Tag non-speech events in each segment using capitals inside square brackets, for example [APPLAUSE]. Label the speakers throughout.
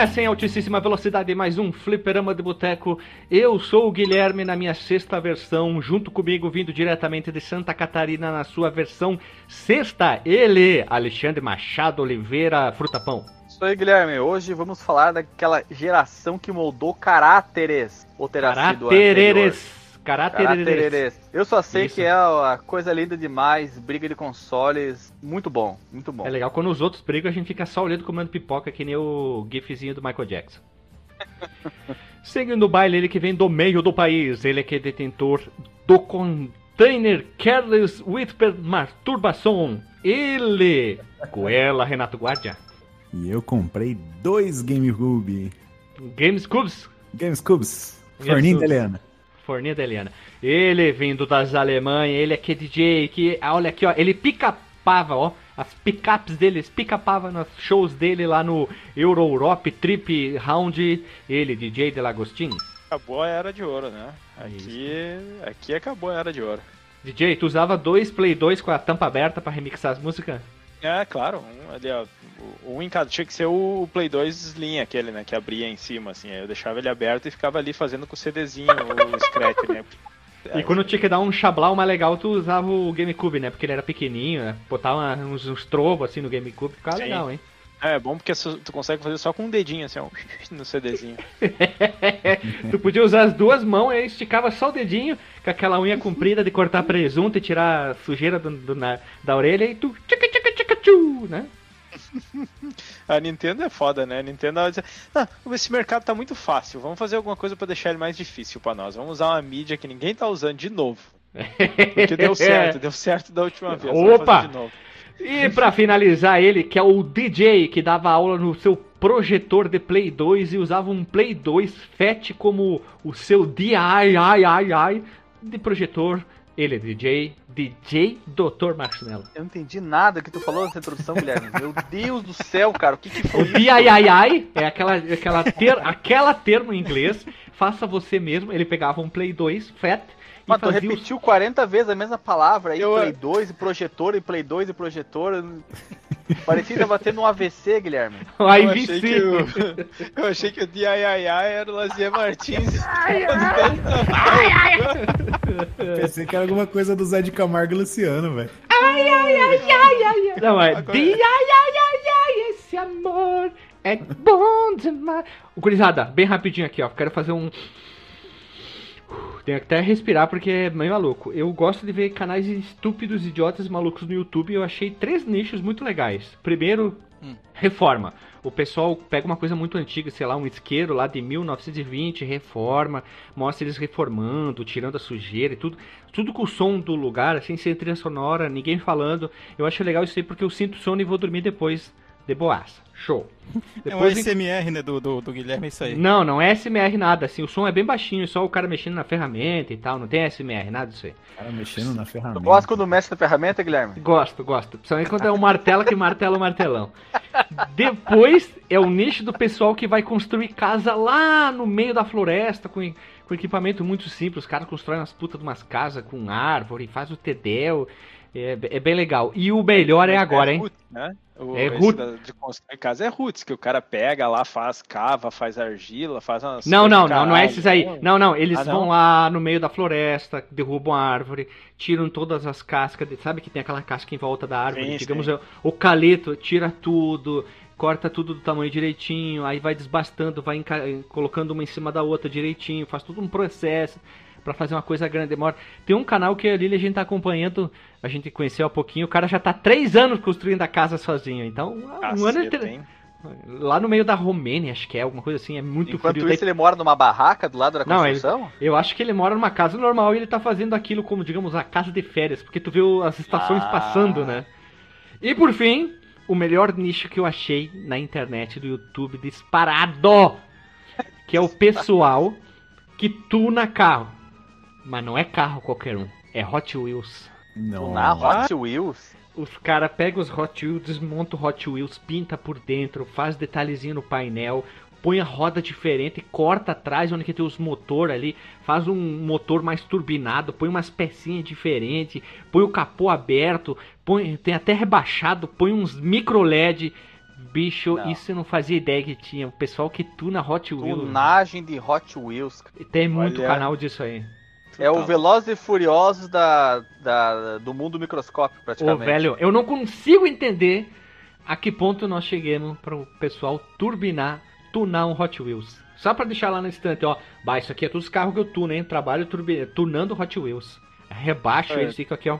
Speaker 1: Recomeça em altíssima velocidade mais um Fliperama de Boteco. Eu sou o Guilherme na minha sexta versão, junto comigo, vindo diretamente de Santa Catarina na sua versão sexta, ele, Alexandre Machado Oliveira Frutapão.
Speaker 2: Isso aí, Guilherme. Hoje vamos falar daquela geração que moldou caráteres. Ou terá.
Speaker 1: Caráteres. Caráteres.
Speaker 2: Eu só sei
Speaker 1: Isso.
Speaker 2: que é uma coisa linda demais, briga de consoles, muito bom, muito bom.
Speaker 1: É legal, quando os outros brigam, a gente fica só olhando comendo pipoca, que nem o gifzinho do Michael Jackson. [LAUGHS] Seguindo o baile, ele que vem do meio do país, ele que é detentor do container Careless Whisper Masturbação. Ele, Goela Renato Guardia.
Speaker 3: E eu comprei dois GameCube.
Speaker 1: Games
Speaker 3: GameCubes. Forninho
Speaker 1: Cubes.
Speaker 3: Helena.
Speaker 1: Eliana. Ele vindo das Alemanhas, ele é que DJ, que, olha aqui, ó, ele pica-pava, ó, as picapes dele, pica-pava nos shows dele lá no Euro Europe Trip Round, ele, DJ de Lagostin.
Speaker 4: Acabou a era de ouro, né? Aqui, aqui acabou a era de ouro.
Speaker 1: DJ, tu usava dois Play 2 com a tampa aberta pra remixar as músicas?
Speaker 4: É, claro, um ali, ó. Um em cada. Tinha que ser o Play 2 Slim, aquele, né? Que abria em cima, assim. Aí eu deixava ele aberto e ficava ali fazendo com o CDzinho, o [LAUGHS] scratch, né?
Speaker 1: E quando tinha que dar um chablau mais legal, tu usava o GameCube, né? Porque ele era pequenininho, né? Botava uns, uns trovos assim no GameCube, ficava
Speaker 4: Sim.
Speaker 1: legal, hein?
Speaker 4: É, bom porque tu consegue fazer só com um dedinho, assim, ó, [LAUGHS] no CDzinho. [LAUGHS]
Speaker 1: tu podia usar as duas mãos e aí esticava só o dedinho com aquela unha comprida de cortar presunto e tirar a sujeira do, do- na- da orelha e tu tchica tchica tchica tchu, né? [LAUGHS]
Speaker 4: A Nintendo é foda, né? A Nintendo ela diz, ah, esse mercado tá muito fácil, vamos fazer alguma coisa pra deixar ele mais difícil pra nós. Vamos usar uma mídia que ninguém tá usando de novo. Porque deu [LAUGHS] certo, deu certo da última vez.
Speaker 1: Opa! E pra finalizar ele, que é o DJ que dava aula no seu projetor de Play 2 e usava um Play 2 FAT como o seu DI ai, ai, ai, de projetor. Ele é DJ, DJ Dr. Marshmallow.
Speaker 2: Eu não entendi nada que tu falou nessa introdução, Guilherme. [LAUGHS] Meu Deus do céu, cara, o que que foi
Speaker 1: O? DIY é aquela, aquela, ter, aquela termo em inglês, faça você mesmo. Ele pegava um Play 2 FAT
Speaker 2: Mas tu
Speaker 1: fazia os-
Speaker 2: repetiu 40 vezes a mesma palavra aí,
Speaker 4: Eu-
Speaker 2: Play 2 e projetor, e Play 2 e projetor. Parecia que tava tendo um AVC, Guilherme. [LAUGHS]
Speaker 4: Eu achei,
Speaker 1: IVC.
Speaker 4: que o, eu achei que o DIY era o Lazier Martins.
Speaker 3: Pensei que era alguma coisa do Zé de Camargo e Luciano, velho.
Speaker 1: Não, é
Speaker 4: Agora-
Speaker 1: DIY, esse amor é bom demais. O Gurizada, bem rapidinho aqui, ó. Quero fazer um. Que até respirar porque é meio maluco. Eu gosto de ver canais estúpidos, idiotas, malucos no YouTube. Eu achei três nichos muito legais. Primeiro, reforma. O pessoal pega uma coisa muito antiga, sei lá, um isqueiro lá de 1920, reforma, mostra eles reformando, tirando a sujeira e tudo. Tudo com o som do lugar, assim, sem trilha sonora, ninguém falando. Eu acho legal isso aí porque eu sinto sono e vou dormir depois de boaça. Show. [LAUGHS]
Speaker 5: É um
Speaker 1: Depois
Speaker 5: SMR, né, do, do, do Guilherme, é isso aí.
Speaker 1: não, não é SMR nada, assim, o som é bem baixinho, só o cara mexendo na ferramenta e tal, não tem SMR, nada disso aí.
Speaker 3: O cara mexendo na ferramenta.
Speaker 2: Tu gosta quando mexe na ferramenta, Guilherme?
Speaker 1: Gosto, gosto. Principalmente quando é um martelo que martela o martelão. Depois é o nicho do pessoal que vai construir casa lá no meio da floresta com, com equipamento muito simples. Os caras constroem umas putas de umas casas com árvore, faz o tedel. É, é bem legal. E o melhor é agora, hein?
Speaker 4: Roots, né? O,
Speaker 1: É roots.
Speaker 4: de construir casa é roots, que o cara pega lá, faz cava, faz argila, faz umas.
Speaker 1: Não,
Speaker 4: coisas
Speaker 1: não, não, não é esses aí. Não, não, eles
Speaker 4: Ah, não?
Speaker 1: vão lá no meio da floresta, derrubam a árvore, tiram todas as cascas, de- sabe que tem aquela casca em volta da árvore?
Speaker 4: Sim,
Speaker 1: Digamos,
Speaker 4: sim.
Speaker 1: o- caleto, tira tudo, corta tudo do tamanho direitinho, aí vai desbastando, vai colocando uma em cima da outra direitinho, faz todo um processo pra fazer uma coisa grande, demora. Tem um canal que ali a gente tá acompanhando, a gente conheceu há pouquinho, o cara já tá três anos construindo a casa sozinho, então um ano inteiro-
Speaker 4: hein?
Speaker 1: Lá no meio da Romênia, acho que é, alguma coisa assim, é muito
Speaker 2: Enquanto
Speaker 1: frio. daí
Speaker 2: isso, ele mora numa barraca do lado da
Speaker 1: Não, ele-
Speaker 2: construção?
Speaker 1: eu acho que ele mora numa casa normal e ele tá fazendo aquilo como, digamos, a casa de férias, porque tu vê as estações
Speaker 2: Ah.
Speaker 1: passando, né? E por fim, o melhor nicho que eu achei na internet do YouTube disparado, que é o pessoal que tuna carro. Mas não é carro qualquer um, é Hot Wheels.
Speaker 3: Não.
Speaker 2: Na Hot Wheels?
Speaker 1: Os caras pegam os Hot Wheels, desmontam o Hot Wheels, pinta por dentro, faz detalhezinho no painel, põe a roda diferente, corta atrás onde que tem os motor ali, faz um motor mais turbinado, põe umas pecinhas diferentes, põe o capô aberto, põe tem até rebaixado, põe uns micro LED, Bicho, não. isso eu não fazia ideia que tinha. O pessoal que tuna Hot Wheels.
Speaker 2: Tunagem de Hot Wheels.
Speaker 1: Tem muito Olha. canal disso aí.
Speaker 2: É o Velozes e Furiosos da, da, do mundo microscópio, praticamente.
Speaker 1: Ô, velho, eu não consigo entender a que ponto nós chegamos para o pessoal turbinar, tunar um Hot Wheels. Só para deixar lá na estante, ó. Bah, isso aqui é todos os carros que eu tuno, hein? Trabalho tunando Hot Wheels. Rebaixo é. eles ficam aqui, ó.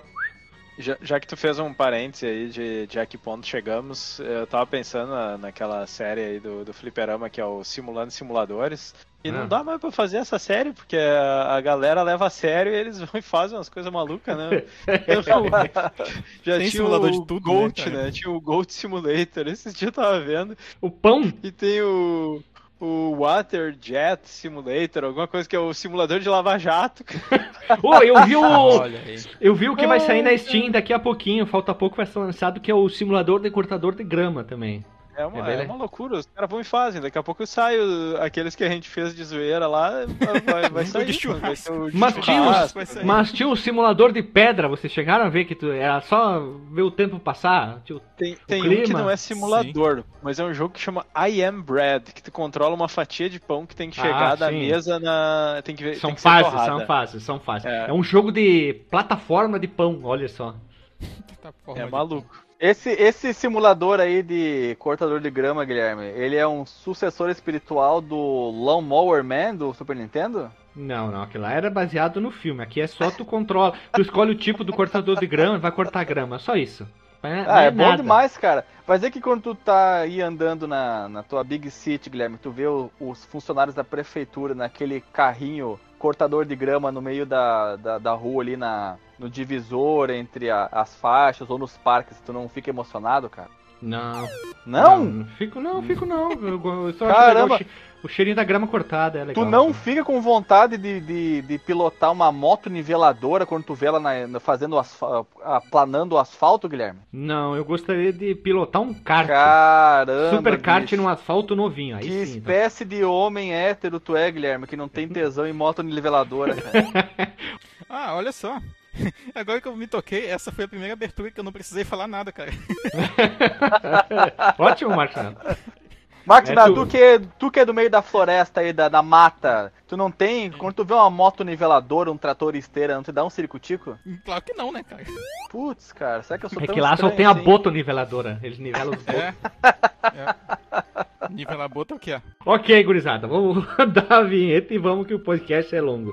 Speaker 4: Já, já, que tu fez um parêntese aí de, de a que ponto chegamos, eu tava pensando na, naquela série aí do, do Fliperama que é o Simulando Simuladores. E ah. não dá mais pra fazer essa série, porque a, a, galera leva a sério e eles vão e fazem umas coisas malucas, né? [LAUGHS] Eu, [LAUGHS] já tem tinha o de tudo, né, Goat, né, né? Tinha o Goat Simulator, esse dia eu tava vendo.
Speaker 1: O pão?
Speaker 4: E tem o o Water Jet Simulator, alguma coisa que é o simulador de lava-jato.
Speaker 1: oh, [LAUGHS] eu vi o. eu vi o que vai sair na Steam daqui a pouquinho, falta pouco vai ser lançado, que é o simulador de cortador de grama também.
Speaker 4: É uma, é, é uma loucura, os caras vão e fazem. Daqui a pouco eu saio aqueles que a gente fez de zoeira lá, vai, vai sair. de
Speaker 1: churrasco. Mas, tinha o, mas tinha o simulador de pedra, vocês chegaram a ver que tu, era só ver o tempo passar?
Speaker 4: Tinha, tem tem um que não é simulador, sim. mas é um jogo que chama I Am Bread, que tu controla uma fatia de pão que tem que chegar ah, da mesa na. Tem que ver.
Speaker 1: São fases, são fases, são fases. É. é um jogo de plataforma de pão, olha só.
Speaker 4: é maluco.
Speaker 2: Esse, esse simulador aí de cortador de grama, Guilherme, ele é um sucessor espiritual do Lawnmower Man do Super Nintendo?
Speaker 1: Não, não, aquilo lá era baseado no filme. Aqui é só tu controla, [LAUGHS] tu escolhe o tipo do cortador de grama e vai cortar grama, só isso.
Speaker 2: É, ah, é, é bom demais, cara. Vai dizer que quando tu tá aí andando na, na tua Big City, Guilherme, tu vê o, os funcionários da prefeitura naquele carrinho cortador de grama no meio da, da, da rua ali na, no divisor entre a, as faixas ou nos parques, tu não fica emocionado, cara?
Speaker 1: Não.
Speaker 2: Não?
Speaker 1: não fico não, fico não. Eu, eu
Speaker 2: Caramba!
Speaker 1: O cheirinho da grama cortada é legal.
Speaker 2: Tu não fica com vontade de, de, de, pilotar uma moto niveladora quando tu vê ela na, fazendo asfalto, aplanando o asfalto, Guilherme?
Speaker 1: Não, eu gostaria de pilotar um kart.
Speaker 2: Caramba!
Speaker 1: Super kart num asfalto novinho. Aí
Speaker 2: que
Speaker 1: sim,
Speaker 2: então. espécie então. de homem hétero tu é, Guilherme, que não tem tesão em moto niveladora, [LAUGHS]
Speaker 5: cara. ah, olha só. [LAUGHS] Agora que eu me toquei, essa foi a primeira abertura que eu não precisei falar nada, cara. [LAUGHS]
Speaker 1: Ótimo, Marcelo.
Speaker 2: Marcos, é, tu... tu... que, tu que é do meio da floresta aí, da, da mata, tu não tem. Quando tu vê uma moto niveladora, um trator esteira, não te dá um ciricutico?
Speaker 5: Claro que não, né, cara?
Speaker 2: Putz, cara, será que eu sou
Speaker 1: é
Speaker 2: tão
Speaker 1: que lá só tem assim? a boto niveladora. Eles nivelam os
Speaker 5: botos. É. é. Nivelar boto é o que é?
Speaker 1: Ok, gurizada, vamos [LAUGHS] dar a vinheta e vamos que o podcast é longo.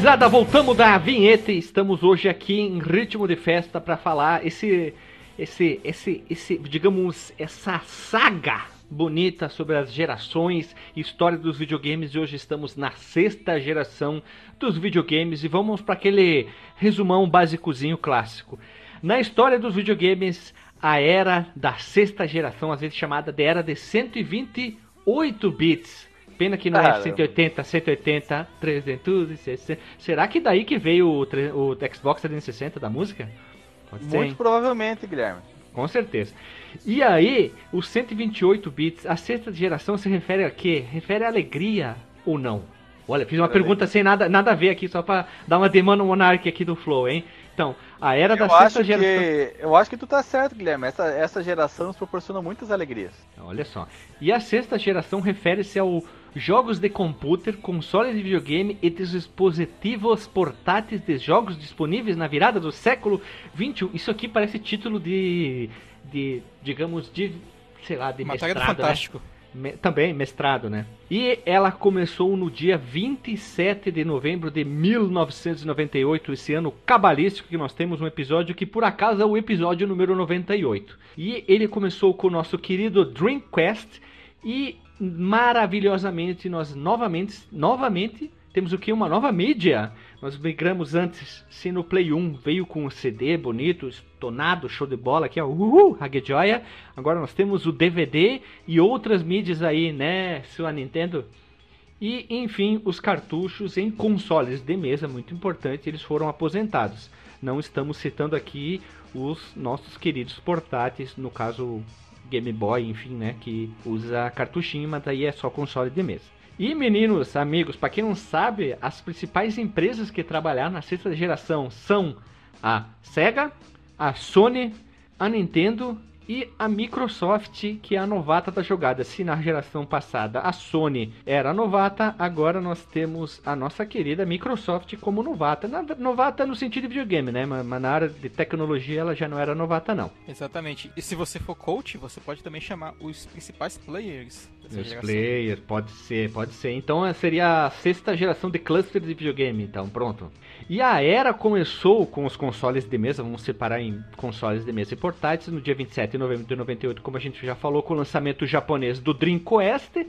Speaker 1: Gurizada, voltamos da vinheta e estamos hoje aqui em ritmo de festa para falar esse, esse, esse, esse, digamos, essa saga bonita sobre as gerações e história dos videogames. E hoje estamos na sexta geração dos videogames e vamos para aquele resumão básicozinho clássico. Na história dos videogames, a era da sexta geração, às vezes chamada de era de 128 bits Pena que não é 180, 180, 360. Será que daí que veio o, o Xbox 360 da música?
Speaker 2: Pode Muito ser, provavelmente, Guilherme.
Speaker 1: Com certeza. E aí, os 128 bits, a sexta geração se refere a quê? Refere a alegria ou não? Olha, fiz uma pergunta sem nada, nada a ver aqui, só pra dar uma demanda monarque aqui do Flow, hein? Então, a era da sexta geração.
Speaker 2: Que, eu acho que tu tá certo, Guilherme. Essa, essa geração nos proporciona muitas alegrias.
Speaker 1: Olha só. E a sexta geração refere-se ao jogos de computer, consoles de videogame e dispositivos portáteis de jogos disponíveis na virada do século 21. Isso aqui parece título de, de digamos, de, sei lá, de
Speaker 5: Matéria do
Speaker 1: mestrado, né?
Speaker 5: Fantástico.
Speaker 1: Me- também, mestrado, né? E ela começou no dia 27 de novembro de 1998, esse ano cabalístico que nós temos um episódio que por acaso é o episódio número 98. E ele começou com o nosso querido Dreamcast e maravilhosamente nós novamente, novamente temos o que? Uma nova mídia. Nós migramos antes, se no Play 1 veio com um CD bonito, estonado, show de bola, aqui ó, uhul, Hagejoia. Agora nós temos o DVD e outras mídias aí, né, sua Nintendo? E, enfim, os cartuchos em consoles de mesa, muito importante, eles foram aposentados. Não estamos citando aqui os nossos queridos portáteis, no caso Game Boy, enfim, né, que usa cartuchinho, mas daí é só console de mesa. E meninos, amigos, para quem não sabe, as principais empresas que trabalharam na sexta geração são a Sega, a Sony, a Nintendo e a Microsoft, que é a novata da jogada. Se na geração passada a Sony era a novata, agora nós temos a nossa querida Microsoft como novata. Na- novata no sentido de videogame, né? Mas, na área de tecnologia ela já não era novata, não.
Speaker 5: Exatamente. E se você for coach, você pode também chamar os principais players
Speaker 1: Os
Speaker 5: geração.
Speaker 1: players, pode ser, pode ser. Então eh, seria a sexta geração de clusters de videogame, então, pronto. E a era começou com os consoles de mesa, vamos separar em consoles de mesa e portáteis, no dia 27 de novembro de 98, como a gente já falou, com o lançamento japonês do Dreamcast.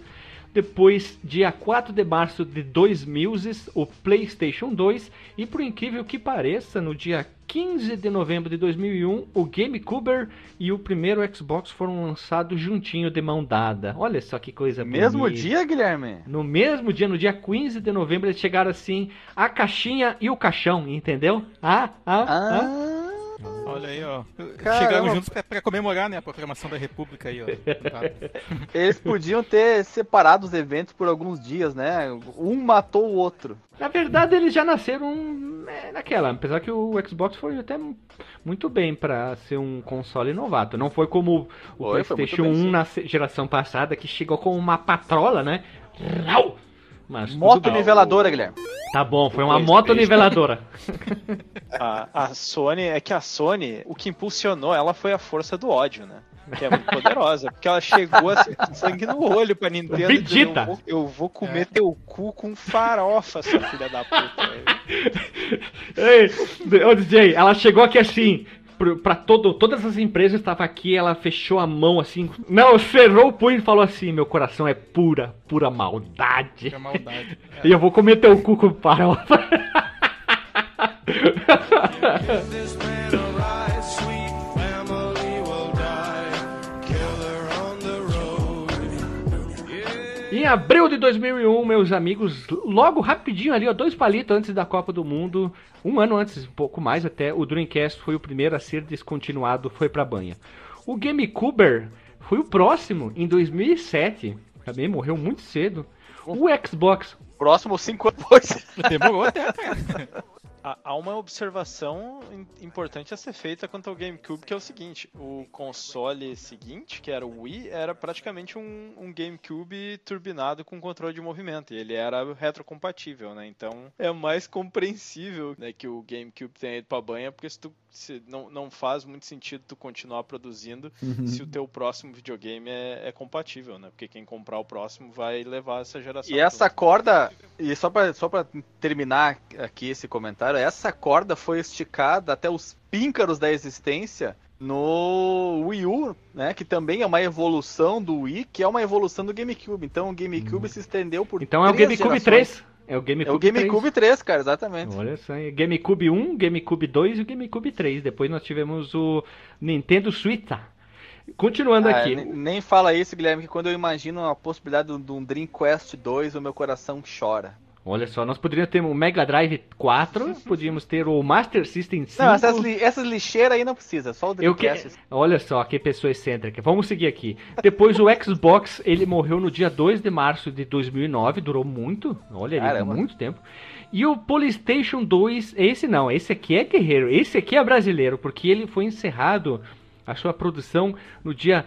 Speaker 1: Depois, dia 4 de março de 2000, o PlayStation 2. E por incrível que pareça, no dia 15 de novembro de 2001, o GameCube e o primeiro Xbox foram lançados juntinho de mão dada. Olha só que coisa
Speaker 2: Mesmo
Speaker 1: bonita.
Speaker 2: dia, Guilherme?
Speaker 1: No mesmo dia, no dia 15 de novembro, eles chegaram assim, a caixinha e o caixão, entendeu? Ah, ah, ah.
Speaker 2: Ah,
Speaker 5: Olha aí, ó.
Speaker 2: Caramba.
Speaker 5: Chegaram juntos pra, pra comemorar, né, a proclamação da República aí, ó. [LAUGHS]
Speaker 2: Eles podiam ter separado os eventos por alguns dias, né? Um matou o outro.
Speaker 1: Na verdade, eles já nasceram é, naquela, apesar que o Xbox foi até muito bem pra ser um console novato. Não foi como o
Speaker 2: muito
Speaker 1: PlayStation
Speaker 2: bem,
Speaker 1: 1
Speaker 2: sim.
Speaker 1: na geração passada, que chegou com uma patrola, né? Rau! Mas
Speaker 2: Moto niveladora, Guilherme.
Speaker 1: Tá bom, foi uma moto niveladora. [LAUGHS]
Speaker 4: A, a Sony, é que a Sony, o que impulsionou ela foi a força do ódio, né? Que é muito [LAUGHS] poderosa, porque ela chegou assim, com sangue no olho pra Nintendo.
Speaker 1: Vegeta.
Speaker 4: Eu vou, eu vou comer teu cu com farofa, sua filha da puta. [LAUGHS]
Speaker 1: Ei, ô DJ, ela chegou aqui assim, pra todo, todas as empresas estavam aqui, ela fechou a mão assim, não, cerrou o punho e falou assim, meu coração é pura, pura maldade.
Speaker 5: Maldade. É. [LAUGHS]
Speaker 1: E eu vou comer teu cu com farofa. [LAUGHS] Em abril de 2001, meus amigos, logo rapidinho ali, ó, dois palitos antes da Copa do Mundo, um ano antes, um pouco mais até, o Dreamcast foi o primeiro a ser descontinuado, foi pra banha. O GameCube foi o próximo, em 2007, também morreu muito cedo. O Xbox,
Speaker 2: Próximo cinco anos depois.
Speaker 5: Demorou até, cara. [LAUGHS]
Speaker 4: Há uma observação im- importante a ser feita quanto ao GameCube, que é o seguinte: o console seguinte, que era o Wii, era praticamente um, um GameCube turbinado com controle de movimento, e ele era retrocompatível, né? Então é mais compreensível né, que o GameCube tenha ido pra banha, porque se tu, se não, não faz muito sentido tu continuar produzindo se o teu próximo videogame é, é compatível, né? Porque quem comprar o próximo vai levar essa geração.
Speaker 2: E essa corda, e só pra, só pra terminar aqui esse comentário, essa corda foi esticada até os píncaros da existência no Wii U, né? Que também é uma evolução do Wii, que é uma evolução do GameCube. Então o GameCube se estendeu por
Speaker 1: então é o GameCube
Speaker 2: gerações.
Speaker 1: 3. É o GameCube,
Speaker 2: É o GameCube 3, cara, exatamente.
Speaker 1: Olha só, GameCube 1, GameCube 2 e o GameCube 3. Depois nós tivemos o Nintendo Switch. Continuando
Speaker 2: Ah,
Speaker 1: aqui.
Speaker 2: ne- nem fala isso, Guilherme, que quando eu imagino a possibilidade de um Dreamcast 2, o meu coração chora.
Speaker 1: Olha só, nós poderíamos ter o Mega Drive 4, [LAUGHS] podíamos ter o Master System 5.
Speaker 2: Não, essas, li- essas lixeiras aí não precisa, só o
Speaker 1: Eu que...
Speaker 2: Dreamcast.
Speaker 1: Olha só, que pessoa excêntrica. Vamos seguir aqui. Depois o [LAUGHS] Xbox, ele morreu no dia 2 de março de 2009, durou muito. Olha, ele muito tempo. E o PlayStation 2, esse não, esse aqui é guerreiro, esse aqui é brasileiro, porque ele foi encerrado a sua produção no dia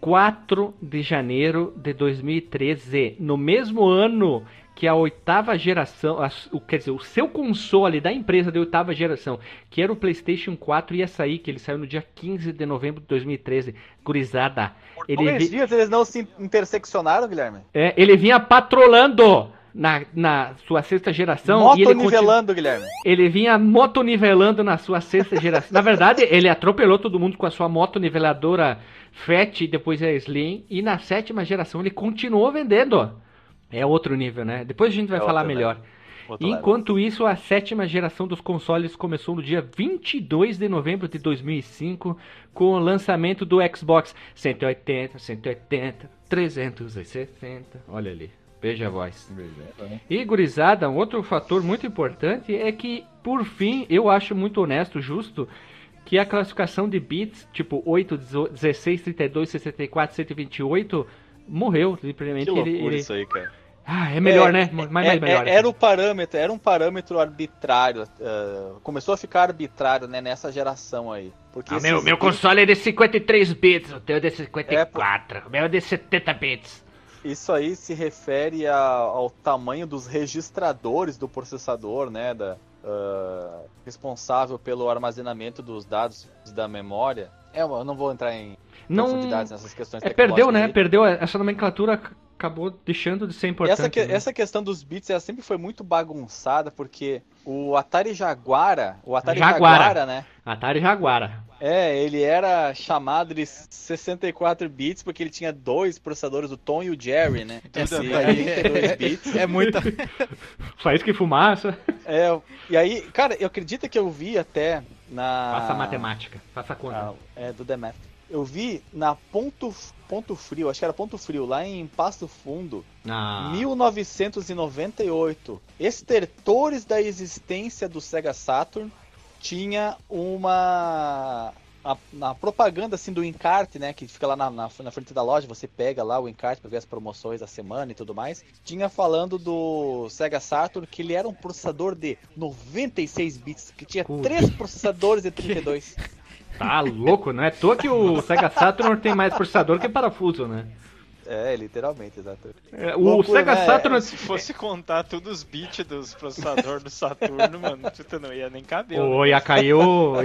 Speaker 1: 4 de janeiro de 2013, no mesmo ano que a oitava geração, a- o, quer dizer, o seu console da empresa de oitava geração, que era o PlayStation 4, ia sair, que ele saiu no dia 15 de novembro de 2013. Gurizada, ele, vi-
Speaker 2: Coincidiu, eles não se interseccionaram, Guilherme?
Speaker 1: é, ele vinha patrolando na, na sua sexta geração ele, continu-
Speaker 2: Motonivelando, Guilherme.
Speaker 1: ele vinha motonivelando na sua sexta geração. Na verdade, ele atropelou todo mundo com a sua motoniveladora Fat e depois a Slim. E na sétima geração ele continuou vendendo. É outro nível, né? Depois a gente vai
Speaker 2: É
Speaker 1: falar melhor. Enquanto isso, a sétima geração dos consoles começou no dia 22 de novembro de 2005 com o lançamento do Xbox 180, 180, 360. Olha ali, veja a voz. E gurizada, um outro fator muito importante é que, por fim, eu acho muito honesto, justo, que a classificação de bits, tipo 8, 16, 32, 64, 128, morreu. Simplesmente
Speaker 2: Que loucura
Speaker 1: ele, ele-
Speaker 2: isso aí, cara.
Speaker 1: Ah, é melhor,
Speaker 2: É,
Speaker 1: né? Mais,
Speaker 2: É-
Speaker 1: mais
Speaker 2: é-
Speaker 1: melhor.
Speaker 2: era o parâmetro, era um parâmetro arbitrário. ah, começou a ficar arbitrário, né, nessa geração aí. Porque
Speaker 1: Ah, meu, meu console é de 53 bits, o teu é de 54, o meu é de 70 bits.
Speaker 2: Isso aí se refere a- ao tamanho dos registradores do processador, né, da, ah, responsável pelo armazenamento dos dados da memória. É, eu não vou entrar em
Speaker 1: Não,
Speaker 2: profundidades nessas questões
Speaker 1: é, perdeu, né?
Speaker 2: aí.
Speaker 1: Perdeu, essa nomenclatura acabou deixando de ser importante.
Speaker 2: Essa, que-
Speaker 1: né?
Speaker 2: essa questão dos bits ela sempre foi muito bagunçada, porque o Atari Jaguara, o Atari
Speaker 1: Jaguara.
Speaker 2: Jaguara, né?
Speaker 1: Atari Jaguara.
Speaker 2: É, ele era chamado de 64 bits porque ele tinha dois processadores, o Tom e o Jerry, né? [LAUGHS] Aí. 32 [LAUGHS] bits.
Speaker 5: É muita. [LAUGHS]
Speaker 1: Faísca e fumaça.
Speaker 2: É, e aí, cara, eu acredito que eu vi até na.
Speaker 1: Faça matemática, faça conta.
Speaker 2: Ah, é, do The Math. Eu vi na Ponto, Ponto Frio, acho que era Ponto Frio, lá em Pasto Fundo,
Speaker 1: Ah,
Speaker 2: 1998. Estertores da existência do Sega Saturn tinha uma. A, na propaganda assim do encarte, né, que fica lá na, na, na frente da loja, você pega lá o encarte para ver as promoções da semana e tudo mais. Tinha falando do Sega Saturn que ele era um processador de 96 bits, que tinha três processadores de 32. [LAUGHS]
Speaker 1: Tá louco, não é toa que o Sega Saturn tem mais processador que parafuso, né?
Speaker 2: É, literalmente, exato.
Speaker 1: É, O
Speaker 2: Loucura,
Speaker 1: Sega
Speaker 2: né?
Speaker 1: Saturn.
Speaker 4: Se fosse contar todos os bits dos processadores do Saturno, mano, [LAUGHS] puta, não ia nem caber.
Speaker 1: Ou ia cair,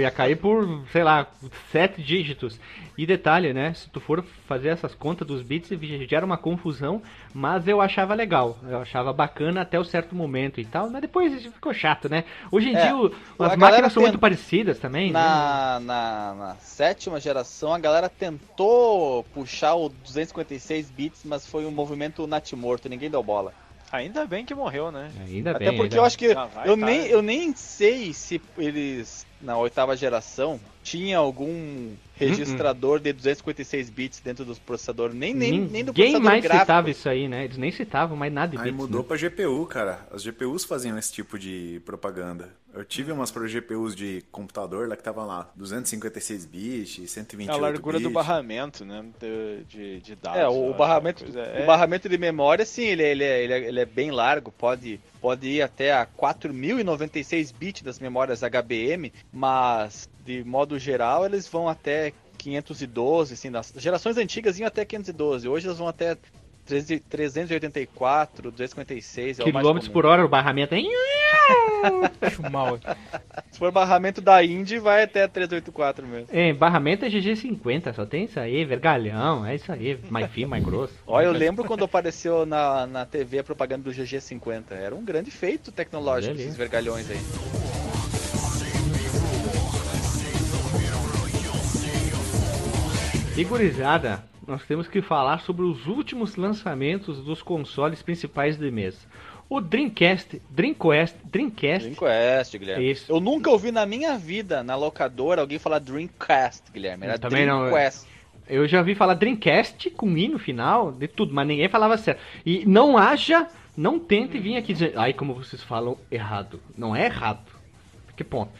Speaker 1: ia cair por, sei lá, sete dígitos. E detalhe, né? Se tu for fazer essas contas dos bits, gera uma confusão, mas eu achava legal. Eu achava bacana até o certo momento e tal, mas depois ficou chato, né? Hoje em
Speaker 2: É,
Speaker 1: dia o- as máquinas são muito parecidas também, né?
Speaker 2: Na, na, na sétima geração, a galera tentou puxar o 256 bits, mas foi um movimento natimorto, ninguém deu bola.
Speaker 4: Ainda bem que morreu, né?
Speaker 1: Ainda
Speaker 2: Até
Speaker 1: bem.
Speaker 2: porque
Speaker 1: ainda
Speaker 2: eu acho que
Speaker 4: Já vai
Speaker 2: eu
Speaker 4: tá,
Speaker 2: nem, eu nem sei se eles, na oitava geração, tinha algum registrador de 256 bits dentro dos processadores, nem, nem, nem do
Speaker 1: Ninguém
Speaker 2: processador
Speaker 1: mais
Speaker 2: gráfico.
Speaker 1: citava isso aí, né? Eles nem citavam mais nada de
Speaker 6: Aí
Speaker 1: bits.
Speaker 6: mudou
Speaker 1: né?
Speaker 6: pra GPU, cara. As GPUs faziam esse tipo de propaganda. Eu tive umas para GPUs de computador lá que tava lá 256 bits, 128
Speaker 4: A largura do
Speaker 6: bits.
Speaker 4: barramento, né? De, de, de dados.
Speaker 2: É, o
Speaker 4: acho,
Speaker 2: barramento, o
Speaker 4: é,
Speaker 2: barramento de memória, sim, ele, é- ele, é, ele, é, ele é bem largo, pode, pode ir até a 4096 bits das memórias HBM, mas de modo geral eles vão até 512, assim, nas gerações antigas iam até 512, hoje elas vão até 13 384, 256, é
Speaker 1: Quilômetros por hora o barramento, hein? [LAUGHS]
Speaker 5: Acho mal.
Speaker 2: Se for barramento da Indy, vai até 384 mesmo.
Speaker 1: É, barramento é GG50, só tem isso aí, vergalhão, é isso aí, mais fino, mais grosso.
Speaker 2: Olha, eu lembro quando apareceu na, na TV a propaganda do GG50, era um grande feito tecnológico
Speaker 1: ali.
Speaker 2: esses vergalhões aí.
Speaker 1: E gurizada, nós temos que falar sobre os últimos lançamentos dos consoles principais de mês. O Dreamcast, Dreamcast, Dreamcast,
Speaker 2: Dreamcast, Guilherme.
Speaker 1: Isso.
Speaker 2: Eu nunca ouvi na minha vida, na locadora, alguém falar Dreamcast, Guilherme. Era
Speaker 1: Eu também não.
Speaker 2: Dreamcast.
Speaker 1: eu já vi falar Dreamcast com I no final, de tudo, mas ninguém falava certo. E não haja, não tente vir aqui dizer, ai como vocês falam errado. Não é errado. Que ponto.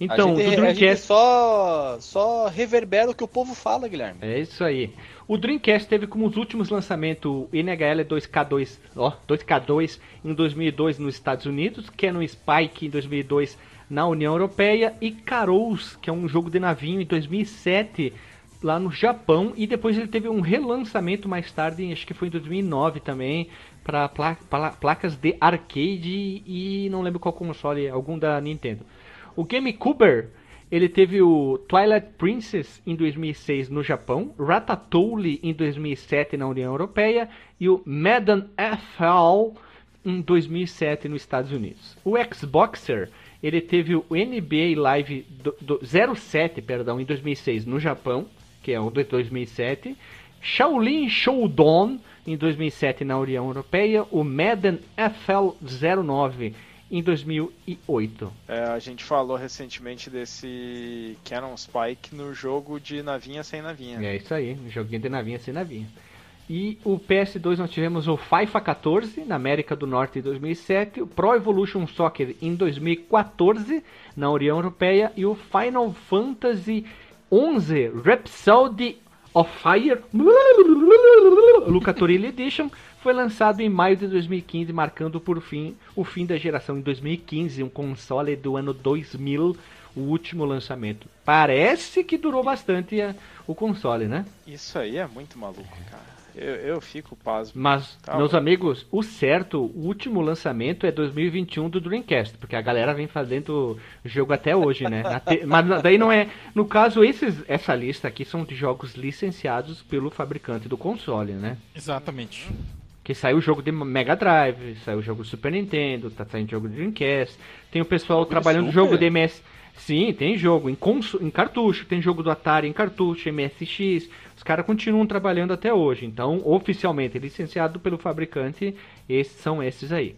Speaker 1: Então,
Speaker 2: a gente,
Speaker 1: do
Speaker 2: a gente
Speaker 1: Dreamcast...
Speaker 2: só, só reverbera o que o povo fala, Guilherme.
Speaker 1: É isso aí. O Dreamcast teve como os últimos lançamentos o NHL 2K2, ó, 2K2 em 2002 nos Estados Unidos, Canon Spike em 2002 na União Europeia e Carouse, que é um jogo de navinho em 2007, lá no Japão e depois ele teve um relançamento mais tarde, acho que foi em 2009 também, para pla placas de arcade e não lembro qual console, algum da Nintendo. O GameCube, ele teve o Twilight Princess em 2006 no Japão, Ratatouille em 2007 na União Europeia e o Madden FL em 2007 nos Estados Unidos. O Xboxer, ele teve o NBA Live do, do 07, perdão, em 2006 no Japão, que é o de 2007. Shaolin Showdown em 2007 na União Europeia, o Madden FL 09 em 2008.
Speaker 4: É, a gente falou recentemente desse Canon Spike no jogo de navinha sem navinha.
Speaker 1: É isso aí, um joguinho de navinha sem navinha. E o PS2 nós tivemos o FIFA 14 na América do Norte em 2007, o Pro Evolution Soccer em 2014 na União Europeia e o Final Fantasy 11 Rhapsody of Fire Luca Edition foi lançado em maio de 2015, marcando por fim o fim da geração em 2015, um console do ano 2000, o último lançamento. Parece que durou bastante a, o console, né?
Speaker 4: Isso aí é muito maluco, cara. Eu, eu fico pasmo.
Speaker 1: Mas,
Speaker 4: Tá
Speaker 1: meus
Speaker 4: bom.
Speaker 1: amigos, o certo, o último lançamento é 2021 do Dreamcast, porque a galera vem fazendo jogo até hoje, né? Te- Mas daí não é. No caso, esses, essa lista aqui são de jogos licenciados pelo fabricante do console, né?
Speaker 5: Exatamente.
Speaker 1: Que saiu o jogo de Mega Drive, saiu o jogo do Super Nintendo, tá saindo jogo de Dreamcast. Tem o pessoal trabalhando
Speaker 2: Super?
Speaker 1: jogo de MS. Sim, tem jogo em, em cartucho, tem jogo do Atari em cartucho, MSX. Os caras continuam trabalhando até hoje. Então, oficialmente licenciado pelo fabricante, esses são esses aí.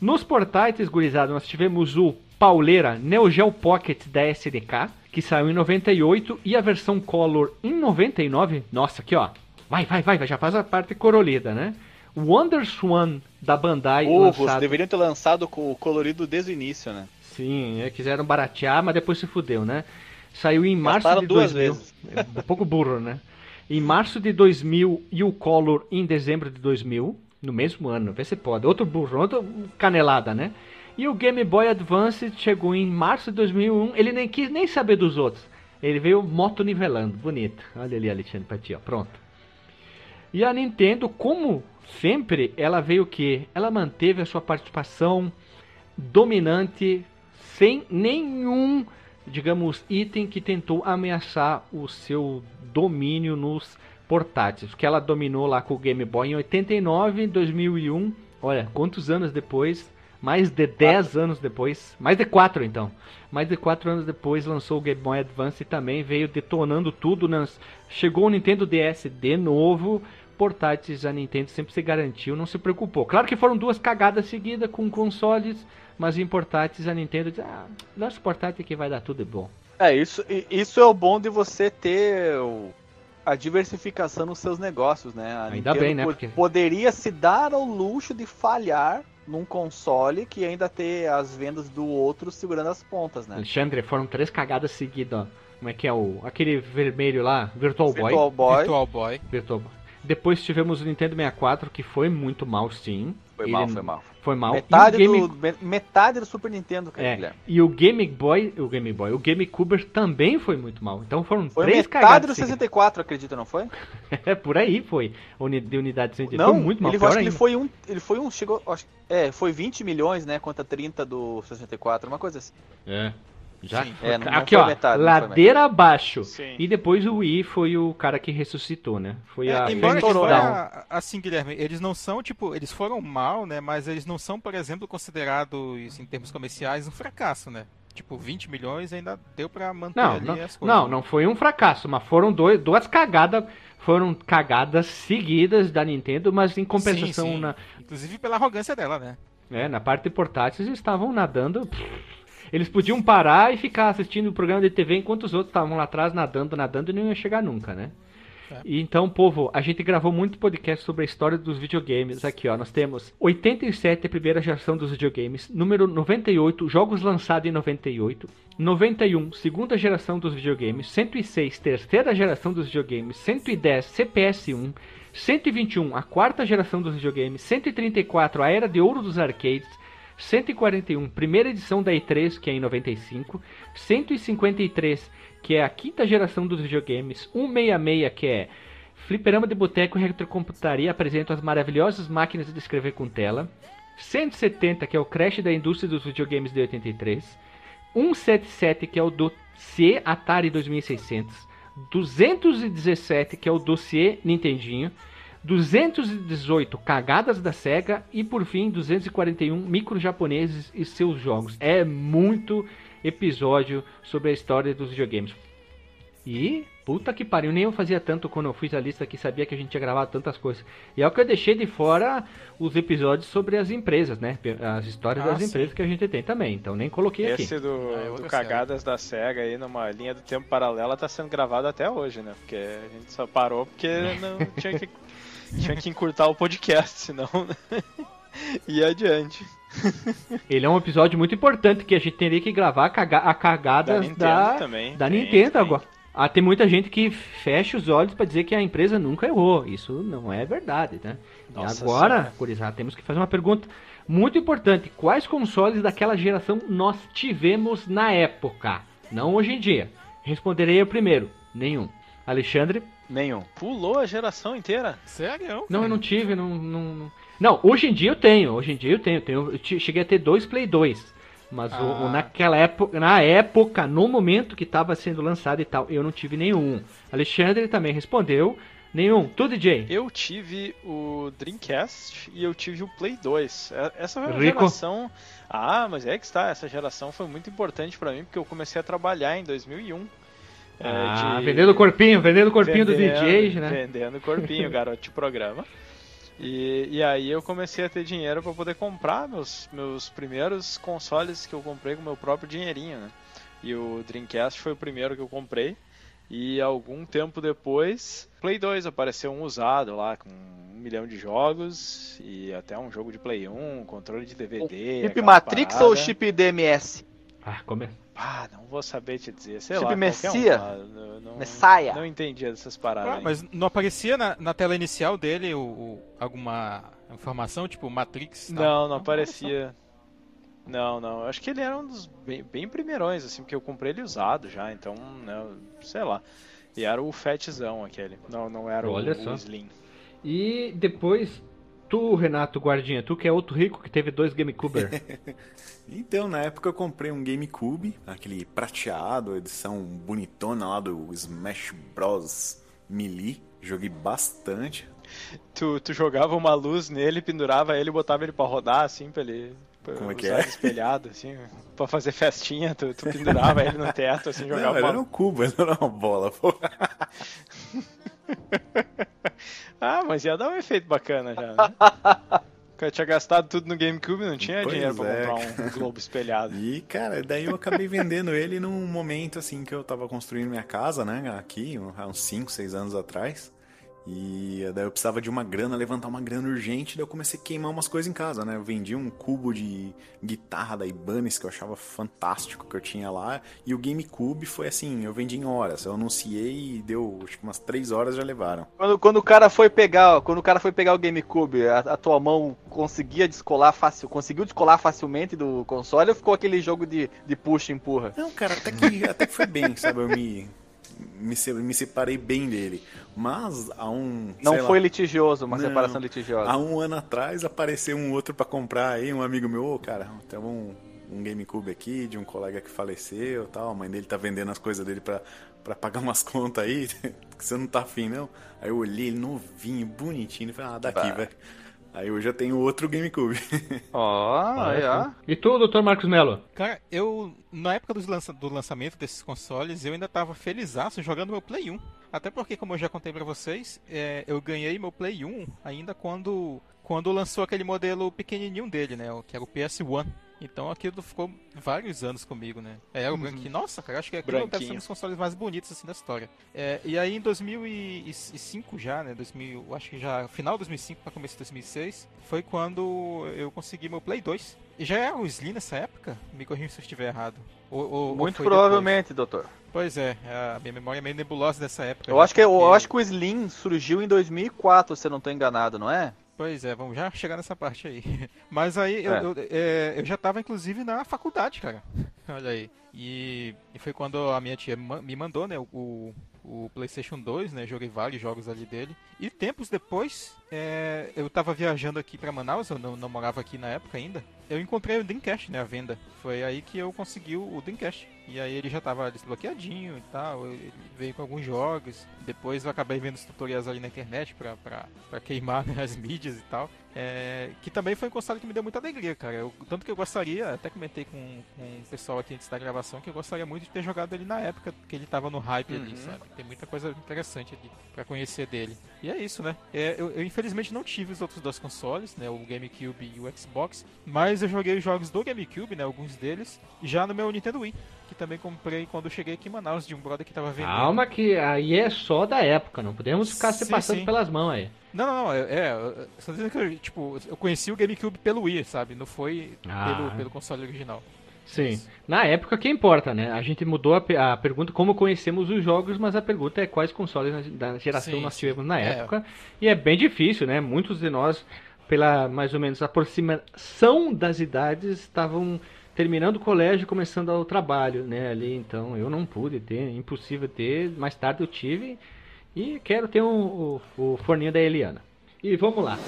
Speaker 1: Nos portáteis, gurizada, nós tivemos o Pauleira Neo Geo Pocket da SNK, que saiu em 98, e a versão Color em 99. Nossa, aqui ó. Vai, vai, vai, já faz a parte corolida, né? Wonder Swan da Bandai,
Speaker 2: Burros,
Speaker 1: lançado...
Speaker 2: deveriam ter lançado com o colorido desde o início, né?
Speaker 1: Sim, é, quiseram baratear, mas depois se fudeu, né? Saiu em março
Speaker 2: Gastaram
Speaker 1: de
Speaker 2: duas
Speaker 1: 2000.
Speaker 2: vezes.
Speaker 1: É um pouco burro, né? Em março de 2000 e o Color em dezembro de 2000, no mesmo ano, vê se pode. Outro burro, outra canelada, né? E o Game Boy Advance chegou em março de 2001, ele nem quis nem saber dos outros. Ele veio moto nivelando, bonito. Olha ali, Alexandre, pra ti, ó, pronto. E a Nintendo, como sempre, ela veio o quê? Ela manteve a sua participação dominante, sem nenhum, digamos, item que tentou ameaçar o seu domínio nos portáteis. Que ela dominou lá com o Game Boy em 89, em 2001. Olha, quantos anos depois? Mais de 10 anos depois, mais de 4 então. Mais de 4 anos depois lançou o Game Boy Advance e também veio detonando tudo. Nas... Chegou o Nintendo DS de novo. Portáteis a Nintendo sempre se garantiu, não se preocupou. Claro que foram duas cagadas seguidas com consoles, mas em portáteis a Nintendo diz: Ah, nosso portátil que vai dar tudo de bom.
Speaker 2: É, isso, isso é o bom de você ter a diversificação nos seus negócios, né? A
Speaker 1: Ainda bem, né,
Speaker 2: po-
Speaker 1: porque-
Speaker 2: Poderia se dar ao luxo de falhar num console que ainda ter as vendas do outro segurando as pontas, né?
Speaker 1: Alexandre, foram três cagadas seguidas, ó. Como é que é o. aquele vermelho lá? Virtual Boy.
Speaker 2: Virtual Boy
Speaker 5: Virtual Boy.
Speaker 1: Virtual Boy. Depois tivemos o Nintendo 64, que foi muito mal, sim.
Speaker 2: Foi
Speaker 1: Ele
Speaker 2: mal, foi mal.
Speaker 1: Foi mal.
Speaker 2: Metade,
Speaker 1: e o Game...
Speaker 2: do, me- metade do Super Nintendo, cara,
Speaker 1: É,
Speaker 2: Guilherme.
Speaker 1: e o Game Boy, o Game Boy, o GameCube também foi muito mal. Então foram
Speaker 2: Foi
Speaker 1: três
Speaker 2: metade
Speaker 1: cagadas.
Speaker 2: do
Speaker 1: seguidas.
Speaker 2: 64, acredita, não foi? [LAUGHS]
Speaker 1: É, por aí foi. De unidade de
Speaker 2: Não,
Speaker 1: foi muito mal.
Speaker 2: ele, acho que ele
Speaker 1: ainda.
Speaker 2: foi um, ele foi um, chegou, acho, é, foi 20 milhões, né, contra 30 do 64, uma coisa assim.
Speaker 1: É. Já?
Speaker 5: Sim.
Speaker 2: É, não- não
Speaker 1: Aqui, ó,
Speaker 2: metade,
Speaker 1: ladeira abaixo.
Speaker 4: Sim.
Speaker 1: E depois o Wii foi o cara que ressuscitou, né? Foi
Speaker 5: É,
Speaker 1: a
Speaker 5: embora a- assim, Guilherme, eles não são, tipo, eles foram mal, né? Mas eles não são, por exemplo, considerados, em termos comerciais, um fracasso, né? Tipo, 20 milhões ainda deu pra manter
Speaker 1: Não,
Speaker 5: ali
Speaker 1: não,
Speaker 5: as coisas.
Speaker 1: não, não foi um fracasso, mas foram dois, duas cagadas, foram cagadas seguidas da Nintendo, mas em compensação
Speaker 5: Sim, sim.
Speaker 1: na,
Speaker 5: Inclusive pela arrogância dela, né?
Speaker 1: É, na parte de portáteis eles estavam nadando. Eles podiam parar e ficar assistindo o programa de TV enquanto os outros estavam lá atrás nadando, nadando e não iam chegar nunca, né?
Speaker 5: É.
Speaker 1: E então, povo, a gente gravou muito podcast sobre a história dos videogames. Aqui, ó, nós temos 87, a primeira geração dos videogames. Número 98, jogos lançados em 98. 91, segunda geração dos videogames. 106, terceira geração dos videogames. 110, CPS1. 121, a quarta geração dos videogames. 134, a era de ouro dos arcades. 141, primeira edição da E3, que é em 95, 153, que é a quinta geração dos videogames, 166, que é Fliperama de Boteco e Retrocomputaria apresentam as maravilhosas máquinas de escrever com tela, 170, que é o Crash da indústria dos videogames de 83, 177, que é o dossiê Atari 2600, 217, que é o dossiê Nintendinho, 218 cagadas da SEGA e por fim 241 micro japoneses e seus jogos. É muito episódio sobre a história dos videogames. E puta que pariu, nem eu fazia tanto quando eu fiz a lista que sabia que a gente ia gravar tantas coisas. E é o que eu deixei de fora os episódios sobre as empresas, né? As histórias
Speaker 5: Ah,
Speaker 1: das
Speaker 5: sim.
Speaker 1: empresas que a gente tem também. Então nem coloquei aqui.
Speaker 4: Esse do,
Speaker 5: Ah, é
Speaker 4: do Cagadas da SEGA aí numa linha do tempo paralela tá sendo gravado até hoje, né? Porque a gente só parou porque [LAUGHS] não tinha que, [LAUGHS] tinha que encurtar o podcast, senão [LAUGHS] ia adiante.
Speaker 1: Ele é um episódio muito importante que a gente teria que gravar a, caga a
Speaker 4: Da
Speaker 1: cagadas
Speaker 4: Nintendo
Speaker 1: da,
Speaker 4: também.
Speaker 1: da
Speaker 4: tem,
Speaker 1: Nintendo
Speaker 4: tem.
Speaker 1: agora. Ah, tem muita gente que fecha os olhos pra dizer que a empresa nunca errou. Isso não é verdade, né? E
Speaker 4: Nossa
Speaker 1: agora. Curizada, temos que fazer uma pergunta muito importante. Quais consoles daquela geração nós tivemos na época? Não hoje em dia. Responderei eu primeiro. Nenhum. Alexandre?
Speaker 2: Nenhum.
Speaker 4: Pulou a geração inteira.
Speaker 5: Sério?
Speaker 1: Não, eu não tive, não, não, não. Não, hoje em dia eu tenho. Hoje em dia eu tenho. eu tenho eu cheguei a ter dois Play 2. Mas o- o,
Speaker 5: Ah.
Speaker 1: naquela época, na época, no momento que estava sendo lançado e tal, eu não tive nenhum. Alexandre também respondeu. Nenhum. Tu, DJ?
Speaker 4: Eu tive o Dreamcast e eu tive o Play 2. É- Essa foi uma
Speaker 1: Rico.
Speaker 4: geração. Ah, mas é que está. Essa geração foi muito importante pra mim porque eu comecei a trabalhar em 2001. É,
Speaker 1: Ah,
Speaker 4: de-
Speaker 1: vendendo o corpinho, vendendo o corpinho
Speaker 4: vendendo-
Speaker 1: DJs, né?
Speaker 4: Vendendo corpinho, [LAUGHS] garoto de programa. E, e aí eu comecei a ter dinheiro para poder comprar meus, meus primeiros consoles que eu comprei com meu próprio dinheirinho, né? E o Dreamcast foi o primeiro que eu comprei. E algum tempo depois, Play 2 apareceu um usado lá com um milhão de jogos e até um jogo de Play 1, controle de DVD.
Speaker 2: Chip
Speaker 4: aquela
Speaker 2: Matrix
Speaker 4: parada.
Speaker 2: ou chip DMS?
Speaker 1: Ah, come...
Speaker 4: Ah, não vou saber te dizer. Sei
Speaker 2: Chip
Speaker 4: lá,
Speaker 2: Messia?
Speaker 4: um. Eu não,
Speaker 2: Messiah?
Speaker 4: Não entendia dessas paradas.
Speaker 5: Ah, mas não aparecia na, na tela inicial dele o, o- alguma informação, tipo Matrix? tal?
Speaker 4: Não, não aparecia. Não, não. Acho que ele era um dos bem, bem primeirões, assim, porque eu comprei ele usado já, então, né, sei lá. E era o fatzão aquele. Não, não era o,
Speaker 1: Olha
Speaker 4: o
Speaker 1: só.
Speaker 4: Slim.
Speaker 1: E depois, tu, Renato Guardinha, tu que é outro rico que teve dois GameCuber. [LAUGHS]
Speaker 6: Então, na época eu comprei um GameCube, aquele prateado, edição bonitona lá do Smash Bros. Melee. Joguei bastante.
Speaker 4: Tu, tu jogava uma luz nele, pendurava ele e botava ele pra rodar, assim, pra ele.
Speaker 6: Como é que é?
Speaker 4: espelhado, assim, pra fazer festinha, tu, tu pendurava ele no teto, assim, [LAUGHS]
Speaker 6: Não,
Speaker 4: jogava
Speaker 6: ele
Speaker 4: uma
Speaker 6: era um cubo, ele não era uma bola, pô. [LAUGHS]
Speaker 4: Ah, mas ia dar um efeito bacana já, né? [LAUGHS] Eu tinha gastado tudo no GameCube, não tinha
Speaker 6: Pois
Speaker 4: dinheiro pra
Speaker 6: é,
Speaker 4: comprar um globo espelhado.
Speaker 6: E, cara, daí eu acabei vendendo ele num momento, assim, que eu tava construindo minha casa, né, aqui, há uns 5, 6 anos atrás. E daí eu precisava de uma grana, levantar uma grana urgente, daí eu comecei a queimar umas coisas em casa, né? Eu vendi um cubo de guitarra da Ibanez, que eu achava fantástico, que eu tinha lá. E o GameCube foi assim, eu vendi em horas. Eu anunciei e deu, acho que umas 3 horas já levaram.
Speaker 2: Quando, quando o cara foi pegar, quando o cara foi pegar o GameCube, a, a tua mão conseguia descolar fácil, conseguiu descolar facilmente do console ou ficou aquele jogo de, de puxa e empurra?
Speaker 6: Não, cara, até que, até que foi bem, sabe? Eu me, me, me separei bem dele. Mas há um.
Speaker 2: Não
Speaker 6: sei lá,
Speaker 2: foi litigioso, uma
Speaker 6: Não.
Speaker 2: separação litigiosa.
Speaker 6: Há um ano atrás apareceu um outro pra comprar aí, um amigo meu, ô cara, tem um, um GameCube aqui de um colega que faleceu tal, a mãe dele tá vendendo as coisas dele pra, pra pagar umas [LAUGHS] contas aí, que você não tá afim não. Aí eu olhei ele novinho, bonitinho, e falei, ah, daqui, velho. Aí eu já tenho outro GameCube.
Speaker 2: Ó, aí, ó.
Speaker 1: e tu, Dr. Marcos Mello?
Speaker 5: Cara, eu, na época dos lança- do lançamento desses consoles, eu ainda tava felizaço jogando meu Play 1. Até porque, como eu já contei pra vocês, é, eu ganhei meu Play 1 ainda quando, quando lançou aquele modelo pequenininho dele, né? o- Que era o PS1. Então aquilo ficou vários anos comigo, né? É, o branquinho. Nossa, cara, acho que aquilo deve ser um
Speaker 4: Branquinho.
Speaker 5: dos consoles mais bonitos assim da história. É, e aí em 2005 já, né? 2000, eu acho que já final de 2005 para começo de 2006, foi quando eu consegui meu Play 2. E já era o Slim nessa época? Me corrija se eu estiver errado. Ou- ou- ou
Speaker 2: Muito
Speaker 5: foi
Speaker 2: provavelmente, doutor.
Speaker 5: depois? Pois é, a minha memória é meio nebulosa dessa época.
Speaker 2: Eu
Speaker 5: já,
Speaker 2: acho que eu,
Speaker 5: porque-
Speaker 2: eu acho que o Slim surgiu em 2004, se eu não tô enganado, não é?
Speaker 5: Pois é, vamos já chegar nessa parte aí. [LAUGHS] Mas aí eu,
Speaker 2: É.
Speaker 5: eu, é, eu já tava, inclusive, na faculdade, cara. [LAUGHS] Olha aí. E, e foi quando a minha tia me mandou, né, o, o PlayStation 2, né? Joguei vários jogos ali dele. E tempos depois, é, eu tava viajando aqui pra Manaus, eu não, não morava aqui na época ainda. Eu encontrei o Dreamcast, né, à venda. Foi aí que eu consegui o o Dreamcast. E aí ele já tava desbloqueadinho e tal, ele veio com alguns jogos. Depois eu acabei vendo os tutoriais ali na internet pra, pra, pra queimar [LAUGHS] né, as mídias e tal. É, que também foi um console que me deu muita alegria, cara. Eu- tanto que eu gostaria, até comentei com, com o pessoal aqui antes da gravação, que eu gostaria muito de ter jogado ele na época que ele tava no hype ali, sabe? Tem muita coisa interessante ali pra conhecer dele. E é isso, né? É, eu, eu, infelizmente não tive os outros dois consoles, né? O GameCube e o Xbox. Mas eu joguei os jogos do GameCube, né? Alguns deles, já no meu Nintendo Wii. Que também comprei quando cheguei aqui em Manaus, de um brother que tava vendendo.
Speaker 1: Calma que aí é só da época, não podemos ficar se passando
Speaker 5: sim.
Speaker 1: pelas mãos aí.
Speaker 5: Não, não, não, é, é, só dizendo que eu, tipo, eu conheci o GameCube pelo Wii, sabe? Não foi
Speaker 1: Ah.
Speaker 5: pelo, pelo console original.
Speaker 1: Sim. Na época que importa, né? A gente mudou a, a pergunta como conhecemos os jogos, mas a pergunta é quais consoles da geração
Speaker 5: Sim,
Speaker 1: nós tivemos na
Speaker 5: É.
Speaker 1: época. E é bem difícil, né? Muitos de nós, pela mais ou menos aproximação das idades, estavam terminando o colégio começando o trabalho, né? Ali, então eu não pude ter, impossível ter. Mais tarde eu tive e quero ter um- o, o forninho da Eliana. E vamos lá.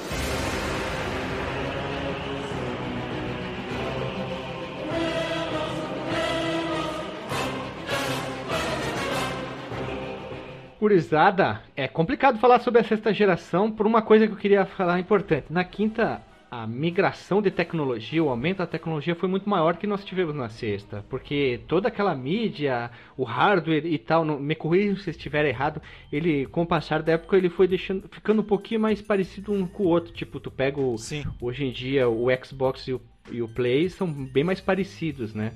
Speaker 1: Gurizada, é complicado falar sobre a sexta geração por uma coisa que eu queria falar importante. Na quinta, a migração de tecnologia, o aumento da tecnologia foi muito maior que nós tivemos na sexta. Porque toda aquela mídia, o hardware e tal, não, me corrija se estiver errado, ele, com o passar da época, ele foi deixando, ficando um pouquinho mais parecido um com o outro. Tipo, tu pega o. Hoje em dia o Xbox e o, e o Play são bem mais parecidos, né?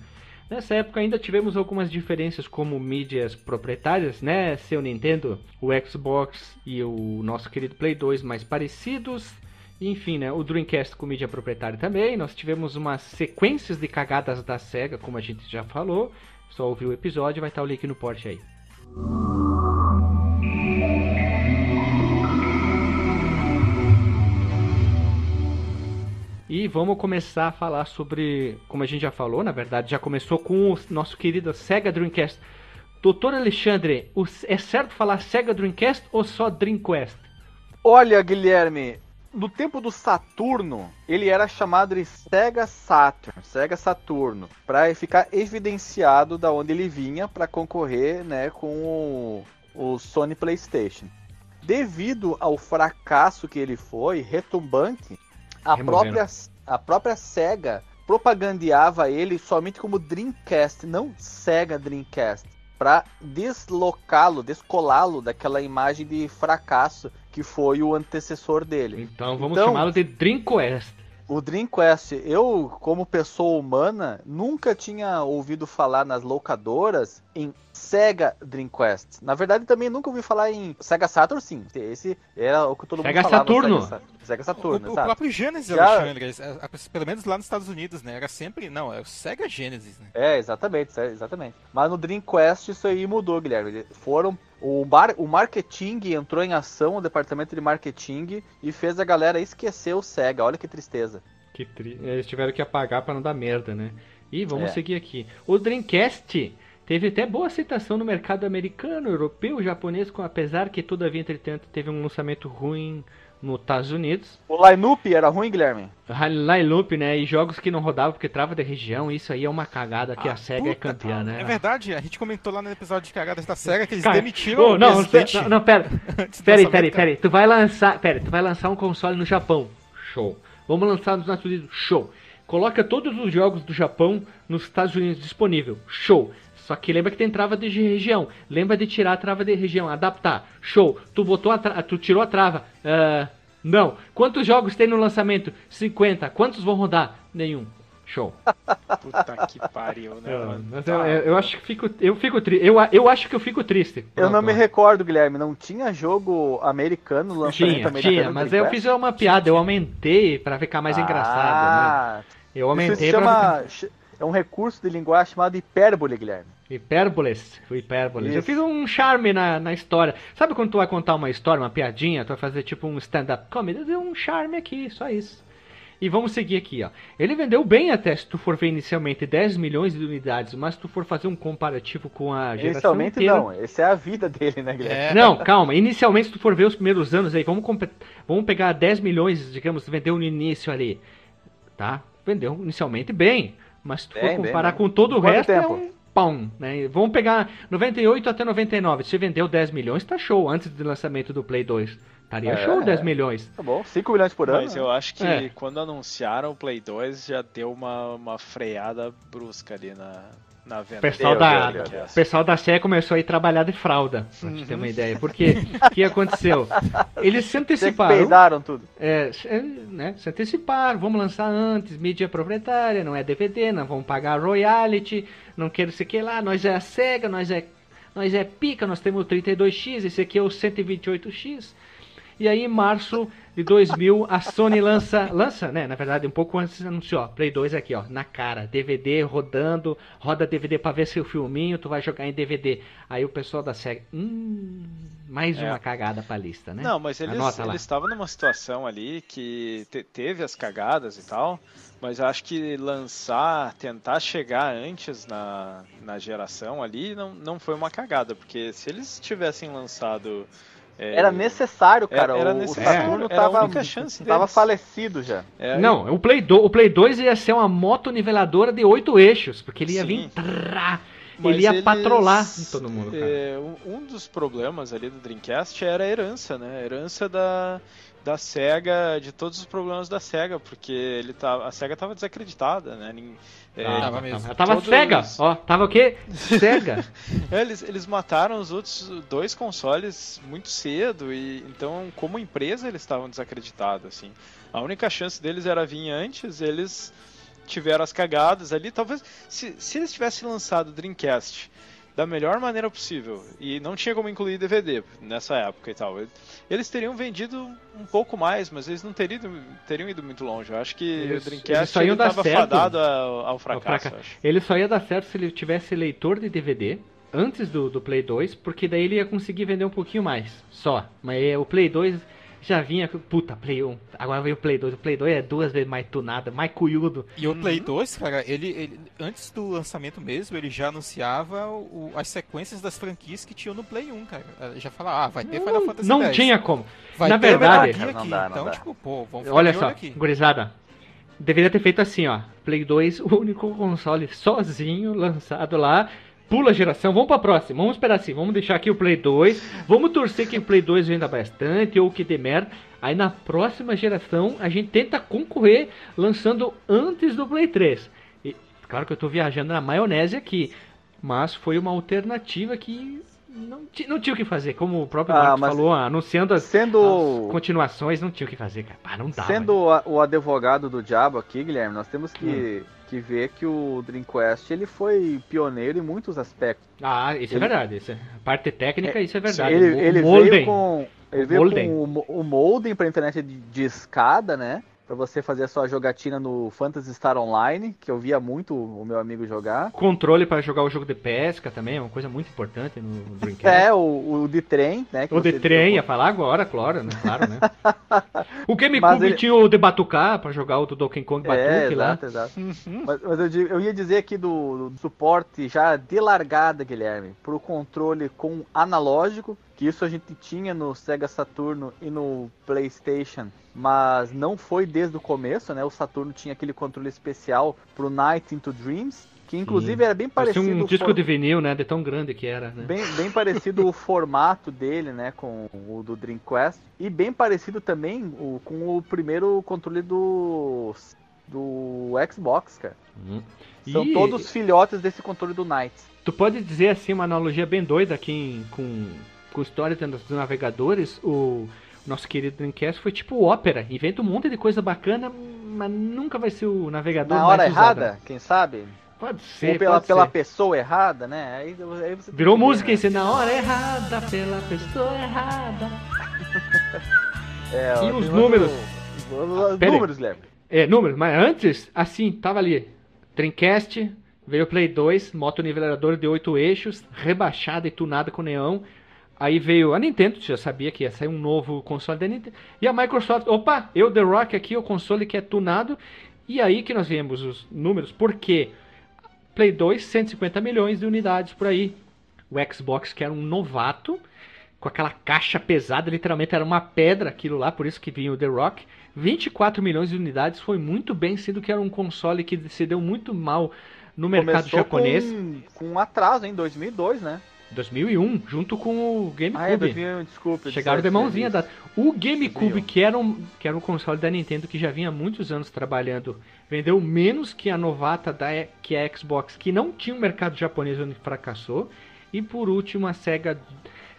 Speaker 1: Nessa época ainda tivemos algumas diferenças como mídias proprietárias, né? Seu Nintendo, o Xbox e o nosso querido Play 2 mais parecidos. Enfim, né? O Dreamcast com mídia proprietária também. Nós tivemos umas sequências de cagadas da SEGA, como a gente já falou. Só ouviu o episódio, vai estar o link no post aí. E vamos começar a falar sobre, como a gente já falou, na verdade, já começou com o nosso querido Sega Dreamcast. Doutor Alexandre, é certo falar Sega Dreamcast ou só Dreamcast?
Speaker 2: Olha, Guilherme, no tempo do Saturno, ele era chamado de Sega Saturn, Sega Saturno, para ficar evidenciado da onde ele vinha para concorrer, né, com o, o Sony PlayStation. Devido ao fracasso que ele foi, retumbante, a
Speaker 1: Removendo.
Speaker 2: própria, a própria Sega propagandeava ele somente como Dreamcast, não Sega Dreamcast, para deslocá-lo, descolá-lo daquela imagem de fracasso que foi o antecessor dele.
Speaker 1: Então vamos
Speaker 2: Então-
Speaker 1: chamá-lo de Dreamcast.
Speaker 2: O Dreamcast, eu, como pessoa humana, nunca tinha ouvido falar nas locadoras em Sega Dreamcast. Na verdade, também nunca ouvi falar em Sega Saturn, sim. Esse era o que todo
Speaker 1: Sega
Speaker 2: mundo falava.
Speaker 1: Saturno.
Speaker 2: Sega, Sa- Sega
Speaker 5: O,
Speaker 2: Saturno,
Speaker 5: o
Speaker 2: exato.
Speaker 5: próprio Genesis,
Speaker 2: Já-
Speaker 5: Alexandre, é- é- pelo menos lá nos Estados Unidos, né? Era sempre. Não, é o Sega Genesis, né?
Speaker 2: É, exatamente, é, exatamente. Mas no Dreamcast isso aí mudou, Guilherme. Foram o, mar, o marketing entrou em ação, o departamento de marketing e fez a galera esquecer o Sega. Olha que tristeza.
Speaker 1: Que tri... Eles tiveram que apagar para não dar merda, né? E vamos
Speaker 2: É.
Speaker 1: seguir aqui. O Dreamcast teve até boa aceitação no mercado americano, europeu, japonês, com- apesar que todavia, entretanto, teve um lançamento ruim nos Estados Unidos.
Speaker 2: O line-up era ruim, Guilherme?
Speaker 1: Line Loop, né? E jogos que não rodavam porque trava de região, isso aí é uma cagada que
Speaker 5: Ah,
Speaker 1: a SEGA é campeã, né?
Speaker 5: É verdade, a gente comentou lá no episódio de cagadas da SEGA que eles
Speaker 1: Cara,
Speaker 5: demitiram
Speaker 1: ô,
Speaker 5: o
Speaker 1: não,
Speaker 5: presidente
Speaker 1: não, não, pera. [LAUGHS]
Speaker 5: do
Speaker 1: Peraí,
Speaker 5: lançamento,
Speaker 1: peraí,
Speaker 5: cara.
Speaker 1: peraí. Tu vai lançar. Pera, tu vai lançar um console no Japão. Show. Vamos lançar nos Estados Unidos. Show. Coloca todos os jogos do Japão nos Estados Unidos disponível. Show. Só que lembra que tem trava de região. Lembra de tirar a trava de região. Adaptar. Show. Tu botou a tra... tu tirou a trava. Ah, não. Quantos jogos tem no lançamento? 50. Quantos vão rodar? Nenhum. Show. [LAUGHS]
Speaker 4: Puta que pariu, né?
Speaker 1: Eu, mas
Speaker 4: Tá.
Speaker 1: eu, eu, acho que fico. Eu fico triste. Eu, eu acho que eu fico triste.
Speaker 2: Eu não me recordo, Guilherme. Não tinha jogo americano, lançamento
Speaker 1: Tinha,
Speaker 2: americano.
Speaker 1: tinha, mas eu fiz uma piada, eu aumentei pra ficar mais engraçado, né?
Speaker 2: ah,
Speaker 1: Eu
Speaker 2: Isso
Speaker 1: aumentei
Speaker 2: se
Speaker 1: pra
Speaker 2: chama,
Speaker 1: ficar...
Speaker 2: é um recurso de linguagem chamado hipérbole, Guilherme.
Speaker 1: Hipérboles, hipérboles. Eu
Speaker 2: Isso.
Speaker 1: fiz um charme na, na história. Sabe quando tu vai contar uma história, uma piadinha, tu vai fazer tipo um stand-up comedy? Eu dei um charme aqui, só isso. E vamos seguir aqui, ó. Ele vendeu bem até, se tu for ver inicialmente 10 milhões de unidades, mas se tu for fazer um comparativo com a geração
Speaker 2: Inicialmente
Speaker 1: inteira...
Speaker 2: não, essa é a vida dele, né, Guilherme?
Speaker 5: É,
Speaker 1: Não, calma. Inicialmente, se tu for ver os primeiros anos aí, vamos, vamos pegar 10 milhões, digamos, vendeu no início ali. Tá? Vendeu inicialmente bem. Mas se tu for
Speaker 2: Bem, bem,
Speaker 1: comparar
Speaker 2: bem.
Speaker 1: com todo o
Speaker 2: Quanto
Speaker 1: resto, é
Speaker 2: tempo?
Speaker 1: um pão. Né? Vamos pegar 98 até 99. Se vendeu 10 milhões, tá show. Antes do lançamento do Play 2. Estaria
Speaker 2: É,
Speaker 1: show 10
Speaker 2: é.
Speaker 1: milhões.
Speaker 2: Tá bom, 5 milhões por ano.
Speaker 4: Mas eu acho que
Speaker 1: É.
Speaker 4: quando anunciaram o Play 2 já deu uma, uma freada brusca ali na, na venda.
Speaker 1: O pessoal,
Speaker 2: Deus,
Speaker 1: da,
Speaker 2: Deus,
Speaker 1: pessoal da SE começou a ir trabalhar de fralda, pra te ter uma ideia. Porque o que aconteceu? Eles se [LAUGHS] anteciparam.
Speaker 2: peidaram tudo.
Speaker 1: É, se- é, né, se anteciparam, vamos lançar antes, mídia proprietária, não é DVD, não vamos pagar royalty, não quero sei que lá, nós é a SEGA, nós é, nós é pica, nós temos o 32X, esse aqui é o 128X. E aí em março de 2000 a Sony lança, lança, né, na verdade um pouco antes anunciou, ó, Play 2 aqui, ó, na cara, DVD rodando, roda DVD pra ver seu filminho, tu vai jogar em DVD. Aí o pessoal da SEGA, hum, mais
Speaker 4: É.
Speaker 1: uma cagada pra lista, né?
Speaker 4: Não, mas eles eles estavam numa situação ali que te- teve as cagadas e tal, mas eu acho que lançar, tentar chegar antes na, na geração ali não, não foi uma cagada, porque se eles tivessem lançado. É,
Speaker 2: Era necessário,
Speaker 4: Era-
Speaker 2: cara.
Speaker 4: era
Speaker 2: o-
Speaker 4: necessário,
Speaker 2: O Saturno
Speaker 4: era a
Speaker 2: tava,
Speaker 4: única chance
Speaker 2: tava falecido já.
Speaker 4: é,
Speaker 1: Não, o Play, 2, o Play 2 ia ser uma moto niveladora de oito eixos, porque ele ia
Speaker 4: Sim.
Speaker 1: vir.
Speaker 4: Mas
Speaker 1: ele ia
Speaker 4: eles-
Speaker 1: patrolar em todo mundo, cara.
Speaker 4: é, um, um dos problemas ali do Dreamcast era a herança, né? A herança da, da SEGA, de todos os problemas da SEGA, porque ele tá, a SEGA tava desacreditada, né? É,
Speaker 1: Ah,
Speaker 5: tava mesmo.
Speaker 1: Ela tava
Speaker 4: Todos-
Speaker 1: cega, ó. Tava o quê? Cega.
Speaker 4: É, [LAUGHS] eles, eles mataram os outros dois consoles muito cedo e então como empresa eles estavam desacreditados assim. A única chance deles era vir antes, eles tiveram as cagadas ali. Talvez se, se eles tivessem lançado o Dreamcast da melhor maneira possível e não tinha como incluir DVD nessa época e tal, eles teriam vendido um pouco mais, mas eles não teriam, ido- teriam ido muito longe. Eu acho que
Speaker 1: Eles-
Speaker 4: o Dreamcast
Speaker 1: só iam
Speaker 4: ele
Speaker 1: dar
Speaker 4: tava
Speaker 1: certo.
Speaker 4: fadado ao, ao fracasso. acho.
Speaker 1: Ele só ia dar certo se ele tivesse leitor de DVD antes do, do Play 2, porque daí ele ia conseguir vender um pouquinho mais. Só. Mas é, o Play 2 já vinha. Puta, Play 1. Agora veio o Play 2. O Play 2 é duas vezes mais tunado, mais cuiudo.
Speaker 5: E o Play 2, cara, ele, ele- antes do lançamento mesmo, ele já anunciava o- as sequências das franquias que tinham no Play 1, cara. Ele Já falava, ah, vai ter Final Fantasy
Speaker 1: não
Speaker 5: X.
Speaker 1: tinha como.
Speaker 5: Vai
Speaker 1: Na
Speaker 5: ter
Speaker 1: verdade-
Speaker 5: Gear
Speaker 2: Não
Speaker 5: aqui.
Speaker 2: dá, não
Speaker 5: então,
Speaker 2: dá.
Speaker 5: tipo, pô, vamos
Speaker 1: Olha só,
Speaker 5: aqui.
Speaker 1: gurizada. Deveria ter feito assim, ó. Play 2, [LAUGHS] o único console sozinho lançado lá. Pula a geração, vamos pra próxima. Vamos esperar assim, vamos deixar aqui o Play 2. Vamos torcer que o Play 2 venda bastante ou que dê merda. Aí na próxima geração a gente tenta concorrer lançando antes do Play 3. E, claro que eu tô viajando na maionese aqui. Mas foi uma alternativa que não, não tinha o que fazer. Como o próprio
Speaker 2: Ah,
Speaker 1: Marcos
Speaker 2: mas
Speaker 1: falou, anunciando as,
Speaker 2: Sendo,
Speaker 1: as continuações, não tinha o que fazer, cara. Ah, não dá.
Speaker 2: sendo a- o advogado do diabo aqui, Guilherme, nós temos que,
Speaker 1: Hum.
Speaker 2: Que ver que o Dreamcast ele foi pioneiro em muitos aspectos.
Speaker 1: Ah, isso é
Speaker 2: Ele-
Speaker 1: verdade. Isso é, a parte técnica, isso é verdade.
Speaker 2: Ele, ele veio com, ele
Speaker 1: O
Speaker 2: veio
Speaker 1: molden.
Speaker 2: com o, o molden para internet de, de escada, né? Pra você fazer a sua jogatina no Phantasy Star Online, que eu via muito o meu amigo jogar.
Speaker 1: Controle para jogar o jogo de pesca também, é uma coisa muito importante no Dreamcast.
Speaker 2: É, o, o de trem, né?
Speaker 1: o de trem, ia falar agora, claro, né? Claro, né? [LAUGHS] o GameCube
Speaker 2: ele-
Speaker 1: tinha o de Batucar pra jogar o do Donkey Kong
Speaker 2: É,
Speaker 1: Batuque lá.
Speaker 2: exato, exato. Mas, mas eu, eu ia dizer aqui do, do suporte já de largada, Guilherme, pro controle com analógico, que isso a gente tinha no Sega Saturno e no PlayStation, mas não foi desde o começo, né? O Saturno tinha aquele controle especial pro Night into Dreams, que inclusive era bem
Speaker 1: Parecia
Speaker 2: parecido
Speaker 1: um
Speaker 2: o
Speaker 1: disco
Speaker 2: for-
Speaker 1: de vinil, né? De tão grande que era, né?
Speaker 2: Bem, bem parecido o [LAUGHS] formato dele, né, com o do Dreamcast. E bem parecido também o, com o primeiro controle do, do Xbox, cara.
Speaker 1: Hum.
Speaker 2: São
Speaker 1: E
Speaker 2: todos filhotes desse controle do Knights.
Speaker 1: Tu pode dizer assim, uma analogia bem doida aqui em- com, com história dos navegadores, o nosso querido Dreamcast foi tipo o Opera, inventa um monte de coisa bacana, mas nunca vai ser o navegador
Speaker 2: Na hora
Speaker 1: usado.
Speaker 2: errada, quem sabe?
Speaker 1: Pode ser,
Speaker 2: Ou pela,
Speaker 1: pode
Speaker 2: pela
Speaker 1: ser.
Speaker 2: pessoa errada, né? Aí, aí você
Speaker 1: Virou música
Speaker 2: né?
Speaker 1: em si, na hora errada, pela pessoa errada. [LAUGHS]
Speaker 2: É,
Speaker 1: E os números?
Speaker 2: outro- Os
Speaker 1: Pera aí.
Speaker 2: números, Guilherme.
Speaker 1: É, números, mas antes, assim, tava ali. Dreamcast, veio o Play 2, moto nivelador de 8 eixos, rebaixada e tunada com neon. Aí veio a Nintendo, já sabia que ia sair um novo console da Nintendo. E a Microsoft, opa, eu The Rock aqui, o console que é tunado. E aí que nós vemos os números, porque Play 2, 150 milhões de unidades por aí. O Xbox, que era um novato, com aquela caixa pesada, literalmente era uma pedra aquilo lá, por isso que vinha o The Rock. 24 milhões de unidades foi muito bem, sendo que era um console que se deu muito mal no mercado
Speaker 2: Começou
Speaker 1: japonês.
Speaker 2: Com, com um atraso, em 2002, né?
Speaker 1: 2001, junto com o GameCube.
Speaker 2: Ah, é 2001, desculpa.
Speaker 1: Chegaram de
Speaker 2: 17,
Speaker 1: mãozinha da. O GameCube,
Speaker 2: 2001.
Speaker 1: que era, um, que era um console da Nintendo que já vinha há muitos anos trabalhando, vendeu menos que a novata da que a Xbox, que não tinha um mercado japonês onde fracassou. E por último, a Sega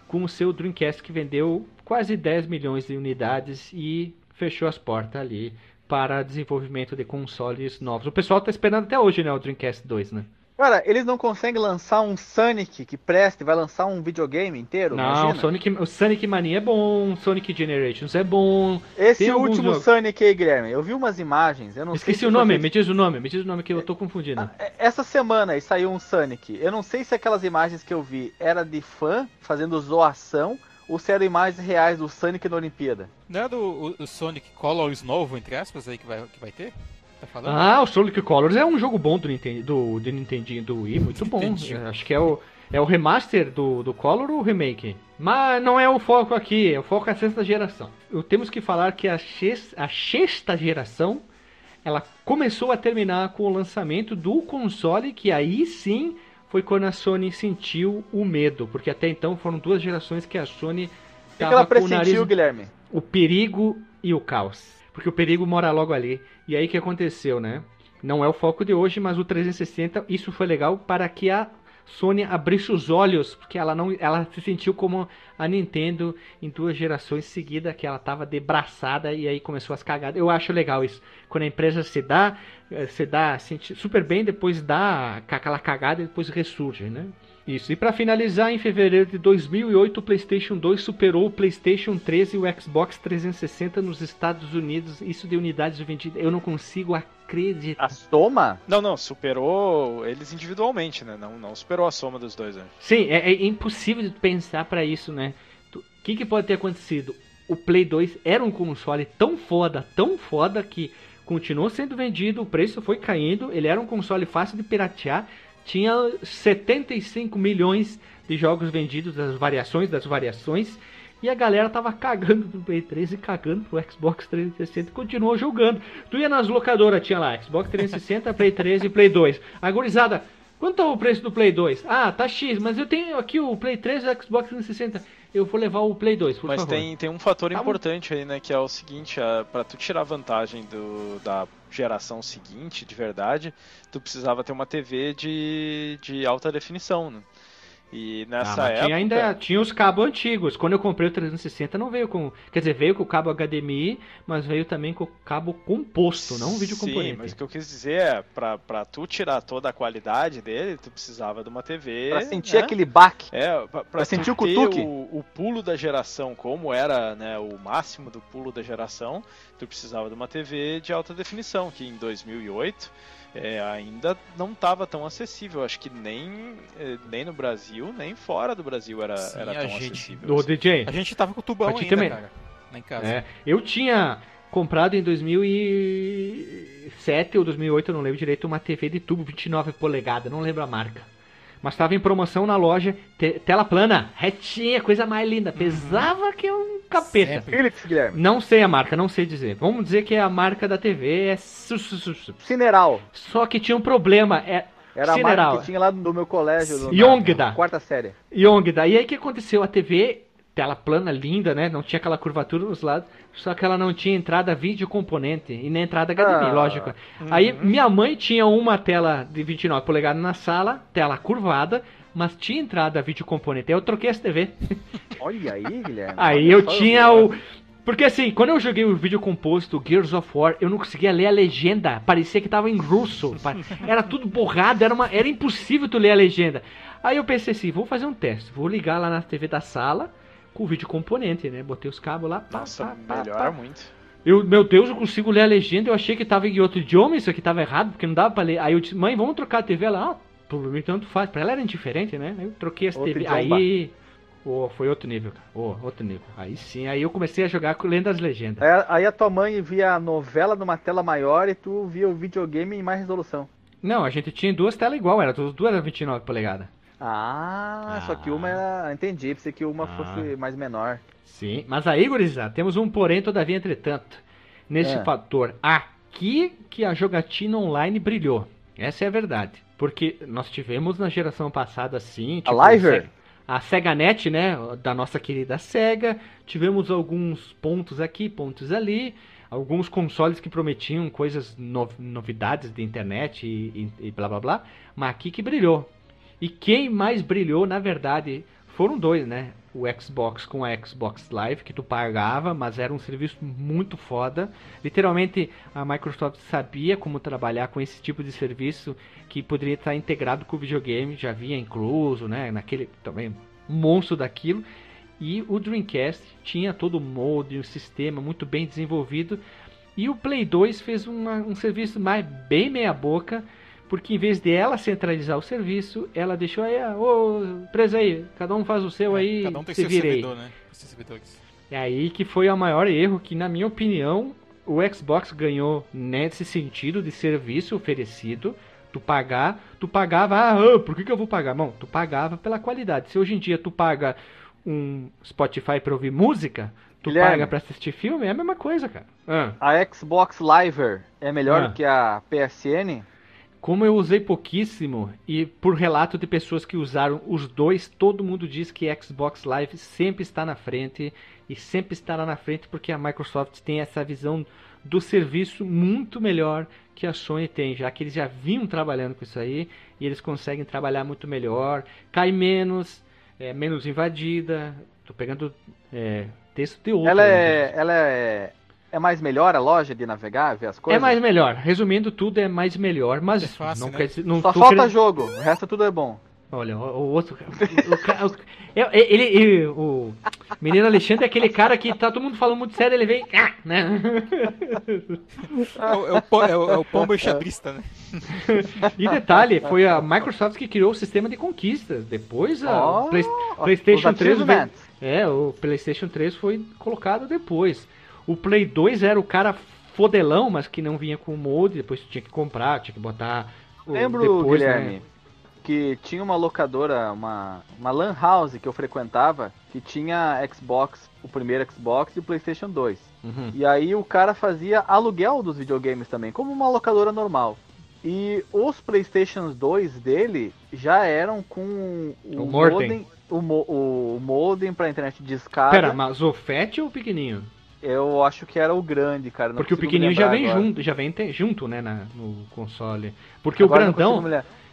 Speaker 1: com o seu Dreamcast, que vendeu quase 10 milhões de unidades e fechou as portas ali para desenvolvimento de consoles novos. O pessoal tá esperando até hoje, né, o Dreamcast 2, né?
Speaker 2: Cara, eles não conseguem lançar um Sonic que preste, vai lançar um videogame inteiro?
Speaker 1: Não, Sonic, o Sonic Mania é bom, Sonic Generations é bom.
Speaker 2: Esse último. Sonic aí, Guilherme, eu vi umas imagens, eu não sei
Speaker 1: Esqueci
Speaker 2: se
Speaker 1: o nome,
Speaker 2: vocês-
Speaker 1: me diz o nome, me diz o nome que eu tô confundindo.
Speaker 2: Ah, é- Essa semana aí saiu um Sonic. Eu não sei se aquelas imagens que eu vi era de fã fazendo zoação ou se eram imagens reais do Sonic na Olimpíada.
Speaker 5: Não é do o, o Sonic Colors novo, entre aspas, aí que vai, que vai ter? Tá falando?
Speaker 1: Ah, o Sonic Colors é um jogo bom do Nintendo, do, do Nintendinho, do Wii, muito bom. É, Acho que é o, é o remaster do, do Color ou o remake? Mas não é o foco aqui, é o foco é a sexta geração. Eu, temos que falar que a, sex- a sexta geração, ela começou a terminar com o lançamento do console, que aí sim foi quando a Sony sentiu o medo, porque até então foram duas gerações que a Sony
Speaker 2: O que, que ela
Speaker 1: o nariz
Speaker 2: pressentiu, Guilherme?
Speaker 1: o perigo e o caos. Porque o perigo mora logo ali. E aí que aconteceu, né? Não é o foco de hoje, mas o 360, isso foi legal para que a Sony abrisse os olhos, porque ela não, ela se sentiu como a Nintendo em duas gerações seguidas, que ela estava debraçada e aí começou as cagadas. Eu acho legal isso. Quando a empresa se dá, eh, se dá sente super bem, depois dá aquela cagada e depois ressurge, né? Isso. E para finalizar, em fevereiro de 2008, o PlayStation 2 superou o PlayStation 3 e o Xbox 360 nos Estados Unidos. Isso de unidades vendidas. Eu não consigo acreditar.
Speaker 2: A soma?
Speaker 4: Não, não, superou eles individualmente, né? Não, não superou a soma dos dois, né?
Speaker 1: Sim, é, é impossível de pensar para isso, né? O que, que pode ter acontecido? O Play 2 era um console tão foda, tão foda que continuou sendo vendido, o preço foi caindo, ele era um console fácil de piratear, tinha 75 milhões de jogos vendidos, das variações das variações, e a galera tava cagando pro Play 3 e cagando pro Xbox 360 e continuou jogando. Tu ia nas locadoras, tinha lá Xbox 360, Play 3 e Play 2. A gurizada, quanto é o preço do Play 2? Ah, tá X, mas eu tenho aqui o Play 3 e o Xbox 360. Eu vou levar o Play 2, por
Speaker 4: Mas
Speaker 1: favor.
Speaker 4: tem, tem um fator
Speaker 1: Tá bom.
Speaker 4: importante aí, né? Que é o seguinte, a, pra tu tirar vantagem do, da geração seguinte, de verdade, tu precisava ter uma TV de, de alta definição, né? E
Speaker 1: Ah,
Speaker 4: nessa
Speaker 1: mas
Speaker 4: época.
Speaker 1: tinha ainda tinha os cabos antigos. Quando eu comprei o 360 não veio com, quer dizer, veio com o cabo HDMI, mas veio também com o cabo composto, não um vídeo
Speaker 4: Sim,
Speaker 1: componente.
Speaker 4: mas o que eu quis dizer é, pra, pra tu tirar toda a qualidade dele, tu precisava de uma TV.
Speaker 2: Pra sentir
Speaker 4: né?
Speaker 2: aquele baque.
Speaker 4: É, pra, pra
Speaker 2: Pra
Speaker 4: tu
Speaker 2: sentir o cutuque.
Speaker 4: O, o pulo da geração, como era né, o máximo do pulo da geração, tu precisava de uma TV de alta definição, que em 2008 é, ainda não estava tão acessível. Acho que nem, eh, nem no Brasil, nem fora do Brasil era,
Speaker 5: Sim,
Speaker 4: era
Speaker 5: a
Speaker 4: tão
Speaker 5: gente-
Speaker 4: acessível.
Speaker 1: Do DJ.
Speaker 5: A gente tava com o tubão ainda,
Speaker 1: também.
Speaker 5: cara. Lá em casa.
Speaker 1: É, eu tinha comprado em 2007 ou 2008, eu não lembro direito, uma TV de tubo 29 polegadas, não lembro a marca. Mas estava em promoção na loja, te- tela plana, retinha, coisa mais linda, pesava que um capeta.
Speaker 2: Philips, Guilherme.
Speaker 1: Não sei a marca, não sei dizer. Vamos dizer que a marca da TV é su- su- su- su-
Speaker 2: Cineral.
Speaker 1: Só que tinha um problema, é
Speaker 2: Era a
Speaker 1: Cineral.
Speaker 2: marca que tinha lá no meu colégio.
Speaker 1: Yongda.
Speaker 2: Quarta série.
Speaker 1: Yongda. E aí o que aconteceu? A TV, tela plana, linda, né? Não tinha aquela curvatura nos lados, só que ela não tinha entrada vídeo componente e nem entrada HDMI,
Speaker 2: Ah.
Speaker 1: lógico. Aí minha mãe tinha uma tela de 29 polegadas na sala, tela curvada, mas tinha entrada vídeo componente. Aí eu troquei essa TV. [LAUGHS]
Speaker 2: Olha aí, Guilherme.
Speaker 1: Aí eu tinha o. Porque assim, quando eu joguei o vídeo composto Gears of War, eu não conseguia ler a legenda. Parecia que tava em russo. Era tudo borrado, era, uma... era impossível tu ler a legenda. Aí eu pensei assim, vou fazer um teste. Vou ligar lá na TV da sala com o vídeo componente, né? Botei os cabos lá. Pá,
Speaker 4: Nossa,
Speaker 1: pá, pá,
Speaker 4: melhora
Speaker 1: pá.
Speaker 4: muito.
Speaker 1: Eu, meu Deus, eu consigo ler a legenda, eu achei que tava em outro idioma, isso aqui tava errado, porque não dava pra ler. Aí eu disse, mãe, vamos trocar a TV? Ela, ah, por mim tanto faz. Pra ela era indiferente, né? Aí eu troquei as TV.
Speaker 2: idioma.
Speaker 1: Aí. Oh, foi outro nível, cara. Oh, outro nível. Aí sim, aí eu comecei a jogar lendo as legendas.
Speaker 2: Aí, aí a tua mãe via a novela numa tela maior e tu via o videogame em mais resolução.
Speaker 1: Não, a gente tinha duas telas igual, era, as duas eram 29 polegadas.
Speaker 2: Ah, só que uma era. Entendi, pensei que uma
Speaker 1: Ah.
Speaker 2: fosse mais menor.
Speaker 1: Sim, mas aí, gurizada, temos um porém, todavia, entretanto. Nesse
Speaker 2: É.
Speaker 1: fator, aqui que a jogatina online brilhou. Essa é a verdade. Porque nós tivemos na geração passada, assim...
Speaker 2: A Liver?
Speaker 1: A SegaNet, né, da nossa querida Sega. Tivemos alguns pontos aqui, pontos ali. Alguns consoles que prometiam coisas, no- novidades de internet e, e- e blá blá blá. Mas aqui que brilhou. E quem mais brilhou, na verdade, foram dois, né? O Xbox com a Xbox Live, que tu pagava, mas era um serviço muito foda. Literalmente, a Microsoft sabia como trabalhar com esse tipo de serviço que poderia estar integrado com o videogame, já vinha incluso, né? Naquele também monstro daquilo. E o Dreamcast tinha todo o molde, o sistema muito bem desenvolvido. E o Play 2 fez uma- um serviço mais bem meia boca, porque em vez de ela centralizar o serviço, ela deixou aí, ah, ô, empresa aí, cada um faz o seu aí,
Speaker 5: Cada um tem
Speaker 1: se
Speaker 5: seu servidor, né?
Speaker 1: É aí que foi o maior erro, que na minha opinião, o Xbox ganhou nesse sentido de serviço oferecido. Tu pagar, tu pagava, ah, por que, que eu vou pagar? Bom, tu pagava pela qualidade. Se hoje em dia tu paga um Spotify pra ouvir música, tu
Speaker 2: Guilherme.
Speaker 1: paga pra assistir filme, é a mesma coisa, cara. Ah.
Speaker 2: A Xbox Liver é melhor
Speaker 1: Ah.
Speaker 2: do que a PSN?
Speaker 1: Como eu usei pouquíssimo e por relato de pessoas que usaram os dois, todo mundo diz que Xbox Live sempre está na frente e sempre estará na frente porque a Microsoft tem essa visão do serviço muito melhor que a Sony tem, já que eles já vinham trabalhando com isso aí e eles conseguem trabalhar muito melhor, cai menos, é menos invadida. Tô pegando é, texto de outro.
Speaker 2: Ela
Speaker 1: né?
Speaker 2: é, ela é, é mais melhor a loja de navegar, ver as
Speaker 1: É
Speaker 2: coisas?
Speaker 1: mais melhor. Resumindo tudo, é mais melhor, mas
Speaker 5: É fácil,
Speaker 1: não
Speaker 5: né?
Speaker 1: quer dizer, não
Speaker 2: Só falta
Speaker 1: querendo-
Speaker 2: jogo, o resto tudo é bom.
Speaker 1: Olha, o, o outro. O, o, é- é- ele, ele- o menino Alexandre é aquele cara que tá todo mundo falando muito sério, ele vem. Ah, né?
Speaker 5: É, o- é o, po- é o, é o pombo enxadrista, né?
Speaker 1: E detalhe, foi a Microsoft que criou o sistema de conquistas. Depois a
Speaker 2: Ó,
Speaker 1: Play- PlayStation
Speaker 2: os
Speaker 1: 3 veio. É, o PlayStation 3 foi colocado depois. O Play 2 era o cara fodelão, mas que não vinha com o molde, depois tu tinha que comprar, tinha que botar. o-
Speaker 2: Lembro,
Speaker 1: depois,
Speaker 2: Guilherme,
Speaker 1: né?
Speaker 2: que tinha uma locadora, uma, uma lan house que eu frequentava, que tinha Xbox, o primeiro Xbox e o PlayStation 2.
Speaker 1: Uhum.
Speaker 2: E aí o cara fazia aluguel dos videogames também, como uma locadora normal. E os PlayStation 2 dele já eram com o,
Speaker 1: O modem.
Speaker 2: modem, o, mo- o modem para internet de escada.
Speaker 1: Pera, mas o FAT ou o pequenininho?
Speaker 2: Eu acho que era o grande, cara. não
Speaker 1: Porque o pequenininho já vem
Speaker 2: agora.
Speaker 1: junto, já vem te- junto, né, na- no console. Porque
Speaker 2: Agora
Speaker 1: o grandão.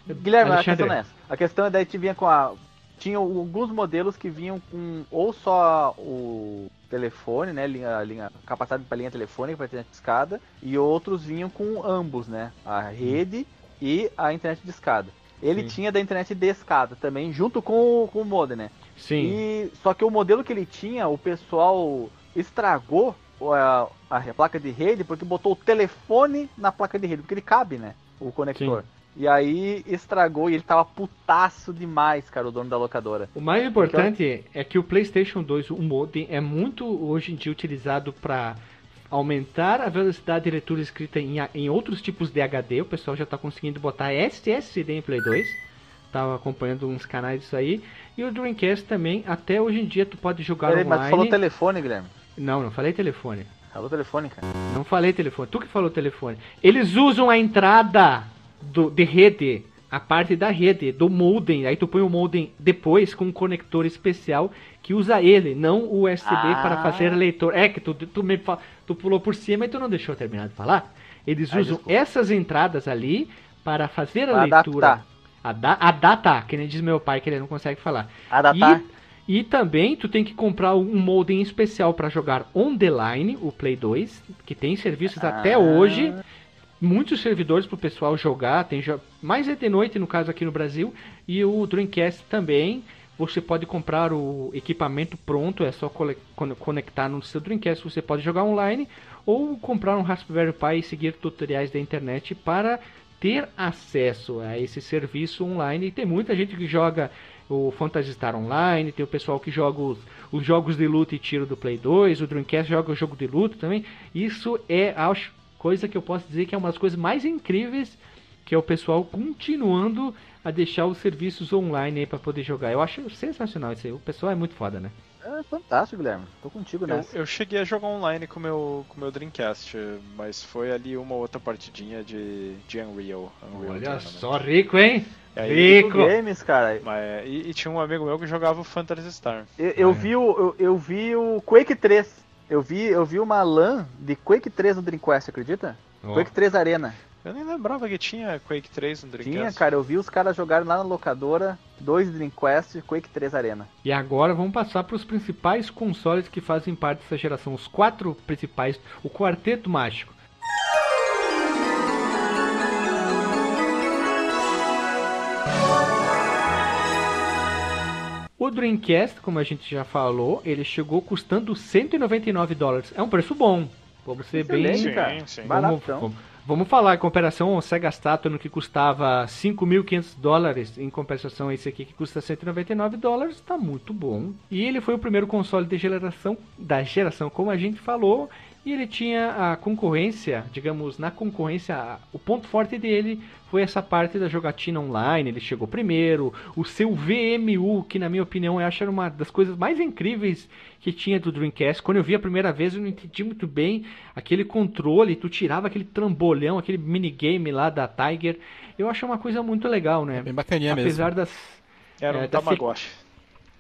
Speaker 2: Guilherme, a
Speaker 1: Alexandre.
Speaker 2: questão é essa. A questão é daí que vinha com a. Tinha alguns modelos que vinham com ou só o telefone, né? Linha, linha, capacidade para linha telefônica, para internet de escada, e outros vinham com ambos, né? A rede e a internet de escada. Ele
Speaker 1: Sim.
Speaker 2: tinha da internet de escada também, junto com, o- com o modem, né?
Speaker 1: Sim.
Speaker 2: E só que o modelo que ele tinha, o pessoal estragou a, a placa de rede porque botou o telefone na placa de rede, porque ele cabe, né? O conector. E aí estragou e ele tava putaço demais, cara, o dono da locadora.
Speaker 1: O mais importante é que o PlayStation 2, o modem, é muito hoje em dia utilizado para aumentar a velocidade de leitura escrita em, a- em outros tipos de HD. O pessoal já está conseguindo botar SSD em Play 2. Tava acompanhando uns canais disso aí. E o Dreamcast também, até hoje em dia, tu pode jogar
Speaker 2: Peraí, mas tu falou
Speaker 1: online.
Speaker 2: telefone, Guilherme.
Speaker 1: Não, não falei telefone.
Speaker 2: Falou telefone, cara.
Speaker 1: Não falei telefone. Tu que falou telefone. Eles usam a entrada do, de rede, a parte da rede, do modem. Aí tu põe o modem depois com um conector especial que usa ele, não o USB
Speaker 2: Ah.
Speaker 1: para fazer leitor. É que tu, tu, me, tu pulou por cima e tu não deixou terminar de falar. Eles
Speaker 2: Ai,
Speaker 1: usam
Speaker 2: desculpa.
Speaker 1: essas entradas ali para fazer a
Speaker 2: Pra
Speaker 1: leitura.
Speaker 2: adaptar.
Speaker 1: Ada- Adaptar, que nem diz meu pai que ele não consegue falar.
Speaker 2: Adaptar.
Speaker 1: E, e também tu tem que comprar um modem especial para jogar on the line, o Play 2, que tem serviços até
Speaker 2: Ah.
Speaker 1: hoje. Muitos servidores pro pessoal jogar, tem jo- mais é de noite no caso aqui no Brasil, e o Dreamcast também você pode comprar o equipamento pronto, é só cole- conectar no seu Dreamcast, você pode jogar online ou comprar um Raspberry Pi e seguir tutoriais da internet para ter acesso a esse serviço online. E tem muita gente que joga o Phantasy Star Online, tem o pessoal que joga os, os jogos de luta e tiro do Play 2, o Dreamcast joga o jogo de luta também. Isso é, acho, coisa que eu posso dizer que é uma das coisas mais incríveis que é o pessoal continuando a deixar os serviços online aí para poder jogar. Eu acho sensacional isso aí. O pessoal é muito foda, né?
Speaker 2: É fantástico, Guilherme. Tô contigo
Speaker 4: Eu,
Speaker 2: nessa.
Speaker 4: eu cheguei a jogar online com meu, o com meu Dreamcast, mas foi ali uma outra partidinha de, de Unreal. Unreal
Speaker 1: Olha só, rico, hein?
Speaker 4: E aí,
Speaker 1: Rico!
Speaker 2: Games, cara.
Speaker 4: mas, e, e tinha um amigo meu que jogava o Phantasy Star.
Speaker 2: Eu, eu vi o, eu, eu vi o Quake 3. Eu vi, eu vi uma LAN de Quake 3 no Dreamcast, acredita?
Speaker 1: Ó.
Speaker 2: Quake 3 Arena.
Speaker 4: Eu nem lembrava que tinha Quake 3 no Dreamcast.
Speaker 2: Tinha, cara, eu vi os caras jogarem lá na locadora, dois Dreamcast, Quake 3 Arena.
Speaker 1: E agora vamos passar para os principais consoles que fazem parte dessa geração. Os quatro principais, o quarteto mágico. O Dreamcast, como a gente já falou, ele chegou custando 199 dólares. É um preço bom. Vamos ser bem.
Speaker 2: Excelente, cara.
Speaker 4: Sim, sim.
Speaker 1: Vamos, vamos, vamos falar em comparação ao Sega Saturn que custava 5.500 dólares, em compensação a esse aqui que custa 199 dólares, está muito bom. E ele foi o primeiro console de geração da geração, como a gente falou, e ele tinha a concorrência, digamos, na concorrência, o ponto forte dele foi essa parte da jogatina online, ele chegou primeiro, o seu VMU, que na minha opinião eu acho era uma das coisas mais incríveis que tinha do Dreamcast. Quando eu vi a primeira vez eu não entendi muito bem aquele controle, tu tirava aquele trambolhão, aquele minigame lá da Tiger. Eu acho uma coisa muito legal, né?
Speaker 5: É bem bacaninha mesmo.
Speaker 1: Apesar das
Speaker 4: Era um
Speaker 1: É, da
Speaker 4: Tamagotchi.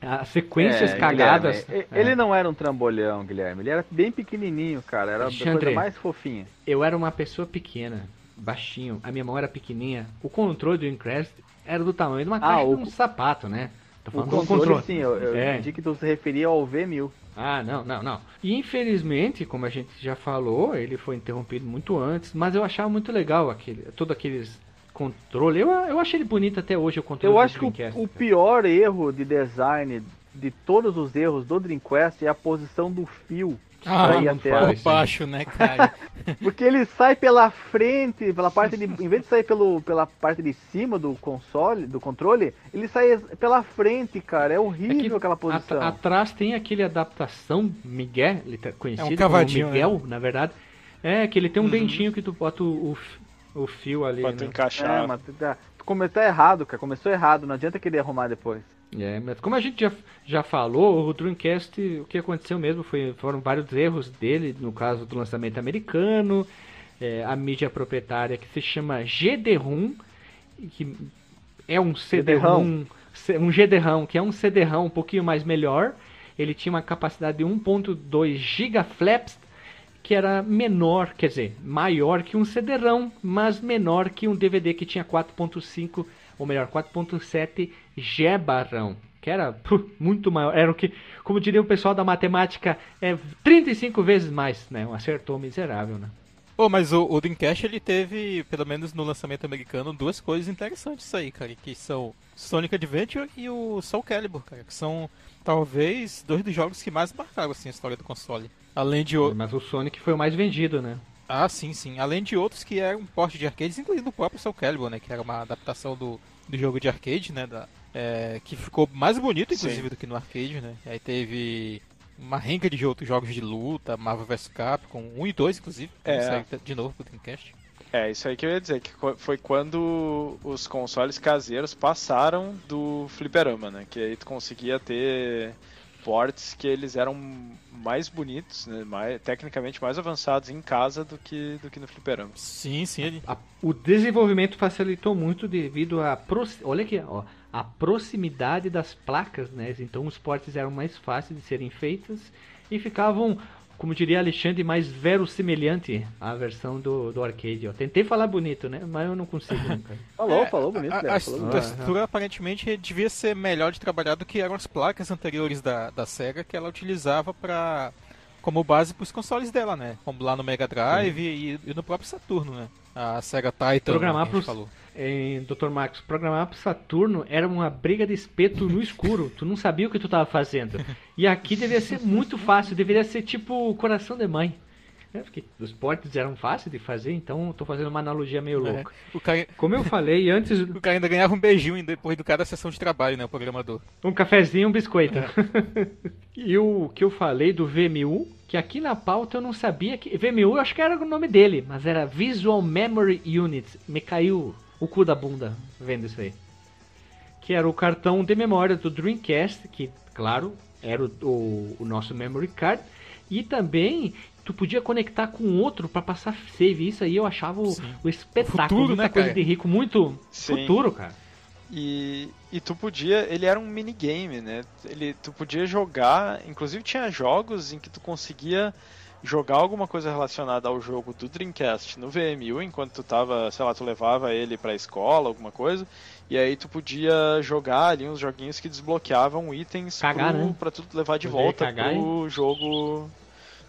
Speaker 1: As sequências
Speaker 2: É,
Speaker 1: cagadas.
Speaker 2: Guilherme,
Speaker 1: É.
Speaker 2: Ele não era um trambolhão, Guilherme. Ele era bem pequenininho, cara. Era a coisa mais fofinha.
Speaker 1: Eu era uma pessoa pequena, baixinho, a minha mão era pequenininha. O controle do Dreamcast era do tamanho de uma
Speaker 2: Ah,
Speaker 1: caixa
Speaker 2: o
Speaker 1: de um sapato, né? Tô
Speaker 2: O
Speaker 1: falando do
Speaker 2: controle,
Speaker 1: controle.
Speaker 2: sim, eu, eu
Speaker 1: É.
Speaker 2: entendi que tu se referia ao V1000.
Speaker 1: Ah, não, não, não. E infelizmente, como a gente já falou, ele foi interrompido muito antes, mas eu achava muito legal aquele, todo aqueles controle. Eu, eu achei ele bonito até hoje o controle
Speaker 2: Eu
Speaker 1: do
Speaker 2: acho que o, o pior erro de design de todos os erros do Dreamcast é a posição do fio.
Speaker 5: Ah,
Speaker 2: pra ir até
Speaker 5: baixo, né, cara? [LAUGHS]
Speaker 2: Porque ele sai pela frente, pela parte de. Em vez de sair pelo, pela parte de cima do console, do controle, ele sai pela frente, cara. É horrível
Speaker 1: É que
Speaker 2: aquela posição.
Speaker 1: at- atrás tem aquele adaptação Miguel, ele tá conhecido
Speaker 5: cavadinho,
Speaker 1: como Miguel, na verdade. É, que ele tem um dentinho que tu bota o, o, o fio ali.
Speaker 4: Pra tu
Speaker 1: né?
Speaker 4: encaixar.
Speaker 2: É, mas tu, tá, tu começou errado, cara. Começou errado. Não adianta querer arrumar depois.
Speaker 1: É, mas como a gente já, já falou, o Dreamcast, o que aconteceu mesmo foi, foram vários erros dele, no caso do lançamento americano, é, a mídia proprietária que se chama GD-ROM, que é um CD-ROM, um GD-ROM, que é um CD-ROM um pouquinho mais melhor, ele tinha uma capacidade de 1.2 gigaflops, que era menor, quer dizer, maior que um CD-ROM, mas menor que um DVD que tinha 4.5, ou melhor, 4.7 GBROM, que era puh, muito maior, era o que, como diria o pessoal da matemática, é 35 vezes mais, né? Um acertou miserável, né?
Speaker 5: Pô, mas o, o Dreamcast ele teve, pelo menos no lançamento americano, duas coisas interessantes aí, cara, que são Sonic Adventure e o Soul Calibur, cara, que são talvez dois dos jogos que mais marcaram assim a história do console. Além de o...
Speaker 1: Mas o Sonic foi o mais vendido, né?
Speaker 5: Ah, sim, sim. Além de outros que eram porte de arcades, incluindo o próprio Soul Calibur, né, que era uma adaptação do, do jogo de arcade, né, da, é, que ficou mais bonito inclusive
Speaker 4: Sim.
Speaker 5: do que no arcade, né. E aí teve uma renca de outros jogos de luta, Marvel vs Capcom 1 e 2 inclusive, que
Speaker 4: É.
Speaker 5: saiu de novo pro Dreamcast.
Speaker 4: É, isso aí que eu ia dizer, que foi quando os consoles caseiros passaram do fliperama, né? Que aí tu conseguia ter ports que eles eram mais bonitos, né? Mais, tecnicamente mais avançados em casa do que, do que no fliperama.
Speaker 5: Sim, sim, ele...
Speaker 1: A- o desenvolvimento facilitou muito devido à olha aqui, ó, a proximidade das placas, né? Então os portes eram mais fáceis de serem feitos e ficavam, como diria Alexandre, mais verossimilhante à versão do, do arcade. Ó. Tentei falar bonito, né? Mas eu não consigo [LAUGHS] nunca.
Speaker 2: Falou,
Speaker 5: É,
Speaker 2: falou bonito,
Speaker 5: a, a,
Speaker 2: falou
Speaker 5: a
Speaker 2: bonito.
Speaker 5: textura aparentemente devia ser melhor de trabalhar do que eram as placas anteriores da, da SEGA que ela utilizava para como base para os consoles dela, né? Como lá no Mega Drive e, e no próprio Saturno, né? A Sega Titan,
Speaker 1: Programar
Speaker 5: que a gente
Speaker 1: pros-
Speaker 5: falou.
Speaker 1: Em Dr. Max, programar pro Saturno era uma briga de espeto no escuro. Tu não sabia o que tu tava fazendo. E aqui devia ser muito fácil, deveria ser tipo coração de mãe. É, porque os portes eram fáceis de fazer, então eu tô fazendo uma analogia meio
Speaker 5: É,
Speaker 1: louca.
Speaker 5: cara,
Speaker 1: Como eu falei antes, [LAUGHS]
Speaker 5: o cara ainda ganhava um beijinho depois do cada sessão de trabalho, né? O programador.
Speaker 1: um cafezinho e um biscoito. [LAUGHS] e o que eu falei do VMU, que aqui na pauta eu não sabia que. VMU eu acho que era o nome dele, mas era Visual Memory Unit. Me caiu o cu da bunda vendo isso aí. Que era o cartão de memória do Dreamcast, que, claro, era o, o- o nosso memory card. E também tu podia conectar com outro para passar save. Isso aí eu achava o, o espetáculo,
Speaker 5: Futuro,
Speaker 1: muita
Speaker 5: né,
Speaker 1: coisa
Speaker 5: cara?
Speaker 1: de rico, muito
Speaker 4: Sim.
Speaker 1: futuro, cara.
Speaker 4: E, e tu podia, ele era um minigame, né? Ele, tu podia jogar, inclusive tinha jogos em que tu conseguia jogar alguma coisa relacionada ao jogo do Dreamcast no VMU, enquanto tu tava, sei lá, tu levava ele pra escola, alguma coisa, e aí tu podia jogar ali uns joguinhos que desbloqueavam itens
Speaker 1: Cagar,
Speaker 4: pro,
Speaker 1: né?
Speaker 4: pra tu levar de
Speaker 1: Poder
Speaker 4: volta
Speaker 1: cagar
Speaker 4: pro jogo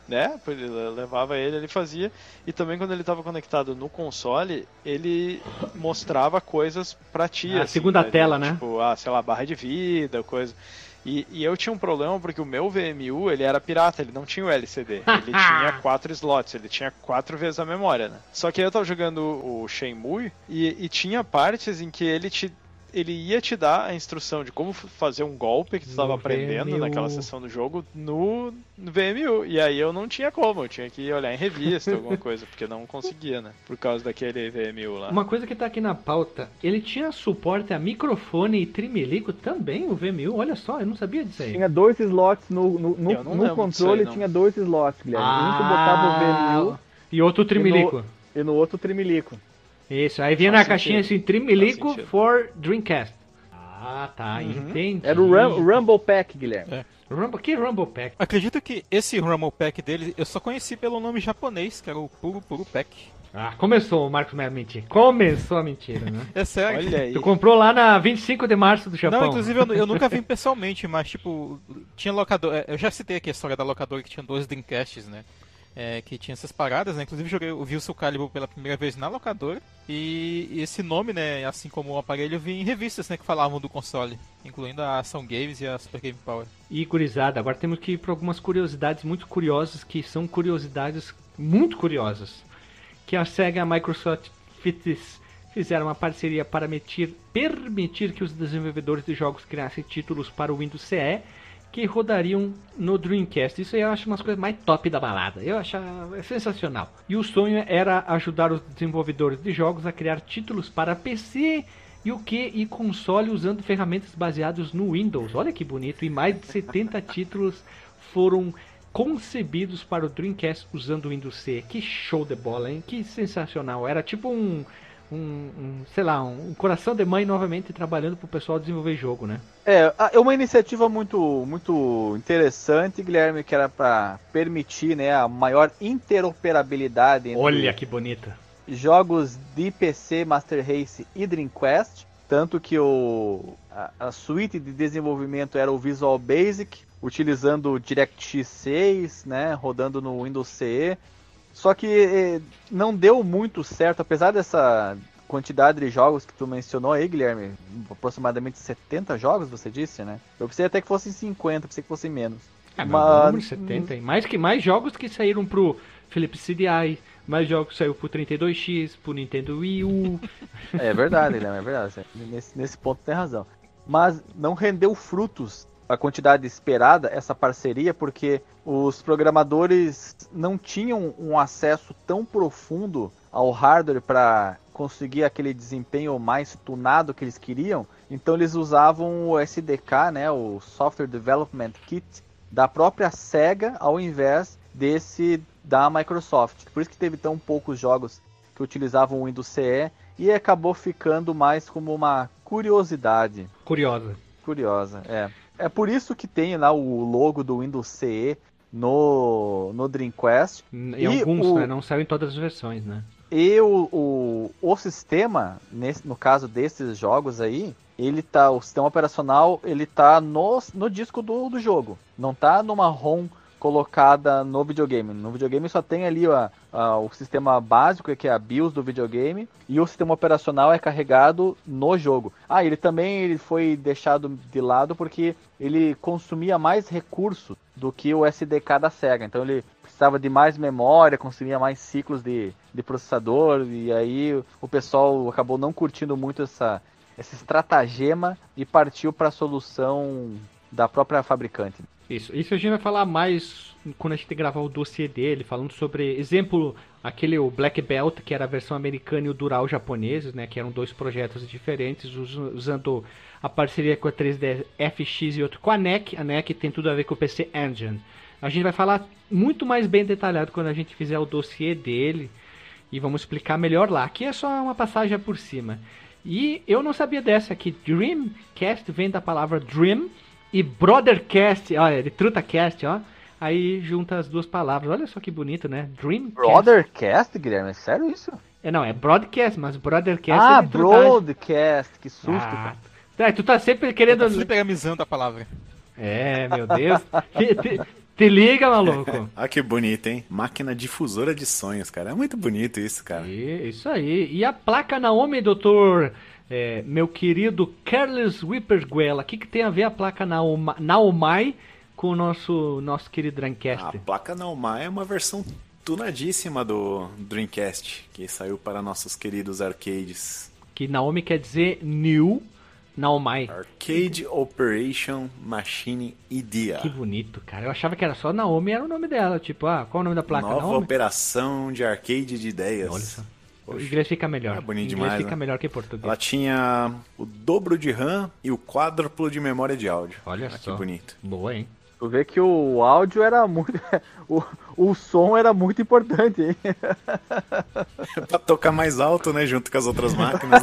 Speaker 4: né? Ele levava ele, ele fazia. E também quando ele estava conectado no console, ele mostrava coisas pra ti.
Speaker 1: A
Speaker 4: assim,
Speaker 1: segunda tela, né?
Speaker 4: Tipo, ah, sei lá, barra de vida, coisa. E, e eu tinha um problema porque o meu VMU, ele era pirata, ele não tinha o LCD. Ele [LAUGHS] tinha quatro slots, ele tinha quatro vezes a memória, né? Só que eu tava jogando o Shenmue e, e tinha partes em que ele te ele ia te dar a instrução de como fazer um golpe que tu estava
Speaker 1: No
Speaker 4: aprendendo
Speaker 1: VMU.
Speaker 4: naquela sessão do jogo no, no VMU. E aí eu não tinha como, eu tinha que olhar em revista, alguma [LAUGHS] coisa, porque não conseguia, né? Por causa daquele VMU lá.
Speaker 1: Uma coisa que tá aqui na pauta, ele tinha suporte a microfone e trimelico também, o VMU, olha só, eu não sabia disso aí.
Speaker 2: Tinha dois slots no, no, no, no
Speaker 4: aí,
Speaker 2: controle,
Speaker 4: não.
Speaker 2: tinha dois slots, Guilherme. um que
Speaker 1: Ah,
Speaker 2: botava o VMU
Speaker 1: E outro trimelico.
Speaker 2: e no outro trimelico.
Speaker 1: Isso, aí vinha
Speaker 4: Faz
Speaker 1: na caixinha
Speaker 4: sentido.
Speaker 1: assim, trimelico
Speaker 4: Faz sentido.
Speaker 1: for Dreamcast. Ah, tá,
Speaker 4: Uhum.
Speaker 1: entendi.
Speaker 2: Era o Rum- Rumble Pack, Guilherme.
Speaker 1: Rumble, que Rumble Pack?
Speaker 5: Acredito que esse Rumble Pack dele eu só conheci pelo nome japonês, que era o Puro Puro Pack.
Speaker 1: Ah, começou o Marcos Melo mentir. Começou a mentira, né?
Speaker 5: É sério.
Speaker 4: Olha aí.
Speaker 1: Tu comprou lá na 25 de março do Japão.
Speaker 5: Não, inclusive eu, eu nunca vi [LAUGHS] pessoalmente, mas tipo, tinha locador. é, Eu já citei aqui a história da locadora que tinha dois Dreamcasts, né? É, que tinha essas paradas, né? Inclusive joguei, eu vi o Soul Calibur pela primeira vez na locadora. E esse nome, né, assim como o aparelho, eu vi em revistas, né, que falavam do console, incluindo a Ação Games e a Super Game Power.
Speaker 1: E gurizada, agora temos que ir para algumas curiosidades muito curiosas, que são curiosidades muito curiosas. Que a SEGA e a Microsoft fiz- fizeram uma parceria para metir- permitir que os desenvolvedores de jogos criassem títulos para o Windows CE que rodariam no Dreamcast. Isso aí eu acho umas coisas mais top da balada. Eu acho é sensacional. E o sonho era ajudar os desenvolvedores de jogos a criar títulos para PC e o que e console usando ferramentas baseadas no Windows. Olha que bonito. E mais de 70 [LAUGHS] títulos foram concebidos para o Dreamcast usando o Windows C. Que show de bola, hein? Que sensacional. Era tipo um, um, um, sei lá, um, um coração de mãe novamente trabalhando para o pessoal desenvolver jogo, né?
Speaker 2: É, é uma iniciativa muito, muito interessante, Guilherme, que era para permitir né, a maior interoperabilidade entre
Speaker 1: Olha que bonita.
Speaker 2: jogos de PC, Master Race e Dreamcast. Tanto que o, a, a suíte de desenvolvimento era o Visual Basic, utilizando o DirectX 6, né, rodando no Windows CE. Só que eh, não deu muito certo, apesar dessa quantidade de jogos que tu mencionou aí, Guilherme, aproximadamente 70 jogos, você disse, né? Eu pensei até que fossem 50, pensei que fossem menos.
Speaker 1: Ah, mas
Speaker 2: Mas-
Speaker 1: número 70, hein? Mais, que, mais jogos que saíram pro Philips CDI, mais jogos que saíram pro 32X, pro Nintendo Wii U.
Speaker 2: É verdade, Guilherme, é verdade. Nesse, nesse ponto tem razão. Mas não rendeu frutos a quantidade esperada, essa parceria, porque os programadores não tinham um acesso tão profundo ao hardware para conseguir aquele desempenho mais tunado que eles queriam. Então eles usavam o SDK, né, o Software Development Kit da própria Sega, ao invés desse da Microsoft. Por isso que teve tão poucos jogos que utilizavam o Windows CE e acabou ficando mais como uma curiosidade.
Speaker 1: Curiosa.
Speaker 2: Curiosa, é. É por isso que tem lá o logo do Windows CE no, no Dreamcast.
Speaker 1: Em
Speaker 2: E
Speaker 1: alguns,
Speaker 2: o-
Speaker 1: né? Não saiu em todas as versões, né?
Speaker 2: E o, o, o sistema, nesse, no caso desses jogos aí, ele tá, o sistema operacional, ele tá no, no disco do, do jogo. Não tá numa ROM colocada no videogame. No videogame só tem ali o sistema básico, que é a BIOS do videogame, e o sistema operacional é carregado no jogo. Ah, ele também ele foi deixado de lado porque ele consumia mais recursos do que o SDK da Sega. Então ele precisava de mais memória, consumia mais ciclos de, de processador, e aí o pessoal acabou não curtindo muito essa, esse estratagema e partiu para a solução da própria fabricante.
Speaker 1: Isso, isso a gente vai falar mais quando a gente gravar o dossiê dele, falando sobre, exemplo, aquele o Black Belt, que era a versão americana e o Dural japoneses, né, que eram dois projetos diferentes, us- usando a parceria com a 3D FX e outro com a NEC. A NEC tem tudo a ver com o PC Engine. A gente vai falar muito mais bem detalhado quando a gente fizer o dossiê dele e vamos explicar melhor lá. Aqui é só uma passagem por cima. E eu não sabia dessa aqui. Dreamcast vem da palavra dream e Brothercast, olha, de TrutaCast, ó. Aí junta as duas palavras. Olha só que bonito, né? Dreamcast.
Speaker 2: Brothercast, Guilherme? É sério isso?
Speaker 1: É, não, é broadcast, mas Brothercast
Speaker 2: ah,
Speaker 1: é trutagem.
Speaker 2: broadcast, que susto,
Speaker 1: Ah,
Speaker 2: cara.
Speaker 1: tá, tu tá sempre querendo...
Speaker 5: Tá fliperamizando a palavra.
Speaker 1: É, meu Deus. te, te- te liga, maluco. [LAUGHS]
Speaker 6: Ah, que bonito, hein? Máquina difusora de sonhos, cara. É muito bonito isso, cara.
Speaker 1: E- isso aí. E a placa Naomi, doutor, é, meu querido Carlos Whipperguela, o que, que tem a ver a placa Naoma, Naomai com o nosso, nosso querido Dreamcast?
Speaker 6: A placa Naumai é uma versão tunadíssima do Dreamcast, que saiu para nossos queridos arcades.
Speaker 1: Que Naomi quer dizer New Naomai.
Speaker 6: Arcade Operation Machine Idea.
Speaker 1: Que bonito, cara. Eu achava que era só Naomi, era o nome dela. Tipo, ah, qual é o nome da placa?
Speaker 6: Nova
Speaker 1: Naomi?
Speaker 6: operação de arcade de ideias.
Speaker 1: Olha só. O inglês fica melhor.
Speaker 6: É bonito
Speaker 1: o inglês
Speaker 6: demais,
Speaker 1: fica
Speaker 6: né?
Speaker 1: melhor que português.
Speaker 6: Ela tinha o dobro de RAM e o quádruplo de memória de áudio.
Speaker 1: Olha
Speaker 6: Ah,
Speaker 1: só.
Speaker 6: Que bonito.
Speaker 1: Boa, hein?
Speaker 2: Tu vê que o áudio era muito. [LAUGHS] o, o som era muito importante, hein? [LAUGHS]
Speaker 6: pra tocar mais alto, né? Junto com as outras máquinas.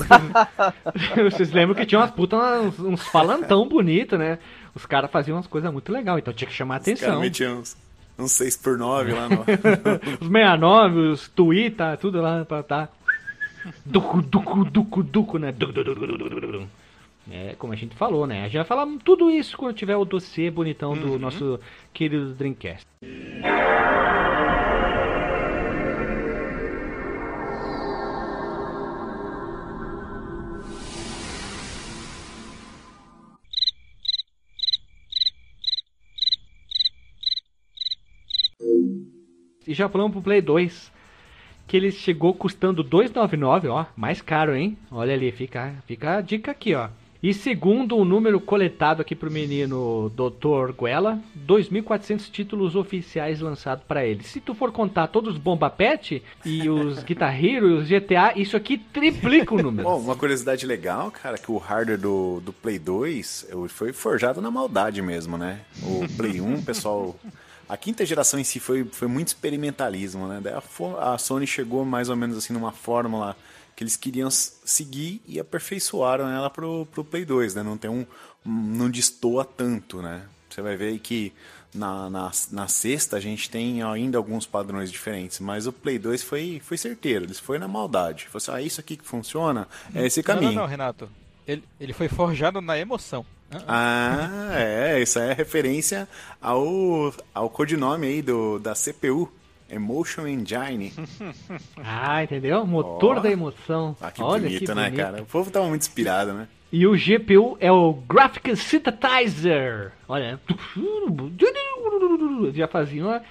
Speaker 6: [LAUGHS]
Speaker 1: Vocês lembram que tinha umas putas, uns, uns falantão bonito, né? Os caras faziam umas coisas muito legais, então tinha que chamar
Speaker 6: Os
Speaker 1: atenção.
Speaker 6: metiam uns, uns 6x9 lá no. [LAUGHS]
Speaker 1: Os 69, os Twitter, tudo lá pra tá. Duco, duco, duco, duco, né? Duco, duco, duco, duco, duco. É, como a gente falou, né? A gente vai falar tudo isso quando tiver o dossiê bonitão do nosso querido Dreamcast. E já falamos pro Play 2 que ele chegou custando 299, ó, mais caro, hein? Olha ali, fica, fica a dica aqui, ó. E segundo o número coletado aqui pro menino Dr. Guela, 2.400 títulos oficiais lançados para ele. Se tu for contar todos os Bomba Pet e os [LAUGHS] Guitar Hero e os GTA, isso aqui triplica o número.
Speaker 6: Bom, uma curiosidade legal, cara, que o hardware do, do Play 2 eu- foi forjado na maldade mesmo, né? O Play 1, pessoal. A quinta geração em si foi, foi muito experimentalismo, né? Daí a, a Sony chegou mais ou menos assim numa fórmula que eles queriam seguir e aperfeiçoaram ela pro, pro Play 2, né? Não tem um. um- não destoa tanto, né? Você vai ver aí que na, na, na sexta a gente tem ainda alguns padrões diferentes, mas o Play 2 foi, foi certeiro, eles foi na maldade. Falou assim, ah, isso aqui que funciona, é esse
Speaker 5: Não,
Speaker 6: caminho.
Speaker 5: não, não, Renato. Ele, ele foi forjado na emoção.
Speaker 6: Ah, é, isso é referência ao, ao codinome aí do, da CPU, Emotion Engine. [LAUGHS]
Speaker 1: Ah, entendeu? Motor
Speaker 6: Ó.
Speaker 1: da emoção.
Speaker 6: Ah, que
Speaker 1: Olha
Speaker 6: bonito,
Speaker 1: que
Speaker 6: né,
Speaker 1: bonito.
Speaker 6: cara? O povo tava muito inspirado, né?
Speaker 1: E o GPU é o Graphic Synthesizer. Olha. Já faziam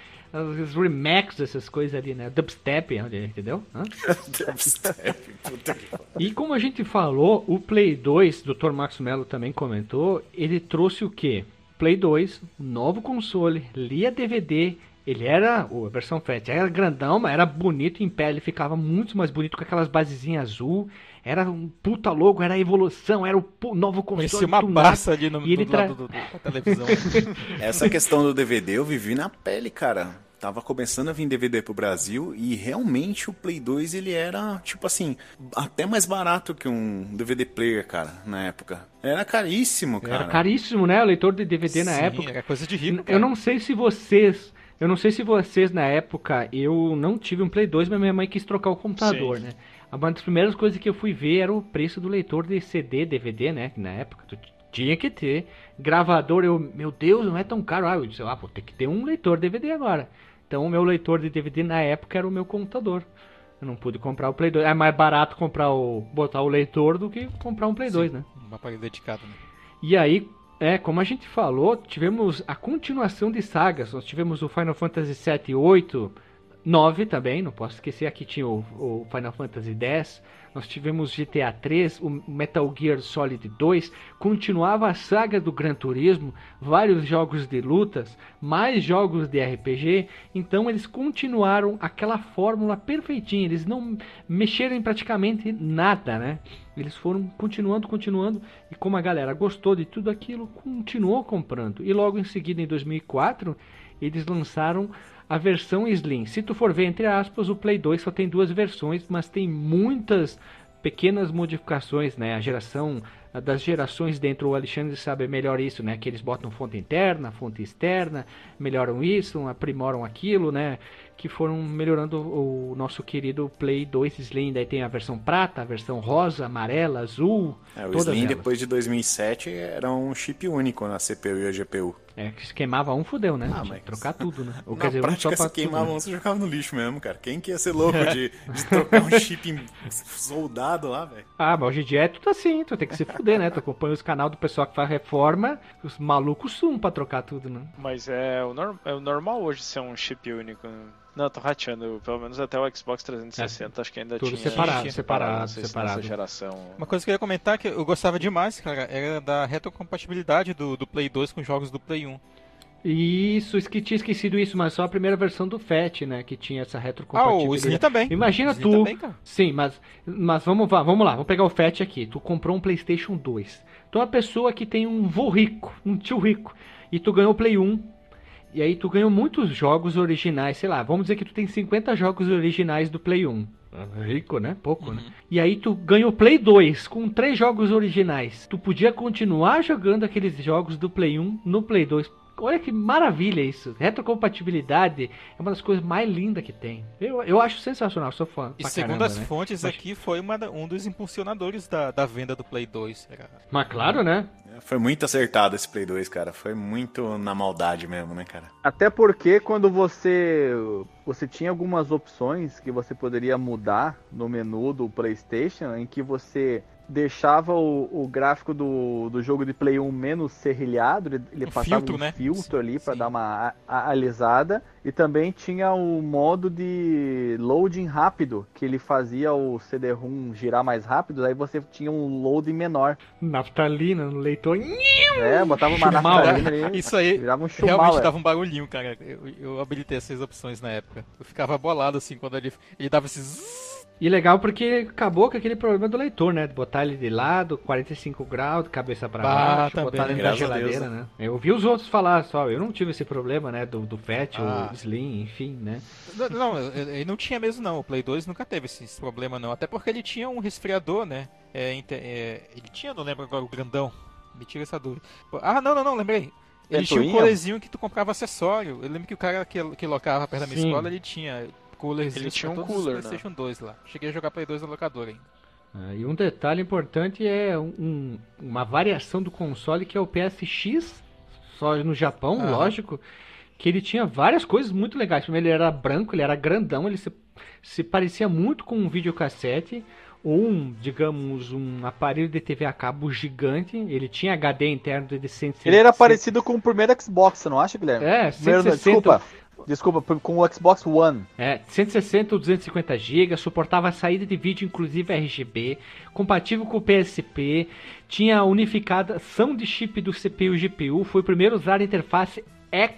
Speaker 1: os remakes dessas coisas ali, né? Dubstep, entendeu? Hã? [LAUGHS]
Speaker 6: Dubstep, puta que pariu.
Speaker 1: E como a gente falou, o Play 2, o Dr. Max Mello também comentou, ele trouxe o quê? Play 2, novo console, lia DVD, ele era, o- a versão FAT, era grandão, mas era bonito em pé, ele ficava muito mais bonito com aquelas basezinhas azul, era um puta logo, era a evolução, era o novo console.
Speaker 5: Conheci uma baça ali no,
Speaker 1: E ele tra-
Speaker 5: lado do- da televisão. [LAUGHS]
Speaker 6: Essa questão do DVD eu vivi na pele, cara. Tava começando a vir DVD pro Brasil e realmente o Play 2 ele era, tipo assim, até mais barato que um DVD player, cara, na época. Era caríssimo, cara.
Speaker 1: Era caríssimo, né? O leitor de DVD na
Speaker 5: Sim,
Speaker 1: época.
Speaker 5: Era coisa de rico.
Speaker 1: Eu
Speaker 5: cara.
Speaker 1: não sei se vocês. Eu não sei se vocês na época. Eu não tive um Play 2, mas minha mãe quis trocar o computador,
Speaker 4: Sim.
Speaker 1: né? Uma das primeiras coisas que eu fui ver era o preço do leitor de CD, DVD, né? que Na época tu Tinha que ter. Gravador, eu, meu Deus, não é tão caro. Ah, eu disse, ah, vou ter que ter um leitor DVD agora. Então o meu leitor de DVD na época era o meu computador. Eu não pude comprar o Play 2. É mais barato comprar o. botar o leitor do que comprar um Play 2, né?
Speaker 5: Um aparelho dedicado, né?
Speaker 1: E aí, é, como a gente falou, tivemos a continuação de sagas. Nós tivemos o Final Fantasy 7 8, 9 também, não posso esquecer, aqui tinha o, o Final Fantasy 10. Nós tivemos GTA 3, o Metal Gear Solid 2, continuava a saga do Gran Turismo, vários jogos de lutas, mais jogos de RPG, então eles continuaram aquela fórmula perfeitinha, eles não mexeram em praticamente nada, né? Eles foram continuando, continuando, e como a galera gostou de tudo aquilo, continuou comprando. E logo em seguida, em 2004, eles lançaram a versão Slim. Se tu for ver entre aspas, o Play 2 só tem duas versões, mas tem muitas pequenas modificações, né? A geração das gerações dentro, o Alexandre sabe melhor isso, né? Que eles botam fonte interna, fonte externa, melhoram isso, aprimoram aquilo, né? Que foram melhorando o nosso querido Play 2 Slim. Daí tem a versão prata, a versão rosa, amarela, azul.
Speaker 6: É, o
Speaker 1: todas
Speaker 6: Slim
Speaker 1: elas.
Speaker 6: depois de 2007 era um chip único na CPU e a GPU.
Speaker 1: É, que se queimava um, fudeu, né?
Speaker 6: Ah, mas-
Speaker 1: que trocar tudo, né? [LAUGHS] Ou,
Speaker 6: Na
Speaker 1: quer dizer, um
Speaker 6: prática,
Speaker 1: só pra
Speaker 6: se queimava
Speaker 1: tudo,
Speaker 6: um, você jogava no lixo mesmo, cara. Quem que ia ser louco de, de [LAUGHS] trocar um chip soldado lá, velho?
Speaker 1: Ah, mas hoje em dia é tudo assim, tu tem que se fuder, né? Tu acompanha os canal do pessoal que faz reforma, os malucos sumam pra trocar tudo, né?
Speaker 4: Mas é o, é o normal hoje ser um chip único. né? Não, tô rateando. Pelo menos até o Xbox 360 acho que ainda
Speaker 1: É, tudo
Speaker 4: tinha.
Speaker 1: separado, separado,
Speaker 4: se
Speaker 1: separado.
Speaker 4: Geração.
Speaker 5: Uma coisa que eu ia comentar que eu gostava demais, cara, era da retrocompatibilidade do, do Play 2 com jogos do Play 1.
Speaker 1: Isso, esque- tinha esquecido isso, mas só a primeira versão do FAT, né? Que tinha essa
Speaker 5: Ah, o
Speaker 1: retrocompatibilidade.
Speaker 5: Slim também.
Speaker 1: Imagina
Speaker 5: O Slim
Speaker 1: tu.
Speaker 5: também, cara.
Speaker 1: Sim, mas, mas vamos, vá- vamos lá, vamos pegar o FAT aqui. Tu comprou um PlayStation 2. Tu é uma pessoa que tem um vô rico, um tio rico, e tu ganhou o Play 1. E aí tu ganhou muitos jogos originais, sei lá, vamos dizer que tu tem 50 jogos originais do Play 1. Ah, Rico, né? Pouco, né? E aí tu ganhou o Play 2 com três jogos originais. Tu podia continuar jogando aqueles jogos do Play 1 no Play 2. Olha que maravilha isso. Retrocompatibilidade é uma das coisas mais lindas que tem. Eu, eu acho sensacional, sou fã.
Speaker 5: E segundo
Speaker 1: caramba,
Speaker 5: as
Speaker 1: né?
Speaker 5: fontes
Speaker 1: Mas-
Speaker 5: aqui, foi uma da- um dos impulsionadores da, da venda do Play 2. Era-
Speaker 1: Mas claro, né?
Speaker 6: Foi muito acertado esse Play 2, cara. Foi muito na maldade mesmo, né, cara?
Speaker 2: Até porque quando você você tinha algumas opções que você poderia mudar no menu do PlayStation, em que você deixava o, o gráfico do, do jogo de Play 1 menos serrilhado, ele, ele
Speaker 5: Um
Speaker 2: passava
Speaker 5: filtro,
Speaker 2: um
Speaker 5: né?
Speaker 2: filtro ali para dar uma a- a- alisada, e também tinha o modo de loading rápido, que ele fazia o CD-ROM girar mais rápido, aí você tinha um loading menor.
Speaker 1: Naftalina no leitor.
Speaker 2: É, botava uma
Speaker 1: Chumal,
Speaker 2: naftalina ali,
Speaker 5: Isso aí
Speaker 2: virava um
Speaker 5: realmente
Speaker 2: chumal.
Speaker 5: dava um barulhinho, cara. Eu, eu habilitei essas opções na época. Eu ficava bolado assim quando ele, ele dava esses.
Speaker 1: E legal porque acabou com aquele problema do leitor, né? De botar ele de lado, 45 graus, cabeça pra baixo,
Speaker 5: também,
Speaker 1: botar ele na
Speaker 6: Deus,
Speaker 1: geladeira, né? Eu vi os outros falar só, eu não tive esse problema, né? Do, do FAT,
Speaker 5: Ah.
Speaker 1: o Slim, enfim, né?
Speaker 5: Não, Não, ele não tinha mesmo não. O Play 2 nunca teve esse, esse problema não. Até porque ele tinha um resfriador, né? É, é, ele tinha, não lembro agora, o grandão. Me tira essa dúvida. Ah, não, não, não, lembrei. Ele tinha um coolerzinho que tu comprava acessório. Eu lembro que o cara que, que locava perto da minha
Speaker 1: Sim.
Speaker 5: escola, ele tinha coolerzinho
Speaker 4: Ele tinha um cooler, né?
Speaker 5: PlayStation 2 lá. Cheguei a jogar Play 2 na locadora ainda.
Speaker 1: Ah, e um detalhe importante é um- um- uma variação do console que é o PSX, só no Japão,
Speaker 5: Aham.
Speaker 1: lógico, que ele tinha várias coisas muito legais. Primeiro, ele era branco, ele era grandão, ele se, se parecia muito com um videocassete ou um, digamos, um aparelho de TV a cabo gigante. Ele tinha HD interno de 160.
Speaker 2: Ele era parecido com o primeiro Xbox, você não acha, Guilherme?
Speaker 1: É,
Speaker 2: Primeiro,
Speaker 1: 160,
Speaker 2: desculpa, desculpa, com o Xbox One.
Speaker 1: É, 160 ou 250 GB, suportava saída de vídeo inclusive RGB, compatível com o PSP, tinha unificação de chip do CPU e GPU, foi o primeiro a usar a interface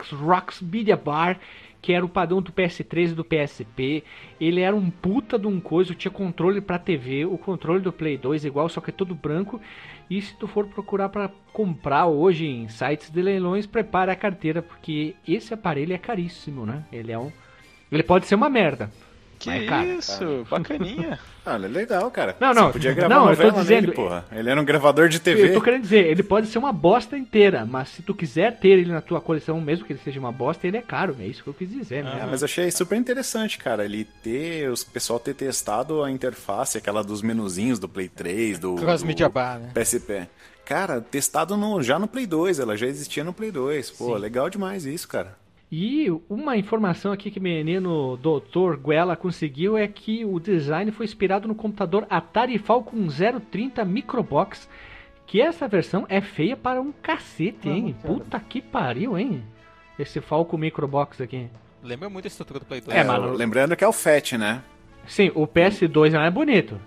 Speaker 1: Xrox Media Bar, que era o padrão do PS3 e do PSP. Ele era um puta de um coisa, tinha controle para TV, o controle do Play 2 igual, só que é todo branco. E se tu for procurar para comprar hoje em sites de leilões, prepara a carteira, porque esse aparelho é caríssimo, né? Ele é um ele pode ser uma merda.
Speaker 4: Que
Speaker 1: Mas, cara,
Speaker 4: isso, bacaninha. [LAUGHS]
Speaker 6: Ah, ele é legal, cara.
Speaker 1: Não, não,
Speaker 6: Você podia gravar
Speaker 1: não, eu tô dizendo-
Speaker 6: nele, porra. Ele era um gravador de TV.
Speaker 1: Eu tô querendo dizer, ele pode ser uma bosta inteira, mas se tu quiser ter ele na tua coleção, mesmo que ele seja uma bosta, ele é caro. É isso que eu quis dizer, né?
Speaker 6: Ah, mas eu achei super interessante, cara, ele ter, os pessoal ter testado a interface, aquela dos menuzinhos do Play 3, do,
Speaker 5: Cross
Speaker 6: do
Speaker 5: Media Bar, né?
Speaker 6: PSP. Cara, testado no, já no Play 2, ela já existia no Play 2. Pô, legal demais isso, cara.
Speaker 1: E uma informação aqui que o menino Dr. Guela conseguiu é que o design foi inspirado no computador Atari Falcon 030 Microbox, que essa versão é feia para um cacete, hein? Puta que pariu, hein? Esse Falcon Microbox aqui.
Speaker 5: Lembra muito a estrutura do Play 2.
Speaker 1: É,
Speaker 6: É,
Speaker 1: mano.
Speaker 6: Lembrando que é o FAT, né?
Speaker 1: Sim, o PS2 não é bonito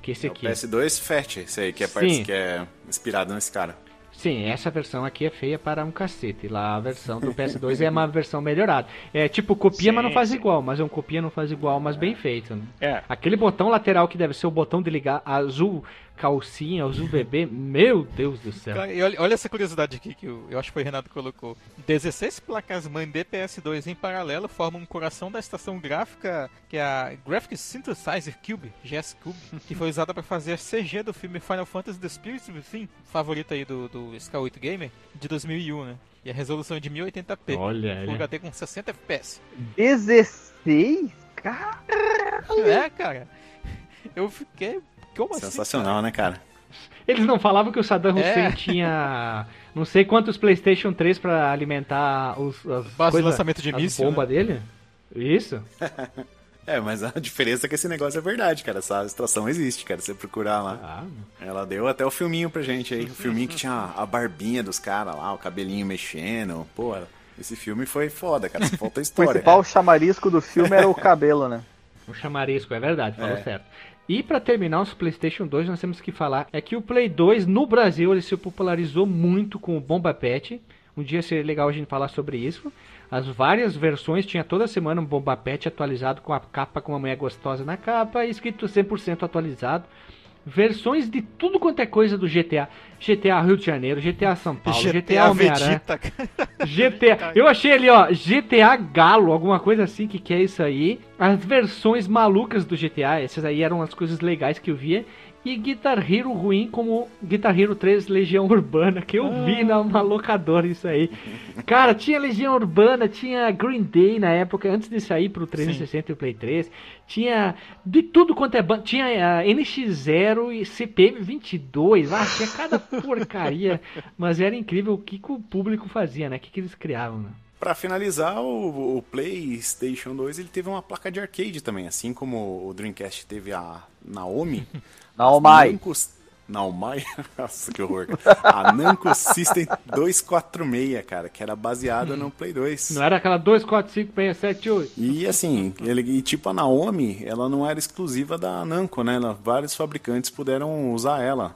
Speaker 1: que esse
Speaker 6: É o
Speaker 1: aqui.
Speaker 6: PS2 FAT, esse aí, que é, que é inspirado nesse cara.
Speaker 1: Sim, essa versão aqui é feia para um cacete. Lá a versão do PS2 é uma versão melhorada. É tipo copia, mas não
Speaker 4: Sim,
Speaker 1: faz
Speaker 4: sim.
Speaker 1: igual. Mas é um copia, não faz igual, mas bem feito. Né?
Speaker 4: É.
Speaker 1: Aquele botão lateral que deve ser o botão de ligar azul calcinha, azul bebê. Meu Deus do céu.
Speaker 5: Cara, e olha, olha essa curiosidade aqui que eu, eu acho que foi o Renato que colocou. 16 placas-mãe de PS2 em paralelo formam um coração da estação gráfica que é a Graphic Synthesizer Cube, GS Cube, que foi usada para fazer a CG do filme Final Fantasy The Spirit Within, favorito aí do, do SK8 Gamer, de 2001, né? E a resolução é de 1080p.
Speaker 1: Olha,
Speaker 5: Full
Speaker 1: ele-
Speaker 5: HD com 60 FPS.
Speaker 2: 16? Cara,
Speaker 5: É, cara. Eu fiquei. Como assim?
Speaker 6: Sensacional, né, cara?
Speaker 1: Eles não falavam que o Saddam Hussein
Speaker 5: É.
Speaker 1: tinha não sei quantos PlayStation 3 para alimentar os, as
Speaker 5: Base de
Speaker 1: coisa-
Speaker 5: lançamento de míssil,
Speaker 1: bomba dele? Isso? [LAUGHS]
Speaker 6: É, mas a diferença é que esse negócio é verdade, cara. Essa estação existe, cara. Você procurar lá.
Speaker 1: Ah,
Speaker 6: Ela deu até o filminho pra gente aí. O filminho que tinha a barbinha dos caras lá, o cabelinho mexendo. Pô, esse filme foi foda, cara. Só falta [LAUGHS]
Speaker 2: o
Speaker 6: história.
Speaker 2: principal chamarisco do filme era o [LAUGHS] cabelo, né?
Speaker 1: o chamarisco, é verdade, falou
Speaker 6: É.
Speaker 1: certo. E para terminar os PlayStation 2, nós temos que falar é que o Play 2 no Brasil ele se popularizou muito com o Bomba Pet. Um dia seria legal a gente falar sobre isso. As várias versões tinha toda semana um Bomba Pet atualizado com a capa com uma mulher gostosa na capa escrito 100% atualizado. Versões de tudo quanto é coisa do GTA. GTA Rio de Janeiro, GTA São Paulo, GTA, Homem-Aranha.
Speaker 5: Vegeta, cara. [LAUGHS]
Speaker 1: GTA. Eu achei ali, ó, GTA Galo, alguma coisa assim que que é isso aí. As versões malucas do GTA, essas aí eram as coisas legais que eu via. E Guitar Hero ruim como Guitar Hero 3 Legião Urbana, que eu vi na uma locadora isso aí. Cara, tinha Legião Urbana, tinha Green Day na época, antes de sair pro 360 e o Play 3. Tinha de tudo quanto é banda. Tinha a NX0 e CPM 22. Ah, tinha cada [LAUGHS] porcaria. Mas era incrível o que, que o público fazia, né? O que, que eles criavam, né?
Speaker 6: Pra finalizar, o, o PlayStation 2 ele teve uma placa de arcade também, assim como o Dreamcast teve a Naomi. [LAUGHS]
Speaker 2: Naomai.
Speaker 6: Namco- Naomai? [LAUGHS] Nossa, que horror. A Namco System 246, cara, que era baseada no Play 2.
Speaker 1: Não era aquela 2, 4, 5, 6, 7, 8.
Speaker 6: E assim, ele, e tipo a Naomi, ela não era exclusiva da Namco, né? Ela- vários fabricantes puderam usar ela.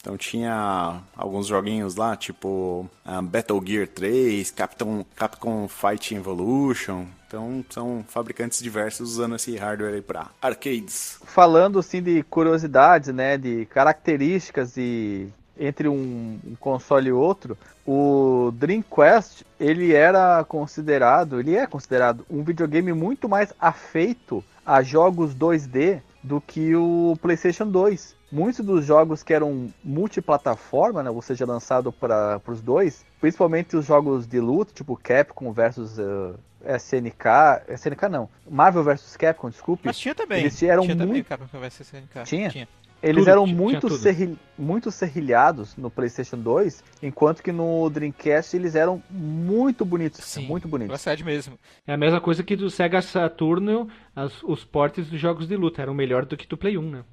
Speaker 6: Então tinha alguns joguinhos lá, tipo ah, Battle Gear 3, Capcom, Capcom Fight Evolution. Então são fabricantes diversos usando esse hardware aí pra arcades.
Speaker 2: Falando assim de curiosidades, né, de características e entre um, um console e outro, o Dreamcast ele era considerado, ele é considerado um videogame muito mais afeito a jogos 2D do que o PlayStation 2. Muitos dos jogos que eram multiplataforma, né, ou seja, lançado para os dois, principalmente os jogos de luta, tipo Capcom versus eh, SNK, SNK não, Marvel versus Capcom, desculpe.
Speaker 5: Mas tinha também.
Speaker 2: Eles eram
Speaker 5: tinha também
Speaker 2: muito-
Speaker 5: o Capcom vs SNK.
Speaker 2: Tinha?
Speaker 5: Tinha.
Speaker 2: Eles
Speaker 1: Tudo,
Speaker 2: eram
Speaker 1: tinha-
Speaker 2: muito,
Speaker 1: tinha
Speaker 2: serri- muito serrilhados no PlayStation 2, enquanto que no Dreamcast eles eram muito bonitos.
Speaker 5: Sim.
Speaker 2: Muito bonitos.
Speaker 5: Procede mesmo.
Speaker 1: É a mesma coisa que do Sega Saturno, as- os portes dos jogos de luta eram melhor do que do Play 1, né?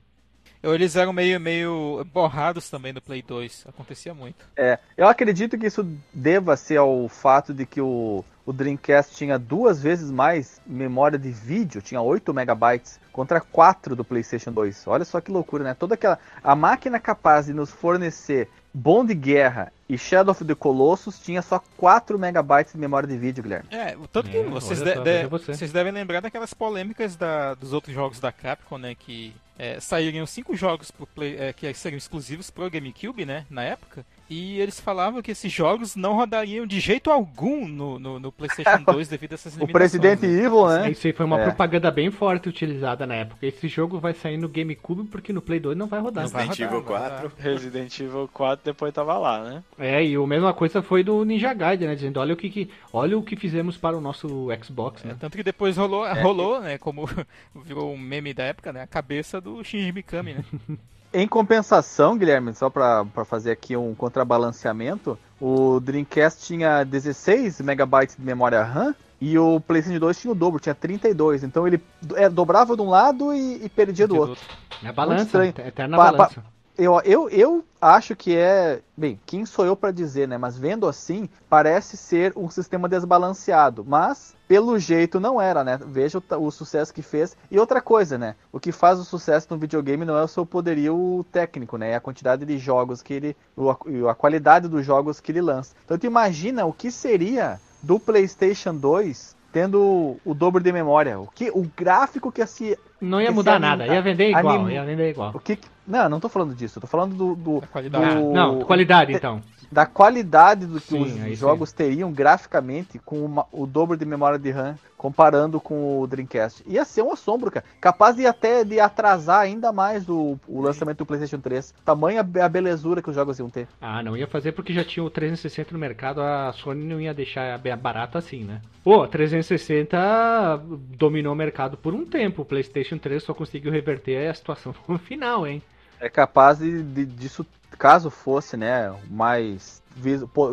Speaker 5: Eles eram meio, meio borrados também no Play 2. Acontecia muito.
Speaker 2: É, eu acredito que isso deva ser ao fato de que o, o Dreamcast tinha duas vezes mais memória de vídeo, tinha 8 megabytes contra 4 do PlayStation 2. Olha só que loucura, né? Toda aquela a máquina capaz de nos fornecer Bom de Guerra e Shadow of the Colossus tinha só 4 megabytes de memória de vídeo, Guilherme.
Speaker 5: É, tanto que
Speaker 1: É,
Speaker 5: vocês, de- de-
Speaker 1: você.
Speaker 5: vocês devem lembrar daquelas polêmicas da- dos outros jogos da Capcom, né? Que é, saíram cinco jogos Play- é, que seriam exclusivos pro GameCube, né? Na época. E eles falavam que esses jogos não rodariam de jeito algum no, no, no PlayStation [LAUGHS] 2 devido a essas
Speaker 2: O
Speaker 5: limitações.
Speaker 2: Presidente
Speaker 5: né?
Speaker 2: Evil, né?
Speaker 1: Isso aí foi uma
Speaker 2: É.
Speaker 1: propaganda bem forte utilizada na época. Esse jogo vai sair no GameCube porque no Play 2 não vai rodar.
Speaker 5: Vai
Speaker 6: Resident
Speaker 5: rodar,
Speaker 6: Evil
Speaker 5: vai
Speaker 6: 4.
Speaker 5: rodar.
Speaker 4: Resident Evil 4 depois tava lá, né?
Speaker 1: É, e a mesma coisa foi do Ninja Gaiden, né? Dizendo, olha o que, que- olha o que fizemos para o nosso Xbox,
Speaker 5: É,
Speaker 1: né?
Speaker 5: tanto que depois rolou, rolou, né? Como [LAUGHS] virou um meme da época, né? A cabeça do Shinji Mikami, né? [LAUGHS]
Speaker 2: Em compensação, Guilherme, só pra fazer aqui um contrabalanceamento, o Dreamcast tinha 16 megabytes de memória RAM e o PlayStation 2 tinha o dobro, tinha 32. Então ele é, dobrava de um lado e, e perdia do outro.
Speaker 1: É balança, eterna balança.
Speaker 2: Eu, eu, eu acho que é. Bem, quem sou eu pra dizer, né? Mas vendo assim, parece ser um sistema desbalanceado. Mas, pelo jeito, não era, né? Veja o, o sucesso que fez. E outra coisa, né? O que faz o sucesso no videogame não é o seu poderio técnico, né? É a quantidade de jogos que ele. o- A, a qualidade dos jogos que ele lança. Então, tu imagina o que seria do PlayStation 2 tendo o dobro de memória. O, que, o gráfico que se.
Speaker 1: Não ia mudar nada, ia vender igual,
Speaker 2: anim-
Speaker 1: ia vender igual.
Speaker 2: O que, não, não tô falando disso. Eu tô falando do, do,
Speaker 5: qualidade.
Speaker 1: Ah,
Speaker 2: do-
Speaker 1: não, qualidade então.
Speaker 2: Da qualidade do que
Speaker 1: Sim, sim.
Speaker 2: os jogos teriam graficamente com uma- o dobro de memória de RAM comparando com o Dreamcast. Ia ser um assombro, cara. Capaz de até de atrasar ainda mais o, o lançamento do PlayStation 3. Tamanha a belezura que os jogos iam ter.
Speaker 1: Ah, não ia fazer porque já tinha o 360 no mercado, a Sony não ia deixar barato assim, né? Pô, 360 dominou o mercado por um tempo, o PlayStation 3 só conseguiu reverter a situação no [LAUGHS] final, hein?
Speaker 2: É capaz de, de- disso, caso fosse, né, mais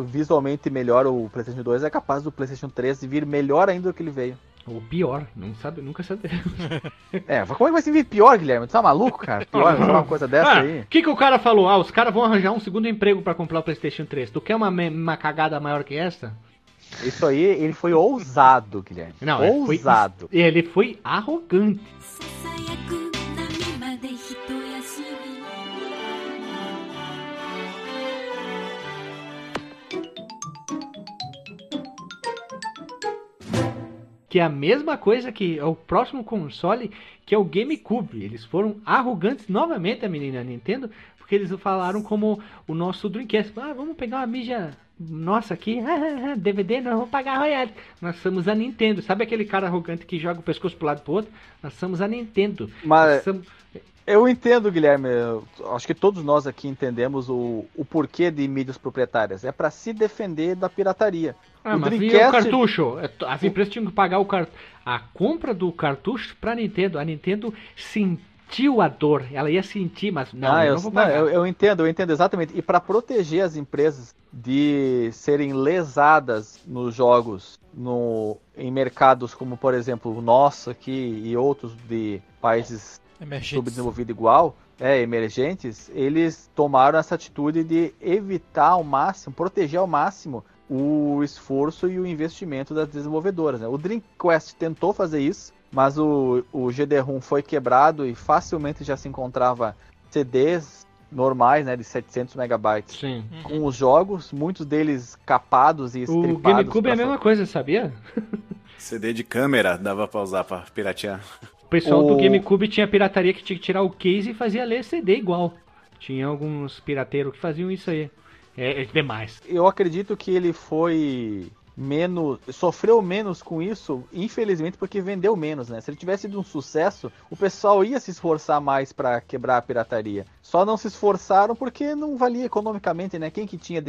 Speaker 2: visualmente melhor o PlayStation 2, é capaz do PlayStation 3 vir melhor ainda do que ele veio.
Speaker 1: Ou pior, não sabe, nunca sabe. [LAUGHS]
Speaker 2: É, como é que vai se vir pior, Guilherme? Tu tá maluco, cara? Pior, [LAUGHS] uma coisa dessa
Speaker 1: Ah,
Speaker 2: aí.
Speaker 1: O que, que o cara falou? Ah, os caras vão arranjar um segundo emprego pra comprar o PlayStation 3. Tu quer uma, uma cagada maior que essa?
Speaker 2: Isso aí, ele foi ousado, Guilherme.
Speaker 1: Não, é, foi
Speaker 2: ousado.
Speaker 1: Ele foi arrogante. Que é a mesma coisa que é o próximo console, que é o GameCube. Eles foram arrogantes novamente, a menina Nintendo, porque eles falaram como o nosso Dreamcast. Ah, vamos pegar uma mídia nossa aqui, DVD, nós vamos pagar royalties. Nós somos a Nintendo. Sabe aquele cara arrogante que joga o pescoço pro lado e pro outro? Nós somos a Nintendo.
Speaker 2: Mas
Speaker 1: somos-
Speaker 2: eu entendo, Guilherme. eu acho que todos nós aqui entendemos o, o porquê de mídias proprietárias. É pra se defender da pirataria.
Speaker 1: Ah,
Speaker 2: o
Speaker 1: mas vinha o
Speaker 2: Dreamcast-
Speaker 1: cartucho. É, As empresas tinham que pagar o car... a compra do cartucho pra Nintendo. A Nintendo sentiu a dor. Ela ia sentir, mas não,
Speaker 2: Ah,
Speaker 1: eu não vou
Speaker 2: não,
Speaker 1: pagar.
Speaker 2: eu, eu entendo, eu entendo exatamente. E para proteger as empresas de serem lesadas nos jogos no, em mercados como, por exemplo, o nosso aqui e outros de países
Speaker 5: Emergentes.
Speaker 2: subdesenvolvidos igual, é, emergentes, eles tomaram essa atitude de evitar ao máximo, proteger ao máximo o esforço e o investimento das desenvolvedoras. Né? O Dreamcast tentou fazer isso, mas o, o GD-ROM foi quebrado e facilmente já se encontrava CDs normais, né, de 700 megabytes.
Speaker 1: Sim.
Speaker 2: Com os jogos, muitos deles capados e
Speaker 1: O
Speaker 2: estripados.
Speaker 1: GameCube é a mesma coisa, sabia?
Speaker 6: CD de câmera dava pra usar pra piratear.
Speaker 1: O pessoal do
Speaker 2: O-
Speaker 1: GameCube tinha pirataria que tinha que tirar o case e fazia ler CD igual. Tinha alguns pirateiros que faziam isso aí. É, é demais.
Speaker 2: eu acredito que ele foi menos. sofreu menos com isso, infelizmente, porque vendeu menos, né? Se ele tivesse sido um sucesso, o pessoal ia se esforçar mais pra quebrar a pirataria. Só não se esforçaram porque não valia economicamente, né? Quem que tinha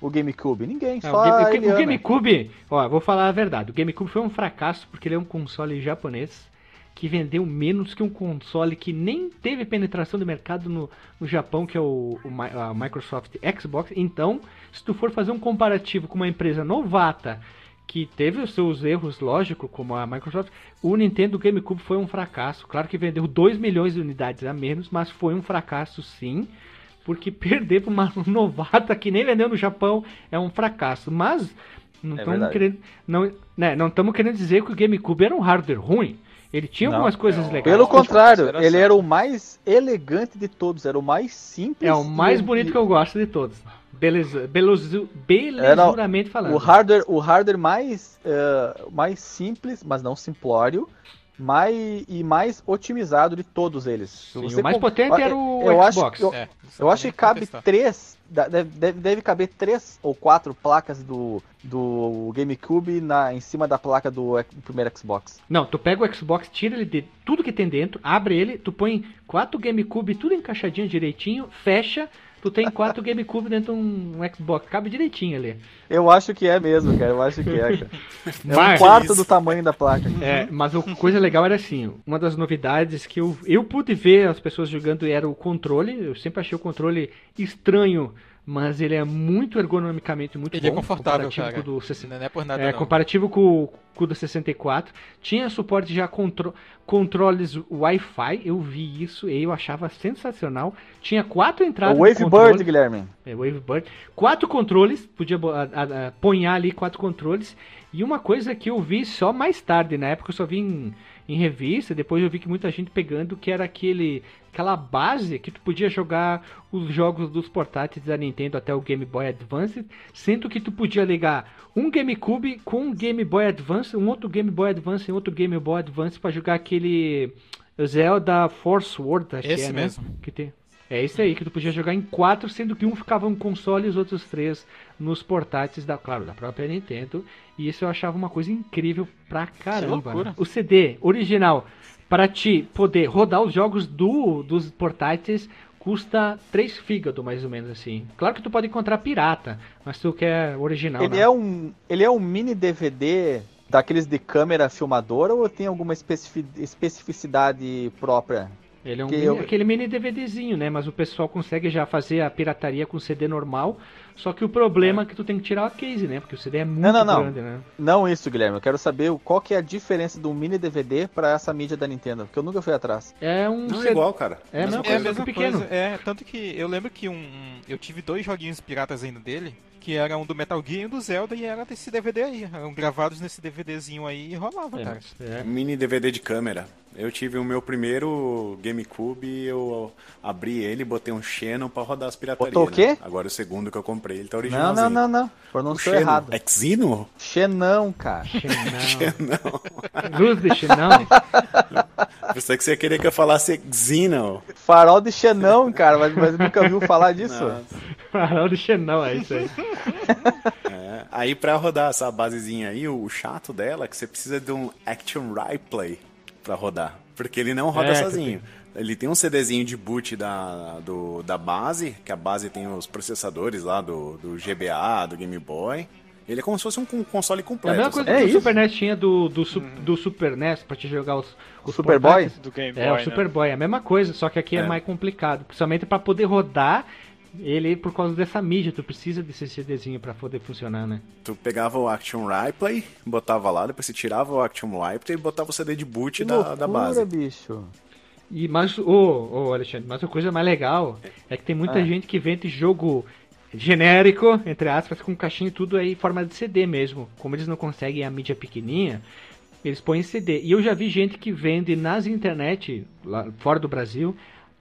Speaker 2: o GameCube? Ninguém,
Speaker 1: Ah,
Speaker 2: só
Speaker 1: o, Game- o. GameCube, ó, vou falar a verdade. O GameCube foi um fracasso porque ele é um console japonês que vendeu menos que um console que nem teve penetração de mercado no, no Japão, que é o, o a Microsoft Xbox. Então, se tu for fazer um comparativo com uma empresa novata que teve os seus erros, lógico, como a Microsoft, o Nintendo GameCube foi um fracasso. Claro que vendeu 2 milhões de unidades a menos, mas foi um fracasso sim. Porque [LAUGHS] perder para uma novata que nem vendeu no Japão é um fracasso. Mas não
Speaker 2: É
Speaker 1: estamos
Speaker 2: verdade.
Speaker 1: querendo, não, né, não estamos querendo dizer que o GameCube era um hardware ruim. Ele tinha
Speaker 2: Não.
Speaker 1: algumas coisas legais.
Speaker 2: Pelo contrário,
Speaker 4: consideração.
Speaker 2: ele era o mais elegante de todos, era o mais simples.
Speaker 1: É o mais
Speaker 2: e-
Speaker 1: bonito
Speaker 2: e-
Speaker 1: que eu gosto de todos. Beleza, belozu, belezuramente falando.
Speaker 2: O hardware, o hardware mais, eh, mais simples, mas não simplório, mais, e mais otimizado de todos eles.
Speaker 1: Sim, o mais
Speaker 2: com-
Speaker 1: potente era o
Speaker 2: eu acho-
Speaker 1: Xbox.
Speaker 2: eu-
Speaker 5: É,
Speaker 2: Eu acho que cabe
Speaker 5: contestar.
Speaker 2: três, deve, deve, caber três ou quatro placas do, do GameCube na, em cima da placa do ex- primeiro Xbox.
Speaker 1: Não, tu pega o Xbox, tira ele de tudo que tem dentro, abre ele, tu põe quatro GameCube, tudo encaixadinho direitinho, fecha, Tu tem quatro GameCube dentro de um Xbox, cabe direitinho ali.
Speaker 2: Eu acho que é mesmo, cara. Eu acho que é, cara. [LAUGHS] É um
Speaker 1: Mas-
Speaker 2: quarto do tamanho da placa.
Speaker 1: É, mas a coisa legal era assim, uma das novidades que eu, eu pude ver as pessoas jogando era o controle. Eu sempre achei o controle estranho, mas ele é muito ergonomicamente muito
Speaker 5: Ele é
Speaker 1: bom.
Speaker 5: confortável,
Speaker 1: comparativo
Speaker 5: cara.
Speaker 1: com o do 60
Speaker 5: Não é por nada,
Speaker 1: É,
Speaker 5: não.
Speaker 1: comparativo com, com o do 64. Tinha suporte já contro controles Wi-Fi, eu vi isso e eu achava sensacional. Tinha quatro
Speaker 2: É
Speaker 1: entradas
Speaker 2: o Wavebird. Guilherme.
Speaker 1: É, Wavebird. Quatro controles, podia a- a- a- ponhar ali quatro controles. E uma coisa que eu vi só mais tarde, na época eu só vi em, em revista, depois eu vi que muita gente pegando, que era aquele aquela base que tu podia jogar os jogos dos portáteis da Nintendo até o Game Boy Advance, sendo que tu podia ligar um GameCube com um Game Boy Advance, um outro Game Boy Advance e outro Game Boy Advance pra jogar aquele Zelda Force World, acho que
Speaker 5: Esse
Speaker 1: é, né?
Speaker 5: mesmo.
Speaker 1: Que tem. É isso aí, que tu podia jogar em quatro, sendo que um ficava no console e os outros três nos portáteis da, claro, da própria Nintendo. E isso eu achava uma coisa incrível pra caramba.
Speaker 4: loucura.
Speaker 1: né? O CD original, para te poder rodar os jogos do, dos portáteis, custa 3 fígado, mais ou menos assim. Claro que tu pode encontrar pirata, mas tu quer original.
Speaker 2: Ele
Speaker 1: né?
Speaker 2: é, um, ele é um mini DVD daqueles de câmera filmadora ou tem alguma especifi- especificidade própria?
Speaker 1: Ele é um mini-
Speaker 2: eu-
Speaker 1: aquele mini DVDzinho, né? Mas o pessoal consegue já fazer a pirataria com CD normal. Só que o problema é que tu tem que tirar a case, né? Porque o CD é muito
Speaker 2: não, não.
Speaker 1: grande, né?
Speaker 2: Não isso, Guilherme. Eu quero saber qual que é a diferença do mini DVD pra essa mídia da Nintendo, porque eu nunca fui atrás.
Speaker 1: É um
Speaker 6: Não é
Speaker 1: CD
Speaker 6: igual, cara.
Speaker 1: É a mesma
Speaker 5: É a
Speaker 1: coisa,
Speaker 5: mesma
Speaker 1: só que pequeno.
Speaker 5: coisa. É, tanto que eu lembro que um, eu tive dois joguinhos piratas ainda dele, que era um do Metal Gear e um do Zelda, e era desse DVD aí. Eram gravados nesse DVDzinho aí e rolava,
Speaker 1: É,
Speaker 5: cara.
Speaker 1: é.
Speaker 6: Mini DVD de câmera. Eu tive o meu primeiro GameCube eu abri ele, botei um Xenon pra rodar as piratarias.
Speaker 2: Botou o quê?
Speaker 6: né? Agora o segundo que eu comprei, ele tá
Speaker 2: Não,
Speaker 6: originalzinho.
Speaker 2: não, não, não.
Speaker 6: O
Speaker 2: Pronunciou errado.
Speaker 6: É Xeno?
Speaker 2: Xenão, cara.
Speaker 1: Xenão. Luz de Xenão. [LAUGHS]
Speaker 6: Pensei que você queria que eu falasse Xeno.
Speaker 2: Farol de Xenão, cara, mas, mas nunca viu falar [LAUGHS] disso?
Speaker 1: Farol de Xenão, é isso aí.
Speaker 6: É, aí pra rodar essa basezinha aí, o chato dela é que você precisa de um Action Replay pra rodar. Porque ele não roda
Speaker 1: É,
Speaker 6: sozinho. Ele tem um CDzinho de boot da, do, da base, que a base tem os processadores lá do, do GBA, do Game Boy. Ele é como se fosse um con- console
Speaker 1: É a
Speaker 6: completo.
Speaker 1: mesma coisa
Speaker 6: sabe?
Speaker 1: que
Speaker 2: É
Speaker 1: o
Speaker 2: isso?
Speaker 1: Super NES tinha do, do, su- do Super NES pra te jogar os, os
Speaker 2: Super Boy?
Speaker 4: Do Game Boy,
Speaker 1: É, o
Speaker 4: né?
Speaker 1: Super Boy, é a mesma coisa, só que aqui é,
Speaker 6: É.
Speaker 1: mais complicado. Principalmente pra poder rodar ele por causa dessa mídia. Tu precisa desse CDzinho pra poder funcionar, né?
Speaker 6: Tu pegava o Action Replay, botava lá, depois você tirava o Action Replay e botava o CD de boot
Speaker 2: Que
Speaker 6: da,
Speaker 2: loucura,
Speaker 6: da base.
Speaker 2: bicho.
Speaker 1: E, mas, ô, ô, Alexandre, mas a coisa mais legal é que tem muita
Speaker 2: Ah.
Speaker 1: gente que vende jogo genérico, entre aspas, com caixinha e tudo aí em forma de CD mesmo. Como eles não conseguem a mídia pequenininha, eles põem CD. E eu já vi gente que vende nas internet, lá fora do Brasil,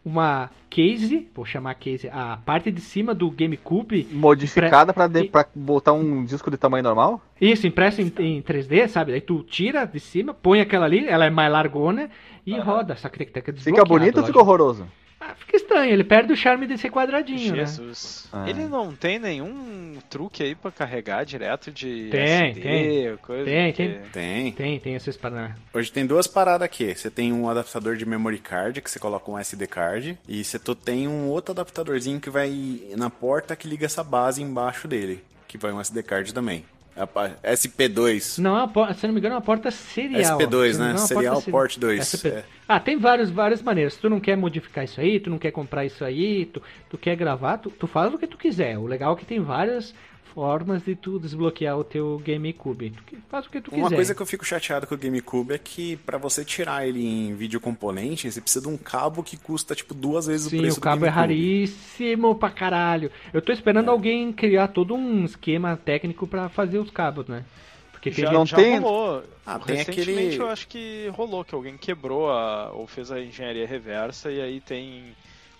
Speaker 1: uma case, vou chamar case, a parte de cima do GameCube,
Speaker 2: Modificada pra, de-
Speaker 1: e-
Speaker 2: pra botar um disco de tamanho normal?
Speaker 1: isso, impresso em, em 3D, sabe? Aí tu tira de cima, põe aquela ali, ela é mais largona e roda. Só que tem que ter que
Speaker 2: Fica bonito ou fica horroroso?
Speaker 1: Ah, fica estranho, ele perde o charme de ser quadradinho, né?
Speaker 4: Jesus.
Speaker 2: Ah.
Speaker 4: Ele não tem nenhum truque aí pra carregar direto de
Speaker 1: Tem,
Speaker 4: SD,
Speaker 1: tem.
Speaker 4: coisa
Speaker 1: Tem,
Speaker 4: que-
Speaker 1: tem.
Speaker 6: Tem.
Speaker 1: Tem, tem esses para
Speaker 6: Hoje tem duas paradas aqui. Você tem um adaptador de memory card, que você coloca um SD card, e você tem um outro adaptadorzinho que vai na porta que liga essa base embaixo dele, que vai um SD card também. É a pa- SP2.
Speaker 1: Não, é uma porta, se não me engano, é uma porta serial.
Speaker 6: SP2,
Speaker 1: Se não me
Speaker 6: né?
Speaker 1: engano, é
Speaker 6: Serial
Speaker 1: porta
Speaker 6: Port 2,
Speaker 1: SP2.
Speaker 6: é.
Speaker 1: Ah, tem várias, várias maneiras. Se tu não quer modificar isso aí, tu não quer comprar isso aí, tu, tu quer gravar, tu, tu faz o que tu quiser. O legal é que tem várias formas de tu desbloquear o teu GameCube. Tu faz o que tu
Speaker 6: Uma
Speaker 1: quiser.
Speaker 6: coisa que eu fico chateado com o GameCube é que pra você tirar ele em vídeo componente, você precisa de um cabo que custa tipo duas vezes o
Speaker 1: Sim,
Speaker 6: preço
Speaker 1: o cabo
Speaker 6: do
Speaker 1: é
Speaker 6: GameCube.
Speaker 1: raríssimo pra caralho. Eu tô esperando alguém criar todo um esquema técnico pra fazer os cabos, né? Porque tem
Speaker 4: Já,
Speaker 2: Não
Speaker 4: já
Speaker 2: tem-
Speaker 4: rolou.
Speaker 6: Ah, tem
Speaker 4: Recentemente
Speaker 6: aquele-
Speaker 4: eu acho que rolou, que alguém quebrou a, ou fez a engenharia reversa e aí tem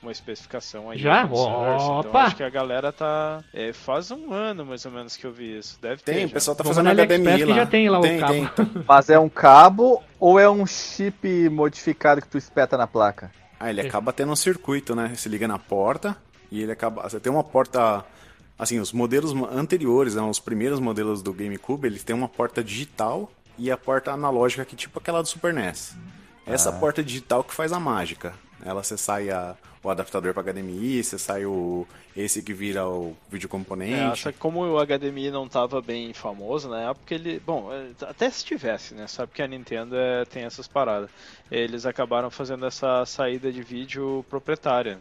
Speaker 4: uma especificação aí.
Speaker 1: Já?
Speaker 4: source. Então
Speaker 1: Opa!
Speaker 4: acho que a galera tá. é, faz um ano mais ou menos que eu vi isso. Deve ter.
Speaker 6: Tem, o pessoal tá
Speaker 1: Vamos
Speaker 6: fazendo HDMI lá.
Speaker 1: já tem lá o
Speaker 6: tem,
Speaker 1: cabo.
Speaker 6: tem. [LAUGHS]
Speaker 2: Mas é um cabo ou é um chip modificado que tu espeta na placa?
Speaker 6: Ah, ele acaba tendo um circuito, né? Você liga na porta e ele acaba. Você tem uma porta. Assim, os modelos anteriores, né, os primeiros modelos do GameCube, eles têm uma porta digital e a porta analógica, que é tipo aquela do Super NES. Essa porta digital que faz a mágica. Ela você sai a- o adaptador para HDMI, você sai o esse que vira o vídeo
Speaker 4: É,
Speaker 6: componente.
Speaker 4: só que como o HDMI não tava bem famoso na época, ele. Bom, é, até se tivesse, né? Sabe que a Nintendo é, tem essas paradas. Eles acabaram fazendo essa saída de vídeo proprietária.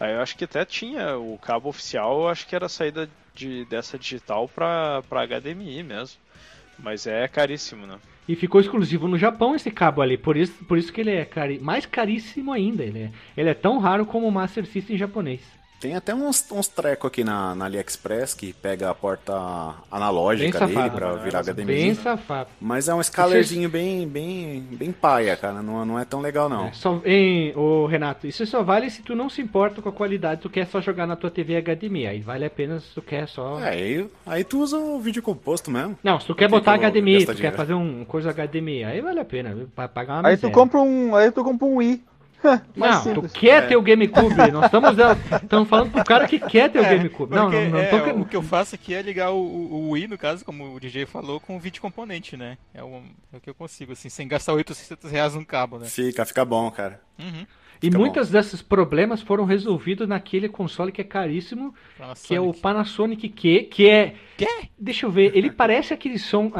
Speaker 4: Aí eu acho que até tinha o cabo oficial, eu acho que era a saída de, dessa digital pra HDMI mesmo. Mas é caríssimo, né?
Speaker 1: E ficou exclusivo no Japão esse cabo ali, por isso, por isso que ele é cari mais caríssimo ainda. Ele é, ele é tão raro como o Master System japonês.
Speaker 6: Tem até uns, uns treco aqui na, na AliExpress que pega a porta
Speaker 1: Bem
Speaker 6: analógica dele
Speaker 1: safado,
Speaker 6: pra
Speaker 4: né?
Speaker 6: virar HDMI.
Speaker 1: Bem safado.
Speaker 6: Mas é um scalerzinho bem, bem, bem paia, cara. Não, não é tão legal, não.
Speaker 1: É, só, hein, ô Renato, isso só vale se tu não se importa com a qualidade, tu quer só jogar na tua TV HDMI. Aí vale a pena se tu quer só.
Speaker 6: É, aí, aí tu usa o vídeo composto mesmo.
Speaker 1: Não, se tu quer botar
Speaker 6: que
Speaker 1: HDMI, tu quer fazer um coisa HDMI, aí vale a pena, pagar uma
Speaker 2: Aí tu compra um. Aí tu compra um Wii. [LAUGHS]
Speaker 1: Não,
Speaker 2: simples.
Speaker 1: tu quer ter o GameCube. [LAUGHS] Nós estamos, estamos falando pro cara que quer ter o
Speaker 5: É,
Speaker 1: GameCube. Não, não, não
Speaker 5: é,
Speaker 1: tô
Speaker 5: o que eu faço aqui é ligar o, o, o Wii, no caso, como o DJ falou, com o vídeo componente, né? É o, é o que eu consigo, assim, sem gastar 800 reais num cabo, né?
Speaker 6: Fica, fica bom, cara.
Speaker 5: Uhum.
Speaker 1: E
Speaker 6: Fica
Speaker 1: muitos desses problemas foram resolvidos naquele console que é caríssimo, que é o Panasonic Q, que é.
Speaker 5: Quê?
Speaker 1: Deixa eu ver, ele parece aquele som.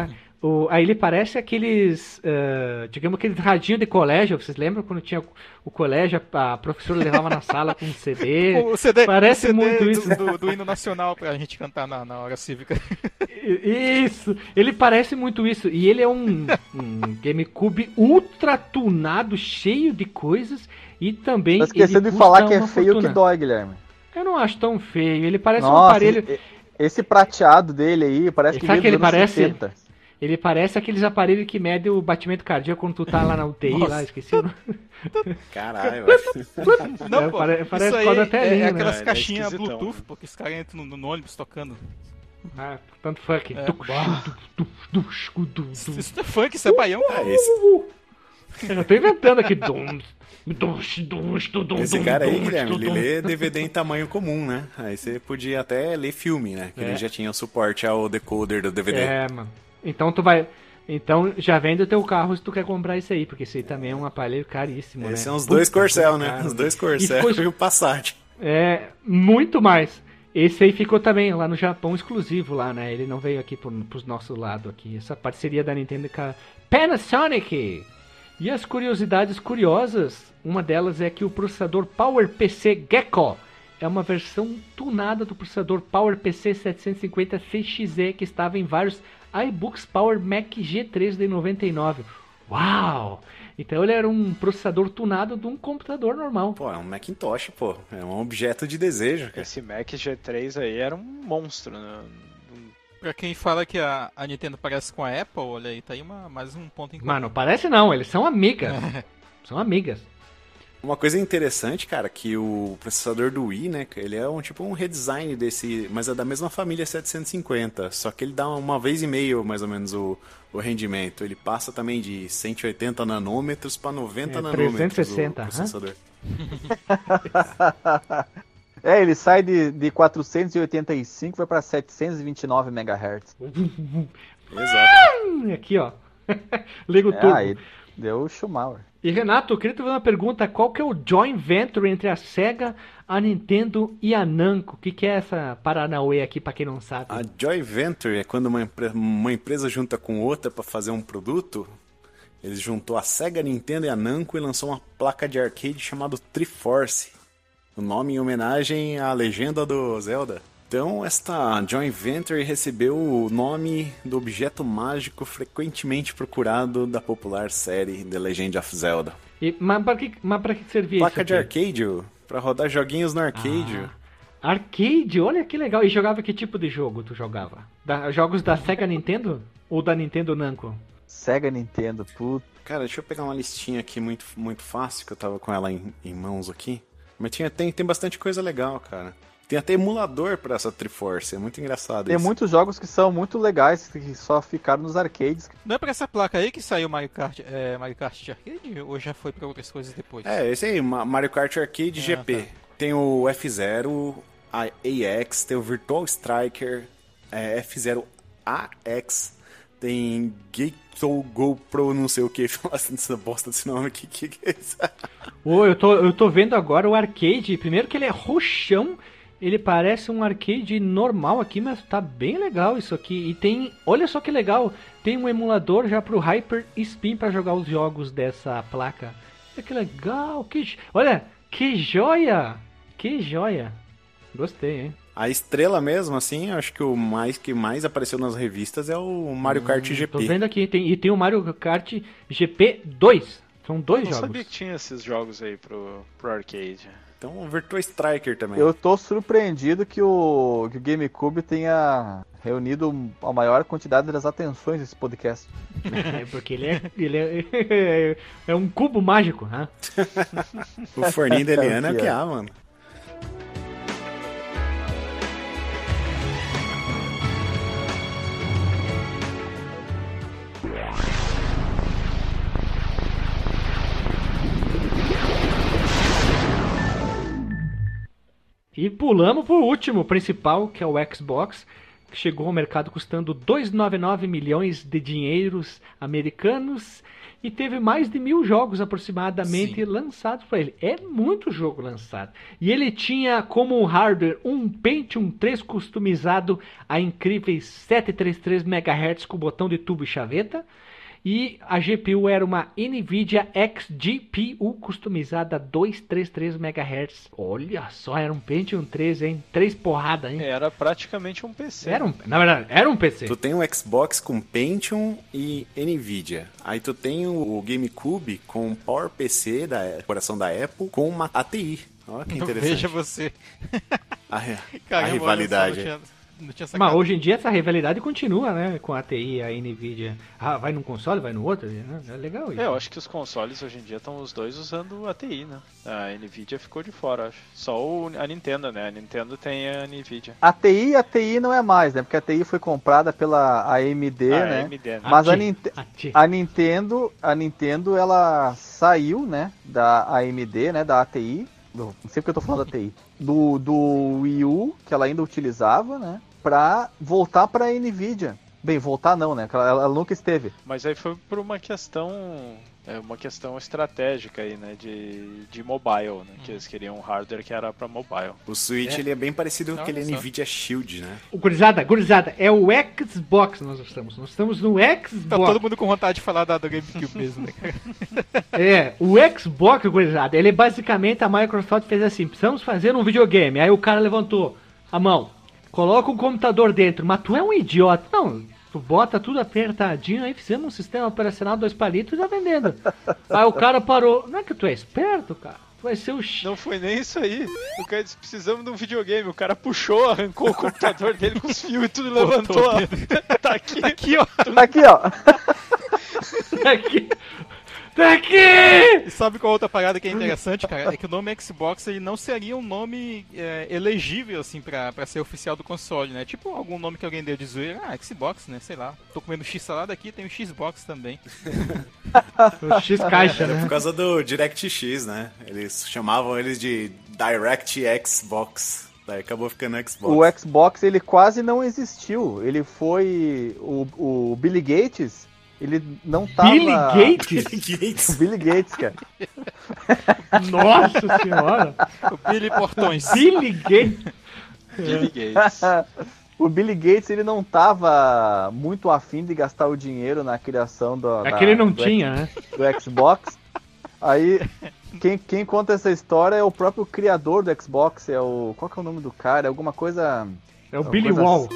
Speaker 1: O, aí ele parece aqueles. ah, digamos aqueles radinho de colégio. Vocês lembram quando tinha o, colégio, a, professora levava na sala com um CD? [LAUGHS]
Speaker 5: O CD,
Speaker 1: Parece
Speaker 5: o CD
Speaker 1: muito
Speaker 5: do,
Speaker 1: isso.
Speaker 5: Do, do hino nacional pra gente cantar na, na hora cívica. [LAUGHS]
Speaker 1: Isso, ele parece muito isso. E ele é um, um GameCube ultra tunado, cheio de coisas. E também.
Speaker 2: Tá esquecendo
Speaker 1: ele
Speaker 2: de falar que é feio
Speaker 1: fortuna.
Speaker 2: que dói, Guilherme.
Speaker 1: Eu não acho tão feio. Ele parece um
Speaker 2: Nossa,
Speaker 1: aparelho.
Speaker 2: e- esse prateado dele aí parece que
Speaker 1: Sabe
Speaker 2: veio
Speaker 1: que ele parece?
Speaker 2: 70.
Speaker 1: Ele parece aqueles aparelhos que medem o batimento cardíaco quando tu tá lá na UTI,
Speaker 5: Nossa.
Speaker 1: lá, esqueci o nome.
Speaker 6: Caralho, velho.
Speaker 5: Não,
Speaker 1: É,
Speaker 5: pô,
Speaker 1: pare- parece
Speaker 5: isso aí
Speaker 1: até
Speaker 5: é,
Speaker 1: linha,
Speaker 5: é
Speaker 1: né?
Speaker 5: aquelas
Speaker 4: É, é
Speaker 5: caixinhas
Speaker 4: esquisitão,
Speaker 5: Bluetooth,
Speaker 4: né?
Speaker 5: porque os caras entram no, no ônibus tocando.
Speaker 1: Ah, tanto funk.
Speaker 5: É. Isso, isso não é funk, isso é baião, cara.
Speaker 6: É, esse,
Speaker 1: Eu tô inventando aqui.
Speaker 6: Esse cara aí, Guilherme, ele lê DVD em tamanho comum, né? Aí você podia até ler filme, né? Que
Speaker 1: É.
Speaker 6: ele já tinha o suporte ao decoder do DVD.
Speaker 1: É, mano. Então tu vai. Então já vende o teu carro se tu quer comprar isso aí, porque esse aí também é um aparelho caríssimo,
Speaker 6: Esses
Speaker 1: né?
Speaker 6: são os
Speaker 1: Puta,
Speaker 6: dois Corcel, né? Os dois
Speaker 1: E
Speaker 6: Corcel
Speaker 1: ficou-
Speaker 6: e o Passat.
Speaker 1: É, muito mais. Esse aí ficou também lá no Japão exclusivo lá, né? Ele não veio aqui pro, pros nosso lado aqui. Essa parceria da Nintendo com a Panasonic. E as curiosidades curiosas, uma delas é que o processador PowerPC Gecko é uma versão tunada do processador PowerPC 750 CXE que estava em vários iBooks Power Mac G3 de 99. Uau! Então ele era um processador tunado de um computador normal.
Speaker 6: Pô, é um Macintosh, pô. É um objeto de desejo, cara.
Speaker 4: Esse Mac G3 aí era um monstro, né?
Speaker 5: Pra quem fala que a, a Nintendo parece com a Apple, olha aí, tá aí uma, mais um ponto em comum.
Speaker 1: Mano, parece não, eles são amigas. [LAUGHS] são amigas.
Speaker 6: Uma coisa interessante, cara, que o processador do Wii, né, ele é um tipo um redesign desse, mas é da mesma família 750, só que ele dá uma vez e meio mais ou menos o, o rendimento. Ele passa também de 180 nanômetros para 90
Speaker 1: É,
Speaker 6: nanômetros
Speaker 1: 360,
Speaker 6: o processador. [LAUGHS]
Speaker 2: É, ele sai de, de 485 e vai pra 729 MHz. [LAUGHS]
Speaker 6: Exato.
Speaker 1: Aqui, ó. [LAUGHS] Liga o
Speaker 2: É,
Speaker 1: turbo.
Speaker 2: aí deu o Schumacher.
Speaker 1: E Renato, eu queria te fazer uma pergunta. Qual que é o joint venture entre a SEGA, a Nintendo e a Namco? O que, que é essa Paranauê aqui, pra quem não sabe?
Speaker 6: A Joy Venture é quando uma, uma empresa junta com outra para fazer um produto. Eles juntou a Sega, a Nintendo e a Namco e lançou uma placa de arcade chamada Triforce. O nome em homenagem à legenda do Zelda. Então, esta joint venture recebeu o nome do objeto mágico frequentemente procurado da popular série The Legend of Zelda.
Speaker 1: E, mas, pra que, mas pra que servia
Speaker 6: Placa
Speaker 1: isso
Speaker 6: de
Speaker 1: aqui?
Speaker 6: arcade, ó, pra rodar joguinhos no arcade.
Speaker 1: Ah, arcade, olha que legal. E jogava que tipo de jogo tu jogava? Da- jogos da SEGA Nintendo? Ou da Nintendo Namco?
Speaker 2: Sega Nintendo, puta.
Speaker 6: Cara, deixa eu pegar uma listinha aqui muito, muito fácil, que eu tava com ela em, em mãos aqui. Mas tinha, tem, tem bastante coisa legal, cara. Tem até emulador pra essa Triforce, é muito engraçado
Speaker 2: Tem
Speaker 6: isso.
Speaker 2: muitos jogos que são muito legais, que só ficaram nos arcades.
Speaker 5: Não é pra essa placa aí que saiu Mario Kart, é, Mario Kart de arcade? Ou já foi pra outras coisas depois?
Speaker 6: É, esse aí, Ma- Mario Kart Arcade
Speaker 5: Ah,
Speaker 6: GP.
Speaker 5: tá.
Speaker 6: Tem o F0, a AX, tem o Virtual Striker, é, F0 AX, tem Gato GoPro não sei o que, [LAUGHS] fala assim dessa bosta desse nome aqui, que que é isso?
Speaker 1: Ô, eu, tô, eu tô vendo agora o arcade. Primeiro que ele é roxão. Ele parece um arcade normal aqui, mas tá bem legal isso aqui. E tem, olha só que legal, tem um emulador já pro Hyper Spin para jogar os jogos dessa placa. Olha que legal, que, olha, que joia, que joia. Gostei, hein?
Speaker 6: A estrela mesmo, assim, eu acho que o mais que mais apareceu nas revistas é o Mario Kart
Speaker 1: Tô
Speaker 6: GP.
Speaker 1: vendo aqui, tem, e tem o Mario Kart GP 2. São dois
Speaker 4: Eu não
Speaker 1: jogos.
Speaker 4: sabia que tinha esses jogos aí pro, pro arcade.
Speaker 6: Então o Virtua Striker também.
Speaker 2: Eu tô surpreendido que o, que o GameCube tenha reunido a maior quantidade das atenções desse podcast. [LAUGHS]
Speaker 1: É, porque ele é, ele é, [LAUGHS] é um cubo mágico, né? [LAUGHS]
Speaker 6: O forninho da Eliana é o
Speaker 2: que
Speaker 6: que
Speaker 2: é.
Speaker 6: há, mano.
Speaker 1: E pulamos pro último principal, que é o Xbox, que chegou ao mercado custando 2,99 milhões de dinheiros americanos e teve mais de mil jogos aproximadamente lançados para ele. É muito jogo lançado. E ele tinha como hardware um Pentium 3 customizado a incríveis 733 MHz com botão de tubo e chaveta. E a GPU era uma NVIDIA XGPU customizada a 233 MHz. Olha só, era um Pentium 3, hein? Três porrada, hein?
Speaker 4: Era praticamente um PC.
Speaker 1: Era um, na verdade, era um PC.
Speaker 6: Tu tem o Xbox com Pentium e Nvidia. Aí tu tem o GameCube com PowerPC da coração da Apple com uma ATI. Olha que interessante.
Speaker 5: Veja você.
Speaker 6: A, [LAUGHS] a rivalidade.
Speaker 5: Não tinha, tinha
Speaker 1: Mas
Speaker 5: sacado.
Speaker 1: hoje em dia essa rivalidade continua, né? Com a ATI e a NVIDIA. Ah, vai num console, vai no outro. Né? É legal isso.
Speaker 4: É, eu acho que os consoles hoje em dia estão os dois usando ATI, né? A Nvidia ficou de fora, acho. Só o, a Nintendo, né? A Nintendo tem a Nvidia.
Speaker 2: A TI, a TI não é mais, né? Porque a TI foi comprada pela AMD,
Speaker 4: Ah,
Speaker 2: né?
Speaker 4: AMD, né?
Speaker 2: Mas a, a Nintendo, a Nintendo, ela saiu, né, da AMD, né, da ATI, não sei porque eu tô falando da TI, do, do Wii U, que ela ainda utilizava, né, pra voltar pra Nvidia. Bem, voltar não, né, ela, ela nunca esteve.
Speaker 4: Mas aí foi por uma questão. É uma questão estratégica aí, né? De, de mobile, né? Que eles queriam um hardware que era pra mobile.
Speaker 6: O Switch ele é bem parecido com
Speaker 5: Olha
Speaker 6: aquele
Speaker 5: só.
Speaker 6: Nvidia Shield, né?
Speaker 1: O gurizada, gurizada, é o Xbox nós estamos. Nós estamos no
Speaker 5: Tá
Speaker 1: Xbox.
Speaker 5: todo mundo com vontade de falar da, do GameCube mesmo, né? [LAUGHS]
Speaker 1: É, o Xbox, gurizada, ele basicamente a Microsoft fez assim: precisamos fazer um videogame. Aí o cara levantou a mão, coloca um computador dentro, mas tu é um idiota. Não, tu bota tudo apertadinho, aí fizemos um sistema operacional dois palitos e já vendendo. Aí o cara parou. Não é que tu é esperto, cara? Tu vai ser o. X.
Speaker 4: Não foi nem isso aí. O cara disse: precisamos de um videogame. O cara puxou, arrancou o computador [LAUGHS] dele com os fios e tudo e levantou. [LAUGHS] tá aqui.
Speaker 5: Aqui, ó.
Speaker 2: Aqui, ó.
Speaker 1: Tá [LAUGHS] aqui! Aqui!
Speaker 5: E sabe qual outra parada que é interessante, cara? É que o nome Xbox ele não seria um nome é, elegível, assim, pra, pra ser oficial do console, né? Tipo algum nome que alguém deu de zoeira. Ah, Xbox, né? Sei lá. Tô comendo X-salada aqui, tem o Xbox também. [LAUGHS]
Speaker 1: O X caixa,
Speaker 6: Era por
Speaker 1: né?
Speaker 6: causa do DirectX, né? Eles chamavam eles de Direct Xbox. Daí acabou ficando Xbox.
Speaker 2: O Xbox, ele quase não existiu. Ele foi... O, o Billy Gates, ele não tava...
Speaker 1: Billy Gates? [LAUGHS]
Speaker 6: Gates.
Speaker 2: O Billy Gates, cara.
Speaker 1: Nossa senhora!
Speaker 5: O Billy Portões.
Speaker 1: Billy Gates!
Speaker 4: Billy Gates.
Speaker 2: O Billy Gates ele não tava muito afim de gastar o dinheiro na criação do,
Speaker 1: É
Speaker 2: da-
Speaker 1: que ele não
Speaker 2: do,
Speaker 1: tinha, né?
Speaker 2: do Xbox. Aí quem, quem conta essa história é o próprio criador do Xbox, é o qual que é o nome do cara? É alguma coisa
Speaker 1: É o Billy
Speaker 2: coisa
Speaker 1: Wall.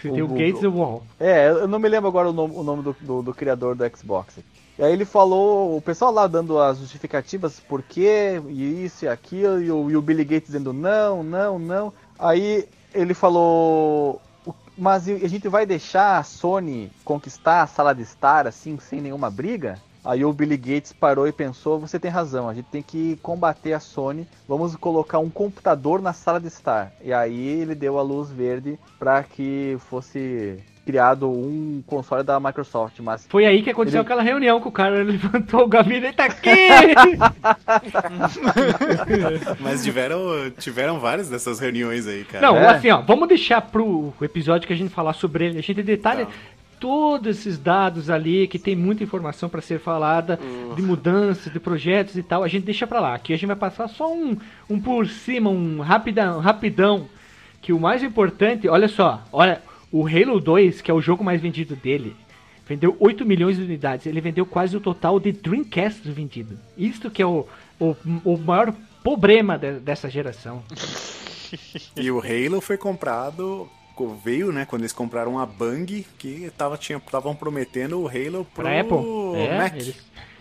Speaker 1: Você tem o
Speaker 2: O-
Speaker 1: Gates e o Wall.
Speaker 2: É, eu não me lembro agora o nome, o nome do, do, do criador do Xbox. E aí ele falou, o pessoal lá dando as justificativas por quê, e isso e aquilo, e o, e o Billy Gates dizendo não, não, não. Aí ele falou, "O- mas a gente vai deixar a Sony conquistar a sala de estar assim, sem nenhuma briga? Aí o Billy Gates parou e pensou, você tem razão, a gente tem que combater a Sony, vamos colocar um computador na sala de estar. E aí ele deu a luz verde para que fosse criado um console da Microsoft, mas
Speaker 1: Foi aí que aconteceu
Speaker 2: Ele-
Speaker 1: aquela reunião que o cara [LAUGHS] levantou o gabinete e tá aqui! [LAUGHS]
Speaker 6: Mas tiveram, tiveram várias dessas reuniões aí, cara.
Speaker 1: Não,
Speaker 2: É.
Speaker 1: assim, ó, vamos deixar pro episódio que a gente falar sobre ele. A gente detalha.
Speaker 6: Tá.
Speaker 1: Todos esses dados ali, que tem muita informação para ser falada, de mudanças, de projetos e tal, a gente deixa pra lá. Aqui a gente vai passar só um, um por cima, um rapidão, rapidão, que o mais importante, olha só, olha, o Halo 2, que é o jogo mais vendido dele, vendeu 8 milhões de unidades, ele vendeu quase o total de Dreamcast vendido. Isto que é o, o, o maior problema de- dessa geração.
Speaker 6: E o Halo foi comprado, co- veio, né, quando eles compraram a Bang, que tava, tinha, estavam prometendo o Halo pro
Speaker 1: Pra Apple. É,
Speaker 6: Mac.
Speaker 1: eles-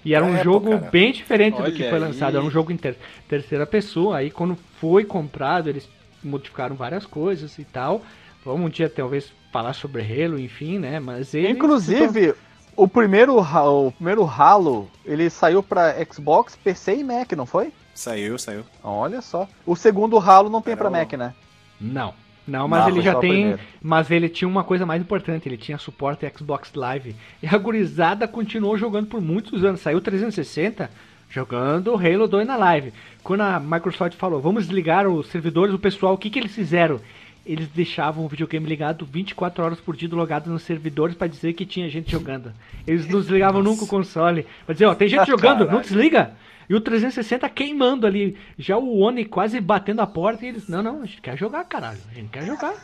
Speaker 1: E era
Speaker 6: Pra
Speaker 1: um
Speaker 6: Apple,
Speaker 1: jogo
Speaker 6: cara.
Speaker 1: bem diferente do
Speaker 4: Olha
Speaker 1: que foi lançado.
Speaker 4: aí.
Speaker 1: Era um jogo em ter- terceira pessoa. Aí quando foi comprado, eles modificaram várias coisas e tal. Vamos um dia talvez falar sobre Halo, enfim, né? Mas ele.
Speaker 2: Inclusive, o primeiro, o primeiro Halo, ele saiu pra Xbox, PC e Mac, não foi?
Speaker 6: Saiu, saiu.
Speaker 2: Olha só. O segundo Halo não tem
Speaker 6: o-
Speaker 2: Mac, né?
Speaker 1: Não. Não, mas
Speaker 2: Não,
Speaker 1: ele já tem. Mas ele tinha uma coisa mais importante, ele tinha suporte Xbox Live. E a gurizada continuou jogando por muitos anos. Saiu 360 jogando Halo 2 na live. Quando a Microsoft falou, vamos desligar os servidores, o pessoal, o que, que eles fizeram? Eles deixavam o videogame ligado 24 horas por dia logado nos servidores pra dizer que tinha gente jogando. Eles não desligavam nunca o console. Pra dizer, ó, tem gente jogando, não desliga. E o 360 queimando ali. Já o One quase batendo a porta e eles, não, não, a gente quer jogar, caralho. A gente quer jogar. [LAUGHS]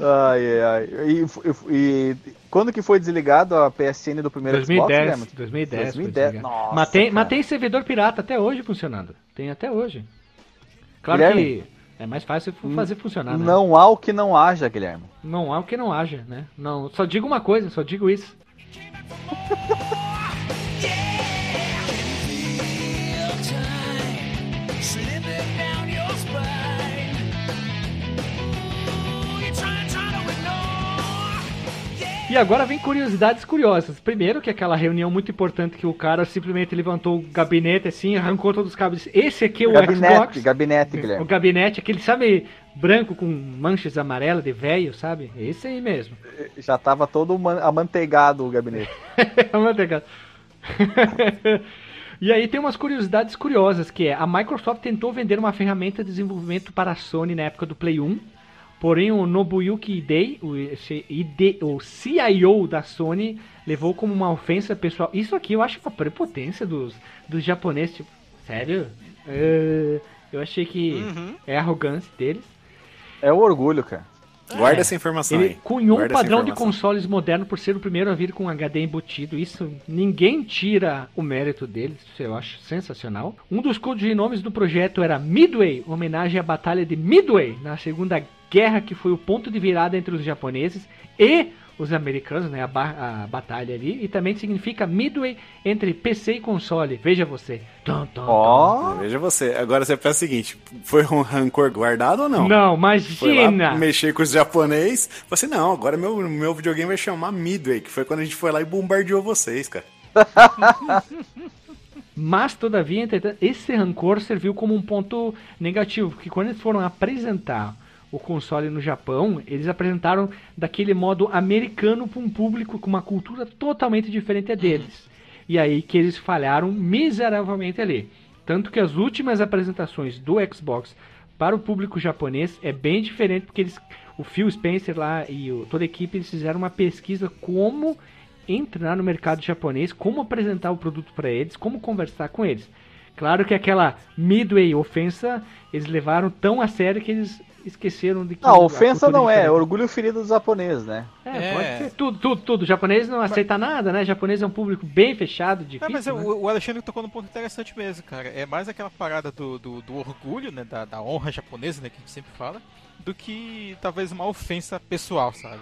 Speaker 2: Ai, ai, ai. E, e- quando que foi desligado a PSN do primeiro
Speaker 1: 2010,
Speaker 2: Xbox,
Speaker 1: 2010.
Speaker 2: 2010.
Speaker 1: foi
Speaker 2: Nossa,
Speaker 1: mas, tem, mas tem servidor pirata até hoje funcionando. Tem até hoje. Claro
Speaker 2: Guilherme?
Speaker 1: que é mais fácil fu- fazer funcionar, né?
Speaker 2: Não há o que não haja, Guilherme.
Speaker 1: Não há o que não haja, né? Não, só digo uma coisa, só digo isso. [LAUGHS] E agora vem curiosidades curiosas. Primeiro, que aquela reunião muito importante que o cara simplesmente levantou o gabinete assim, arrancou todos os cabos. Esse aqui é o
Speaker 2: Gabinete,
Speaker 1: Xbox.
Speaker 2: gabinete,
Speaker 1: O
Speaker 2: Guilherme.
Speaker 1: gabinete, aquele, sabe, branco com manchas amarelas de velho, sabe? Esse aí mesmo.
Speaker 2: Já tava todo man- amanteigado o gabinete. [LAUGHS]
Speaker 1: Pegada. [LAUGHS] e aí tem umas curiosidades curiosas, que é a Microsoft tentou vender uma ferramenta de desenvolvimento para a Sony na época do Play 1, porém o Nobuyuki Idei, o, esse ID o CIO da Sony, levou como uma ofensa pessoal. Isso aqui eu acho uma prepotência dos, dos japoneses, tipo, sério? É, eu achei que é arrogância deles.
Speaker 2: É o orgulho, cara.
Speaker 6: Guarda essa informação
Speaker 1: Ele
Speaker 6: aí.
Speaker 1: cunhou um
Speaker 6: Guarda essa
Speaker 1: padrão de consoles moderno por ser o primeiro a vir com HD embutido. Isso ninguém tira o mérito deles, isso eu acho sensacional. Um dos codinomes do projeto era Midway, homenagem à Batalha de Midway na Segunda Guerra, que foi o ponto de virada entre os japoneses e os americanos, né? A, ba- a batalha ali. E também significa Midway entre PC e console. Veja você. Tum, tum, tum.
Speaker 2: Ó,
Speaker 6: Veja você. Agora você pensa o seguinte: foi um rancor guardado ou não?
Speaker 1: Não,
Speaker 6: Foi
Speaker 1: imagina!
Speaker 6: mexer com os japonês. Falei assim, não, agora meu, meu videogame vai chamar Midway, que foi quando a gente foi lá e bombardeou vocês, cara. [LAUGHS]
Speaker 1: Mas, todavia, esse rancor serviu como um ponto negativo, porque quando eles foram apresentar o console no Japão, eles apresentaram daquele modo americano para um público com uma cultura totalmente diferente da deles. E aí que eles falharam miseravelmente ali. Tanto que as últimas apresentações do Xbox para o público japonês é bem diferente, porque eles, o Phil Spencer lá e o- toda a equipe eles fizeram uma pesquisa como entrar no mercado japonês, como apresentar o produto para eles, como conversar com eles. Claro que aquela midway ofensa eles levaram tão a sério que eles esqueceram de que
Speaker 2: Não, ofensa não é,
Speaker 1: diferente.
Speaker 2: orgulho ferido dos japoneses, né?
Speaker 1: É,
Speaker 5: É.
Speaker 1: pode ser tudo, tudo, tudo. O japonês não aceita nada, né? O japonês é um público bem fechado,
Speaker 5: É,
Speaker 1: difícil.
Speaker 5: mas
Speaker 1: né?
Speaker 5: o, o Alexandre tocou num ponto interessante mesmo, cara. É mais aquela parada do, do, do orgulho, né? Da, da honra japonesa, né? Que a gente sempre fala, do que talvez uma ofensa pessoal, sabe?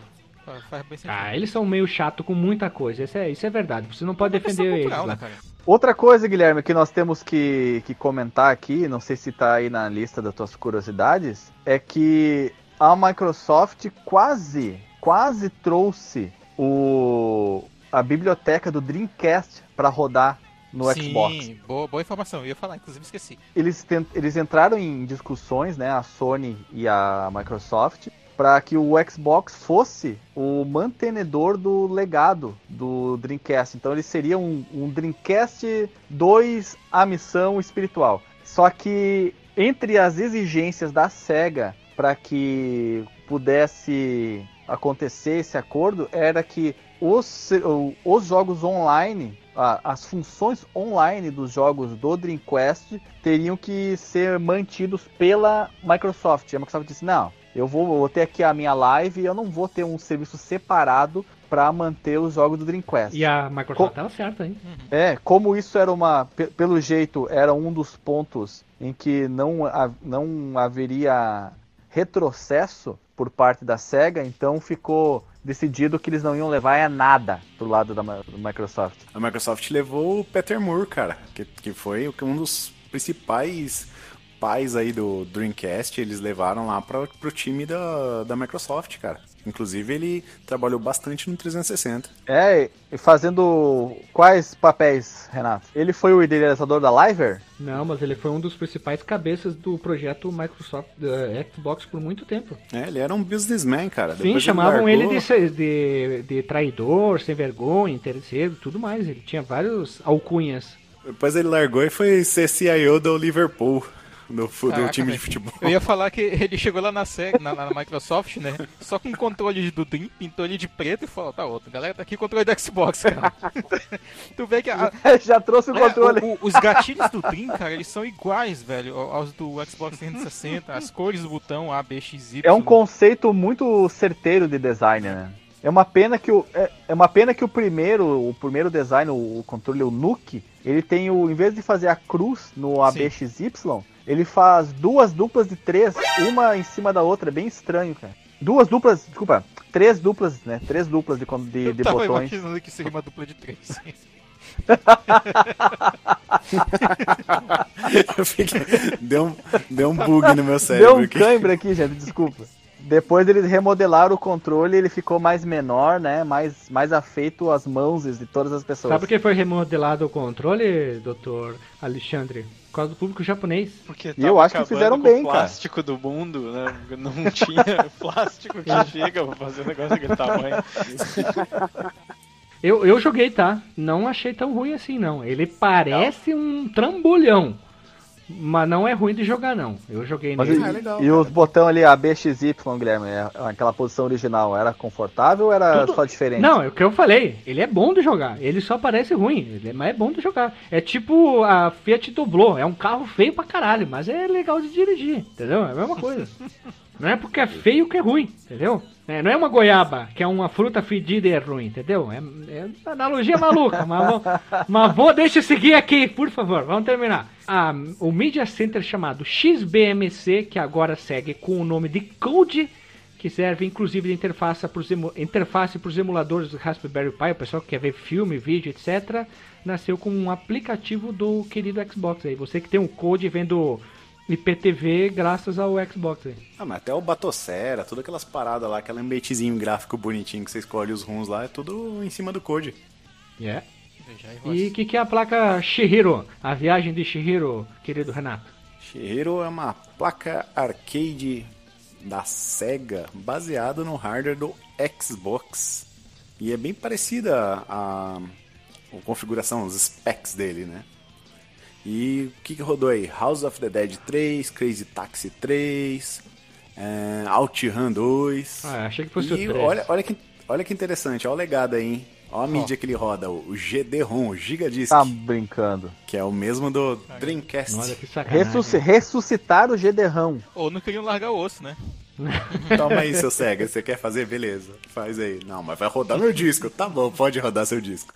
Speaker 5: Faz, bem sentido.
Speaker 1: Ah, eles são meio chato com muita coisa. Isso é, isso é verdade. Você não pode
Speaker 5: É questão
Speaker 1: defender eles.
Speaker 5: cultural,
Speaker 1: lá.
Speaker 5: né, cara?
Speaker 2: Outra coisa, Guilherme, que nós temos que, que comentar aqui, não sei se tá aí na lista das tuas curiosidades, é que a Microsoft quase, quase trouxe o, a biblioteca do Dreamcast para rodar no
Speaker 5: Sim,
Speaker 2: Xbox.
Speaker 5: Boa, boa informação. Eu ia falar, inclusive esqueci.
Speaker 2: Eles, tent- eles entraram em discussões, né, a Sony e a Microsoft, para que o Xbox fosse o mantenedor do legado do Dreamcast. Então ele seria um, um Dreamcast 2 a missão espiritual. Só que entre as exigências da Sega para que pudesse acontecer esse acordo era que os, os jogos online, as funções online dos jogos do Dreamcast teriam que ser mantidos pela Microsoft. A Microsoft disse: não, eu vou, vou ter aqui a minha live e eu não vou ter um serviço separado para manter os jogos do Dreamcast.
Speaker 1: E a Microsoft
Speaker 2: Co-
Speaker 1: tava certa, hein?
Speaker 2: É, como isso era uma. pe- Pelo jeito, era um dos pontos em que não, ha- não haveria retrocesso por parte da SEGA, então ficou decidido que eles não iam levar a nada pro lado da do Microsoft.
Speaker 6: A Microsoft levou o Peter Moore, cara, que, que foi um dos principais pais aí do Dreamcast, eles levaram lá pra, pro time da, da Microsoft, cara. Inclusive ele trabalhou bastante no 360.
Speaker 2: É, e fazendo quais papéis, Renato? Ele foi o idealizador da Liver?
Speaker 1: Não, mas ele foi um dos principais cabeças do projeto Microsoft eh, Xbox por muito tempo.
Speaker 6: É, ele era um businessman, cara.
Speaker 1: Sim,
Speaker 6: Depois
Speaker 1: chamavam ele
Speaker 6: largou-
Speaker 1: de, se- de, de traidor, sem vergonha, interesseiro, tudo mais. Ele tinha vários alcunhas.
Speaker 6: Depois ele largou e foi ser CIO do Liverpool, do, do
Speaker 5: Caraca,
Speaker 6: time de futebol.
Speaker 5: Eu ia falar que ele chegou lá na, SEG, na, na Microsoft, né? Só com o controle do Dream, pintou ele de preto e falou, tá outro. Galera, tá aqui o controle do Xbox, cara. [LAUGHS] tu vê que a, [LAUGHS]
Speaker 2: Já trouxe o
Speaker 5: é,
Speaker 2: controle.
Speaker 5: o- o- os gatilhos do Dream, cara, eles são iguais, velho, aos do Xbox 360. As cores do botão A, B, X, Y.
Speaker 2: É um conceito muito certeiro de design, né? É uma pena que o é, é uma pena que o primeiro, o primeiro design, o, o controle o Nuke, ele tem o em vez de fazer a cruz no ABXY, ele faz duas duplas de três, uma em cima da outra, é bem estranho, cara. Duas duplas, desculpa, três duplas, né? Três duplas de, con- de,
Speaker 5: Eu
Speaker 2: de
Speaker 5: tava
Speaker 2: botões.
Speaker 5: imaginando que seria uma dupla de três. [LAUGHS]
Speaker 6: Fiquei- deu, um, deu um bug no meu cérebro
Speaker 2: Deu um cãibra aqui, gente, desculpa. Depois eles remodelaram o controle, ele ficou mais menor, né? Mais, mais afeito às mãos de todas as pessoas.
Speaker 1: Sabe por que foi remodelado o controle, doutor Alexandre? Por causa do público japonês.
Speaker 4: Porque
Speaker 2: E eu acho que fizeram bem,
Speaker 4: o
Speaker 2: cara.
Speaker 4: plástico do mundo, né? Não [LAUGHS] tinha [LAUGHS] plástico que chega pra fazer um negócio daquele tamanho.
Speaker 1: Eu, eu joguei, tá? Não achei tão ruim assim, não. Ele parece um trambolhão. Mas não é ruim de jogar, não. Eu joguei
Speaker 2: Mas
Speaker 1: nele.
Speaker 2: e,
Speaker 3: Ah, legal,
Speaker 2: e os botões ali, a BXY, Guilherme, é- aquela posição original, era confortável ou era
Speaker 1: Tudo-
Speaker 2: só diferente?
Speaker 1: Não, é o que eu falei. Ele é bom de jogar. Ele só parece ruim, é- mas é bom de jogar. É tipo a Fiat Doblô. É um carro feio pra caralho, mas é legal de dirigir, entendeu? É a mesma coisa. [LAUGHS] Não é porque é feio que é ruim, entendeu? É, não é uma goiaba, que é uma fruta fedida e é ruim, entendeu? É, é analogia maluca, mas vou, [LAUGHS] mas vou, deixa eu seguir aqui, por favor, vamos terminar. Ah, o Media Center chamado XBMC, que agora segue com o nome de Code, que serve inclusive de interface para os interface pros emuladores do Raspberry Pi, o pessoal que quer ver filme, vídeo, etc. Nasceu com um aplicativo do querido Xbox aí. Você que tem um code vendo IPTV graças ao Xbox aí.
Speaker 6: Ah, mas até o Batocera, todas aquelas paradas lá, aquele ambientezinho gráfico bonitinho que você escolhe os runs lá, é tudo em cima do code.
Speaker 1: Yeah.
Speaker 5: Aí,
Speaker 1: E o que, que é a placa Shihiro? A viagem de Shihiro, querido Renato.
Speaker 6: Shihiro é uma placa arcade da SEGA baseada no hardware do Xbox. E é bem parecida a, a configuração, os specs dele, né? E o que, que rodou aí? House of the Dead 3, Crazy Taxi 3, é, OutRun 2.
Speaker 1: Ah, achei que fosse o
Speaker 6: E
Speaker 1: 3.
Speaker 6: olha, olha, que, olha que interessante, olha o legado aí, hein? Olha a mídia que ele roda, o GD-ROM, o Gigadisc,
Speaker 2: Tá brincando.
Speaker 6: que é o mesmo do Dreamcast.
Speaker 1: Olha que sacanagem.
Speaker 2: Ressusci ressuscitar o GD-RAM.
Speaker 5: Ou não queriam largar o osso, né? [LAUGHS]
Speaker 6: Toma aí, seu cega. Você quer fazer? Beleza. Faz aí. Não, mas vai rodar meu disco. Tá bom, pode rodar seu disco.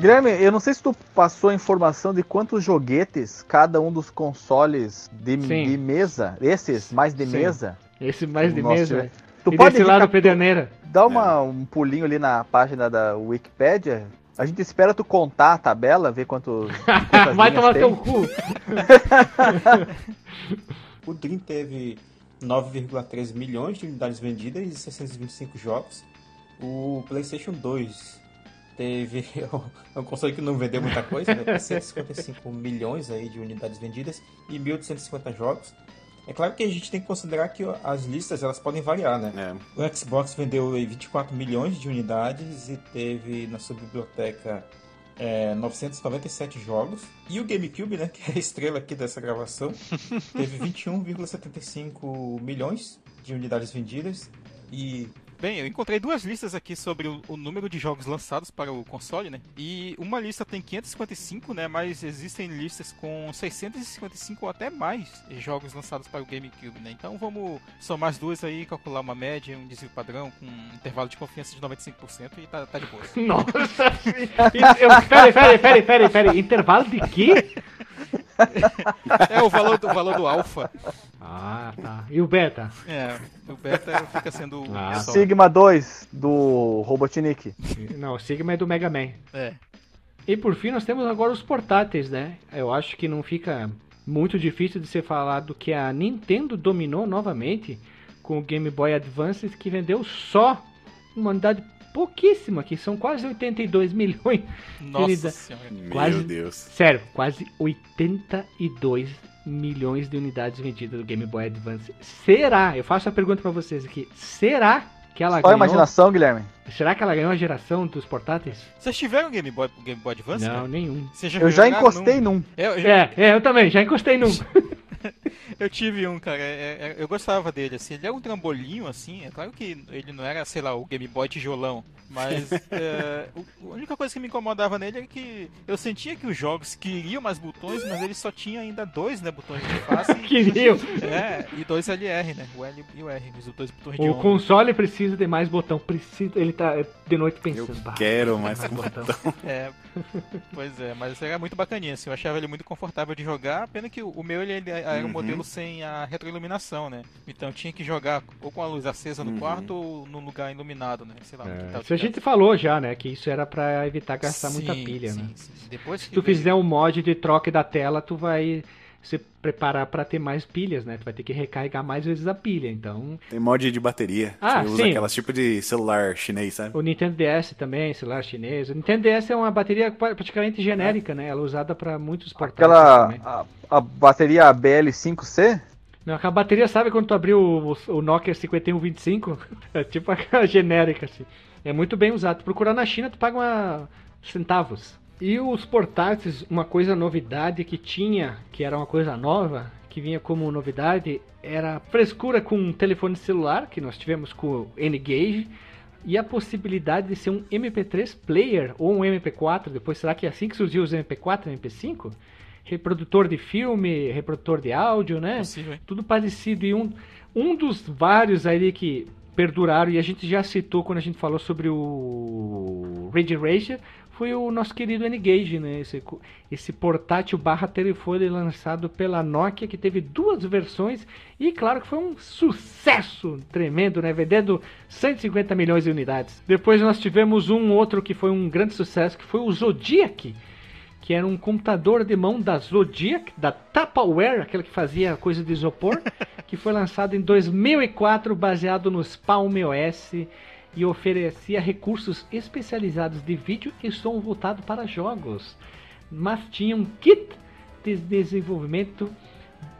Speaker 2: Guilherme, eu não sei se tu passou a informação de quantos joguetes cada um dos consoles de, de mesa, esses mais de
Speaker 1: Sim.
Speaker 2: mesa,
Speaker 1: Esse mais de mesa.
Speaker 2: tu
Speaker 1: e
Speaker 2: pode
Speaker 1: desse lado pederneira.
Speaker 2: Dá uma, um pulinho ali na página da Wikipedia. A gente espera tu contar a tabela, ver quantos. [LAUGHS] quantas
Speaker 1: Vai tomar
Speaker 2: tem.
Speaker 1: teu cu. [LAUGHS]
Speaker 7: O Dream teve 9,13 milhões de unidades vendidas e 625 jogos. O PlayStation 2 teve. [LAUGHS] É um console que não vendeu muita coisa, né? 155 milhões aí de unidades vendidas e 1.250 jogos. É claro que a gente tem que considerar que as listas elas podem variar, né?
Speaker 6: É.
Speaker 7: O Xbox vendeu aí 24 milhões de unidades e teve na sua biblioteca é, 997 jogos. E o GameCube, né, [LAUGHS] que é a estrela aqui dessa gravação, [LAUGHS] teve 21,75 milhões de unidades vendidas e
Speaker 5: Bem, eu encontrei duas listas aqui sobre o, o número de jogos lançados para o console, né? E uma lista tem 555, né? Mas existem listas com 655 ou até mais jogos lançados para o GameCube, né? Então vamos somar as duas aí, calcular uma média, um desvio padrão com um intervalo de confiança de 95% e tá, tá de boa. [LAUGHS]
Speaker 1: Nossa! eu, peraí, peraí, peraí, peraí, peraí. Intervalo de quê? [LAUGHS] [LAUGHS]
Speaker 5: É o valor do, o valor do alfa.
Speaker 1: Ah, tá. E o beta?
Speaker 5: É, o beta fica sendo
Speaker 1: Ah,
Speaker 5: só.
Speaker 2: Sigma 2 do Robotnik.
Speaker 1: Não, o Sigma é do Mega Man.
Speaker 5: É.
Speaker 1: E por fim, nós temos agora os portáteis, né? Eu acho que não fica muito difícil de ser falado que a Nintendo dominou novamente com o Game Boy Advance, que vendeu só uma unidade pouquíssima, que são quase 82 milhões.
Speaker 5: Nossa senhora.
Speaker 6: Meu
Speaker 1: Quase-
Speaker 6: Deus.
Speaker 1: Sério, quase 82 milhões de unidades vendidas do Game Boy Advance. Será? Eu faço a pergunta pra vocês aqui. Será que ela
Speaker 2: Só a
Speaker 1: ganhou?
Speaker 2: imaginação, Guilherme.
Speaker 1: Será que ela ganhou a geração dos portáteis?
Speaker 5: Vocês tiveram Game Boy, Game Boy Advance?
Speaker 1: Não,
Speaker 5: cara?
Speaker 1: nenhum.
Speaker 5: Vocês
Speaker 2: Eu já encostei
Speaker 5: num?
Speaker 2: num.
Speaker 5: Eu, eu-
Speaker 1: É, é, eu também, já encostei num. [LAUGHS]
Speaker 5: eu tive um, cara. é- é- eu gostava dele, assim. Ele é um trambolinho, assim. É claro que ele não era, sei lá, o Game Boy tijolão. Mas é, [LAUGHS] o- a única coisa que me incomodava nele é que eu sentia que os jogos queriam mais botões, mas ele só tinha ainda dois, né, botões de face. [LAUGHS]
Speaker 1: Queriam. [LAUGHS]
Speaker 5: É, e dois LR, né? O L e o R, os dois botões de
Speaker 1: O
Speaker 5: onda.
Speaker 1: console precisa de mais botão. Precisa, ele tá de noite pensando.
Speaker 6: Eu
Speaker 1: "Bah,
Speaker 6: quero mais
Speaker 1: mais botão.
Speaker 5: É, pois é, mas era muito bacaninha, assim, eu achava ele muito confortável de jogar, pena que o o meu ele, ele era um
Speaker 6: Uhum.
Speaker 5: modelo sem a retroiluminação, né? Então tinha que jogar ou com a luz acesa no
Speaker 6: Uhum.
Speaker 5: quarto ou no lugar iluminado, né? Sei lá,
Speaker 1: É, isso a gente falou já, né? Que isso era pra evitar gastar muita
Speaker 5: Sim,
Speaker 1: pilha,
Speaker 5: sim,
Speaker 1: né?
Speaker 5: sim. Depois
Speaker 1: Se
Speaker 5: que
Speaker 1: tu
Speaker 5: veio-
Speaker 1: fizer um mod de troca da tela, tu vai se preparar pra ter mais pilhas, né? Tu vai ter que recarregar mais vezes a pilha. Então,
Speaker 6: Tem mod de bateria.
Speaker 1: Ah,
Speaker 6: Você usa
Speaker 1: sim.
Speaker 6: aquelas tipo de celular chinês, sabe?
Speaker 1: o Nintendo DS também, celular chinês. O Nintendo DS é uma bateria pra- praticamente genérica, né? Ela é usada pra muitos portáteis
Speaker 2: Aquela.
Speaker 1: também.
Speaker 2: A, a bateria BL5C?
Speaker 1: Não, aquela bateria, sabe quando tu abriu o, o Nokia 5125? [LAUGHS] É tipo [LAUGHS] aquela genérica, assim. É muito bem usado. Tu procurar na China, tu paga uma... centavos. E os portáteis, uma coisa novidade que tinha, que era uma coisa nova, que vinha como novidade, era a frescura com um telefone celular, que nós tivemos com o N-Gage, e a possibilidade de ser um MP3 player ou um MP4. Depois, será que é assim que surgiu os MP4 e MP5? Reprodutor de filme, reprodutor de áudio, né?
Speaker 5: Possível,
Speaker 1: tudo parecido. E um, um dos vários aí que perduraram, e a gente já citou quando a gente falou sobre o Red Racer, foi o nosso querido N-Gage, né? Esse, esse portátil barra telefone lançado pela Nokia, que teve duas versões, e claro que foi um sucesso tremendo, né? Vendendo 150 milhões de unidades. Depois nós tivemos um outro que foi um grande sucesso, que foi o Zodiac, que era um computador de mão da Zodiac, da Tupperware, aquela que fazia coisa de isopor, [LAUGHS] que foi lançado em 2004, baseado nos Palm OS e oferecia recursos especializados de vídeo e som voltado para jogos, mas tinha um kit de desenvolvimento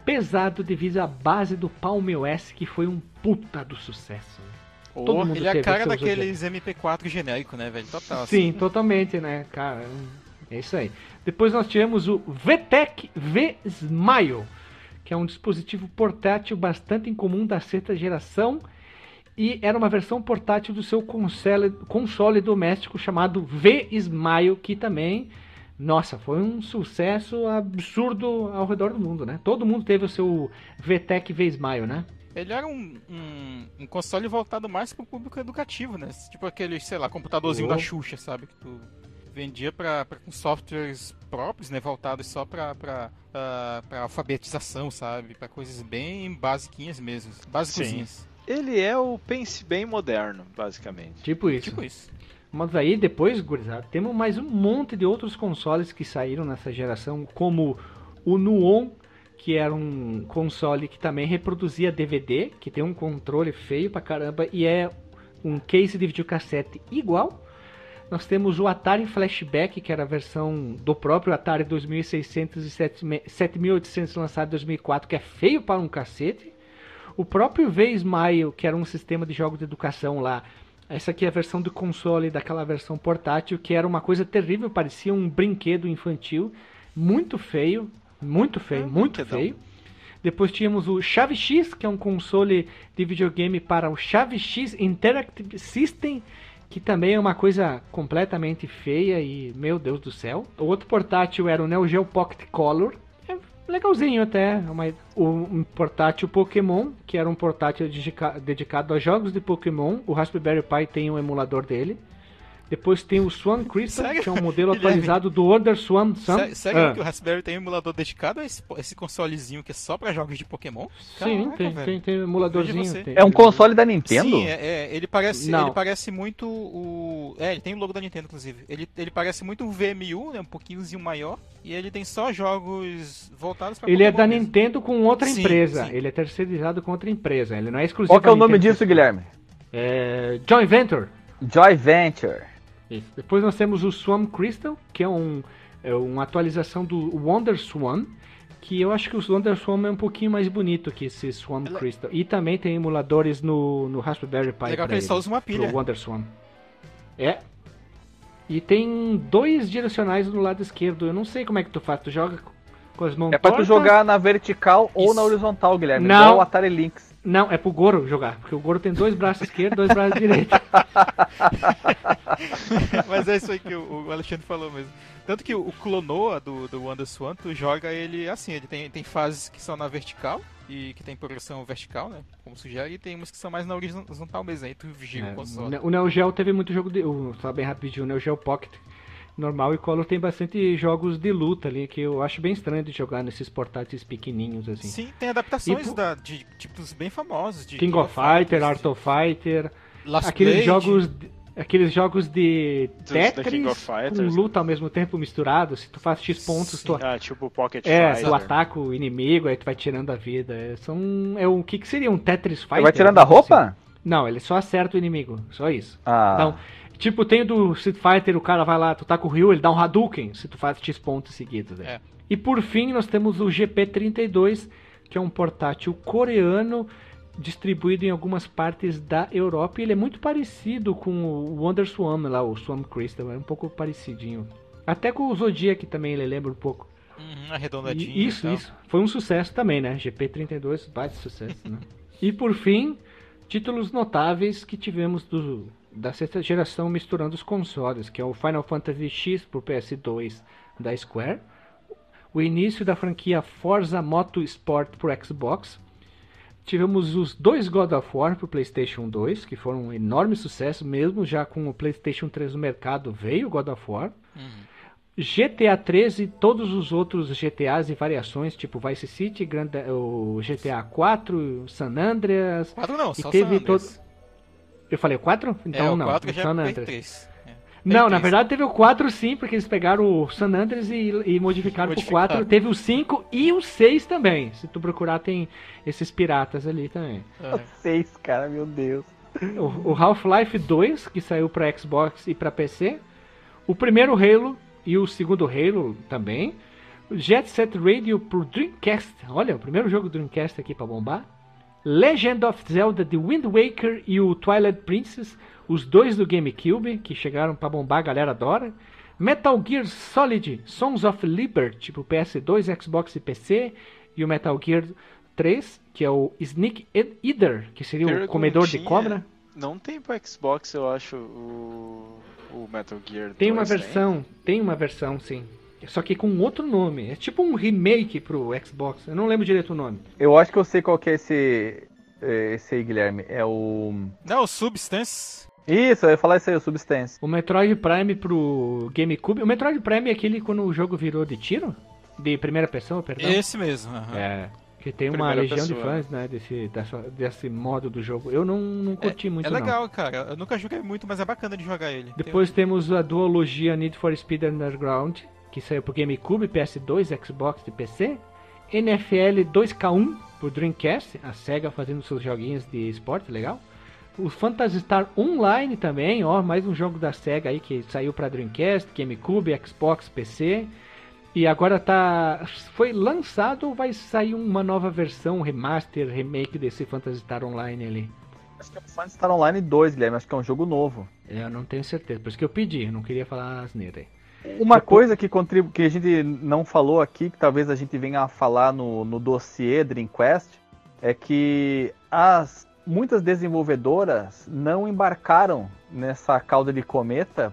Speaker 1: pesado devido à base do Palm OS, que foi um puta do sucesso. Todo mundo
Speaker 5: Ele é a cara daqueles MP4 genérico, né, velho? Total.
Speaker 1: Sim, totalmente, né, cara? É isso aí. Depois nós tivemos o VTEC V-Smile, que é um dispositivo portátil bastante incomum da sexta geração e era uma versão portátil do seu console, console doméstico chamado V-Smile, que também, nossa, foi um sucesso absurdo ao redor do mundo, né? Todo mundo teve o seu VTEC V-Smile, né?
Speaker 5: Ele era um, um, um console voltado mais pro público educativo, né? Tipo aquele, sei lá, computadorzinho
Speaker 1: Oh.
Speaker 5: da Xuxa, sabe? Que tu vendia pra, pra, com softwares próprios, né? Voltados só pra, pra, ah, pra alfabetização, sabe? Pra coisas bem basiquinhas mesmo. Basicozinhas.
Speaker 4: Ele é o Pense Bem moderno, basicamente.
Speaker 1: Tipo isso.
Speaker 5: Tipo isso.
Speaker 1: Mas aí depois, gurizada, temos mais um monte de outros consoles que saíram nessa geração, como o Nuon, que era um console que também reproduzia DVD, que tem um controle feio pra caramba e é um case de videocassete igual. Nós temos o Atari Flashback, que era a versão do próprio Atari 2600 e 7800 lançado em 2004, que é feio para um cacete. O próprio V-Smile, que era um sistema de jogos de educação lá. Essa aqui é a versão do console daquela versão portátil, que era uma coisa terrível, parecia um brinquedo infantil. Muito feio, muito feio, muito
Speaker 4: brinquedão.
Speaker 1: feio. Depois tínhamos o Chave X, que é um console de videogame para o Chave X Interactive System, que também é uma coisa completamente feia e, meu Deus do céu. O outro portátil era o Neo Geo Pocket Color. Legalzinho até. é uma- um portátil Pokémon, que era um portátil dedica- dedicado a jogos de Pokémon. O Raspberry Pi tem um emulador dele. Depois tem o Swan Crystal,
Speaker 5: Sério?
Speaker 1: que é um [LAUGHS] modelo
Speaker 5: Guilherme?
Speaker 1: atualizado do Wonder Swan Sun.
Speaker 5: Sé- Sério
Speaker 1: Ah.
Speaker 5: que o Raspberry tem um emulador dedicado a esse, esse consolezinho que é só pra jogos de Pokémon?
Speaker 1: Sim,
Speaker 5: Caraca,
Speaker 1: tem, tem, tem um emuladorzinho. Tem-
Speaker 2: É um console da Nintendo?
Speaker 5: Sim, é, é, ele parece,
Speaker 1: Não.
Speaker 5: ele parece muito o. É, ele tem o logo da Nintendo, inclusive. Ele, ele parece muito o VMU, né? Um pouquinhozinho maior. E ele tem só jogos voltados pra
Speaker 1: Ele é
Speaker 5: Pokémon
Speaker 1: da
Speaker 5: mesmo.
Speaker 1: Nintendo com outra
Speaker 5: Sim,
Speaker 1: empresa.
Speaker 5: sim.
Speaker 1: Ele é terceirizado com outra empresa. Ele não é exclusivo.
Speaker 2: Qual que é o nome
Speaker 1: Nintendo.
Speaker 2: disso, Guilherme?
Speaker 1: É. Joint Venture.
Speaker 2: Joy Venture.
Speaker 1: Isso. Depois nós temos o Swan Crystal, que é, um, é uma atualização do Wonder Swan. Que eu acho que o Wonder Swan é um pouquinho mais bonito que esse Swan
Speaker 5: Ele-
Speaker 1: Crystal. E também tem emuladores no, no Raspberry Pi.
Speaker 5: Legal que ele só usa uma
Speaker 1: pro
Speaker 5: pilha.
Speaker 1: Wonder Swan. É. E tem dois direcionais no lado esquerdo. Eu não sei como é que tu faz. Tu joga com as mãos
Speaker 2: É pra tu
Speaker 1: tortas?
Speaker 2: jogar na vertical ou
Speaker 5: Isso.
Speaker 2: na horizontal, Guilherme.
Speaker 1: Não.
Speaker 2: Igual o Atari Lynx.
Speaker 1: Não, é pro Goro jogar. Porque o Goro tem dois braços esquerdos e dois braços direitos. [LAUGHS]
Speaker 5: Mas é isso aí que o, Alexandre falou mesmo. Tanto que o, Clonoa do, do Wonder Swan, tu joga ele assim, ele tem, tem fases que são na vertical e que tem progressão vertical, né? Como sugere, e tem umas que são mais na horizontal mesmo, aí tu gira
Speaker 1: É,
Speaker 5: o console.
Speaker 1: O Neo Geo teve muito jogo de. Só bem rapidinho, o Neo Geo Pocket normal e Color tem bastante jogos de luta ali que eu acho bem estranho de jogar nesses portáteis pequenininhos assim.
Speaker 5: Sim, tem adaptações
Speaker 1: E
Speaker 5: da, de títulos bem famosos. De
Speaker 1: King of Fighter, Art of Fighter,
Speaker 5: Last
Speaker 1: aqueles
Speaker 5: Blade.
Speaker 1: jogos. de- Aqueles jogos de
Speaker 4: King
Speaker 1: Tetris
Speaker 4: of
Speaker 1: com luta ao mesmo tempo misturado. Se tu faz X pontos, tu,
Speaker 4: Ah, tipo Pocket
Speaker 1: é,
Speaker 4: Fighter.
Speaker 1: tu ataca o inimigo, aí tu vai tirando a vida. É, são, é o que, que seria um Tetris Fighter?
Speaker 2: Vai tirando a
Speaker 1: assim.
Speaker 2: roupa?
Speaker 1: Não, ele só acerta o inimigo, só isso.
Speaker 2: Ah.
Speaker 1: Então, tipo, tem o do Street Fighter, o cara vai lá, tu tá com o Ryu, ele dá um Hadouken, se tu faz X pontos seguidos. né?
Speaker 5: É.
Speaker 1: E por fim, nós temos o GP32, que é um portátil coreano distribuído em algumas partes da Europa. E ele é muito parecido com o Wonder Swan lá, o Swan Crystal, é um pouco parecidinho. Até com o Zodiac também ele lembra um pouco.
Speaker 5: Uhum, arredondadinho.
Speaker 1: E isso,
Speaker 5: e
Speaker 1: isso. Foi um sucesso também, né? GP32, baita sucesso, né? [LAUGHS] E por fim, títulos notáveis que tivemos do, da sexta geração misturando os consoles, que é o Final Fantasy X pro PS2 da Square, o início da franquia Forza Motorsport pro Xbox, tivemos os dois God of War pro PlayStation 2, que foram um enorme sucesso, mesmo já com o PlayStation 3 no mercado, veio o God of War. GTA 13 e todos os outros GTAs e variações, tipo Vice City, Grand, o GTA 4, San Andreas.
Speaker 5: Quatro não,
Speaker 1: e
Speaker 5: só
Speaker 1: teve
Speaker 5: San Andreas.
Speaker 1: todo. Eu falei 4? Então
Speaker 5: é, o
Speaker 1: não.
Speaker 5: 4
Speaker 1: o
Speaker 5: já
Speaker 1: San
Speaker 5: é
Speaker 1: Andreas.
Speaker 5: 3. É.
Speaker 1: Não, na verdade teve o 4 sim, porque eles pegaram o San Andreas e, e modificaram pro
Speaker 5: Modificaram.
Speaker 1: 4. Teve o 5 e o 6 também. Se tu procurar, tem esses piratas ali também.
Speaker 5: É.
Speaker 2: Seis, cara, meu Deus.
Speaker 1: O, o Half-Life 2, que saiu pra Xbox e pra PC. O primeiro Halo e o segundo Halo também. O Jet Set Radio pro Dreamcast. Olha, o primeiro jogo do Dreamcast aqui pra bombar. Legend of Zelda The Wind Waker e o Twilight Princess. Os dois do GameCube, que chegaram pra bombar, a galera adora. Metal Gear Solid Sons of Liberty pro PS2, Xbox e PC. E o Metal Gear 3, que é o Sneak Eater, que seria o comedor de cobra.
Speaker 4: Não tem pro Xbox, eu acho, o, o Metal Gear
Speaker 1: Tem uma
Speaker 4: 2,
Speaker 1: versão, tem uma versão sim. Só que com outro nome. É tipo um remake pro Xbox. Eu não lembro direito o nome.
Speaker 2: Eu acho que eu sei qual que é esse. eh, Esse aí, Guilherme. É o.
Speaker 5: Não, o Substance.
Speaker 2: Isso, eu ia falar isso aí, o Substance.
Speaker 1: O Metroid Prime pro GameCube. O Metroid Prime é aquele quando o jogo virou de tiro? De primeira pessoa, perdão?
Speaker 5: Esse mesmo. aham.
Speaker 1: É. Que tem uma
Speaker 4: Primeira
Speaker 1: legião de
Speaker 4: pessoa.
Speaker 1: fãs, né? Desse, dessa, desse modo do jogo. Eu não, não curti muito,
Speaker 5: É
Speaker 1: não.
Speaker 5: legal, cara. Eu nunca joguei muito, mas é bacana de jogar ele.
Speaker 1: Depois temos a duologia Need for Speed Underground, que saiu pro GameCube, PS2, Xbox e PC. NFL 2K1 pro Dreamcast, a SEGA fazendo seus joguinhos de esporte, legal. o Phantasy Star Online também, ó, mais um jogo da SEGA aí que saiu para Dreamcast, GameCube, Xbox, PC. E agora tá foi lançado ou vai sair uma nova versão, um remaster, remake desse Phantasy Star Online ali?
Speaker 2: Acho que é o Phantasy Star Online 2, Guilherme. Acho que é um jogo novo.
Speaker 1: Eu não tenho certeza, por isso que eu pedi, eu não queria falar asneira aí.
Speaker 2: Uma coisa que, contribu que a gente não falou aqui, que talvez a gente venha a falar no, no dossiê Dreamcast, é que as muitas desenvolvedoras não embarcaram nessa cauda de cometa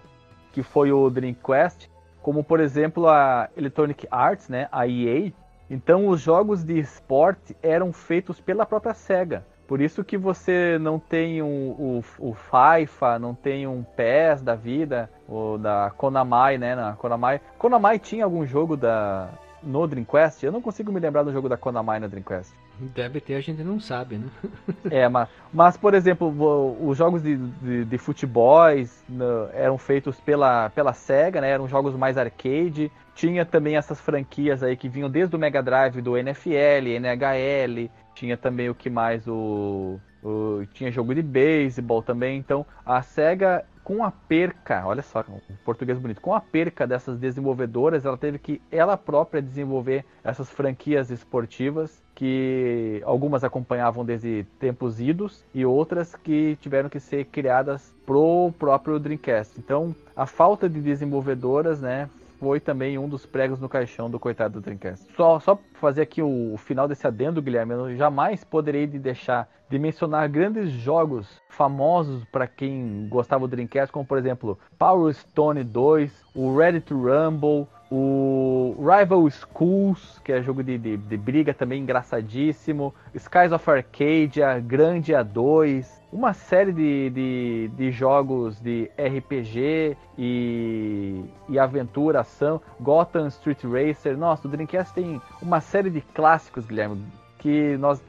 Speaker 2: que foi o Dreamcast, como por exemplo a Electronic Arts, né, a EA. Então os jogos de esporte eram feitos pela própria Sega. Por isso que você não tem um, o, o FIFA, não tem um PES da vida, ou da Konami, né? Na Konami. Konami tinha algum jogo da no Dreamcast? Eu não consigo me lembrar do jogo da Konami no Dreamcast.
Speaker 1: Deve ter, a gente não sabe, né? [LAUGHS]
Speaker 2: É, mas, mas por exemplo, os jogos de, de, de futebols eram feitos pela, pela SEGA, né? Eram jogos mais arcade. Tinha também essas franquias aí que vinham desde o Mega Drive do NFL, NHL. Tinha também o que mais? O, o- tinha jogo de beisebol também. Então, a SEGA, com a perca, olha só, um português bonito, com a perca dessas desenvolvedoras, ela teve que ela própria desenvolver essas franquias esportivas que algumas acompanhavam desde tempos idos e outras que tiveram que ser criadas pro próprio Dreamcast. Então, a falta de desenvolvedoras, né, foi também um dos pregos no caixão do coitado do Dreamcast. Só, só fazer aqui o, o final desse adendo, Guilherme, eu jamais poderei de deixar de mencionar grandes jogos famosos para quem gostava do Dreamcast, como por exemplo Power Stone 2, o Ready to Rumble, o Rival Schools, que é jogo de, de, de briga também engraçadíssimo, Skies of Arcadia, Grande A2, uma série de, de, de jogos de RPG e, e aventura, ação, Gotham Street Racer. Nossa, o Dreamcast tem uma série de clássicos, Guilherme, que nós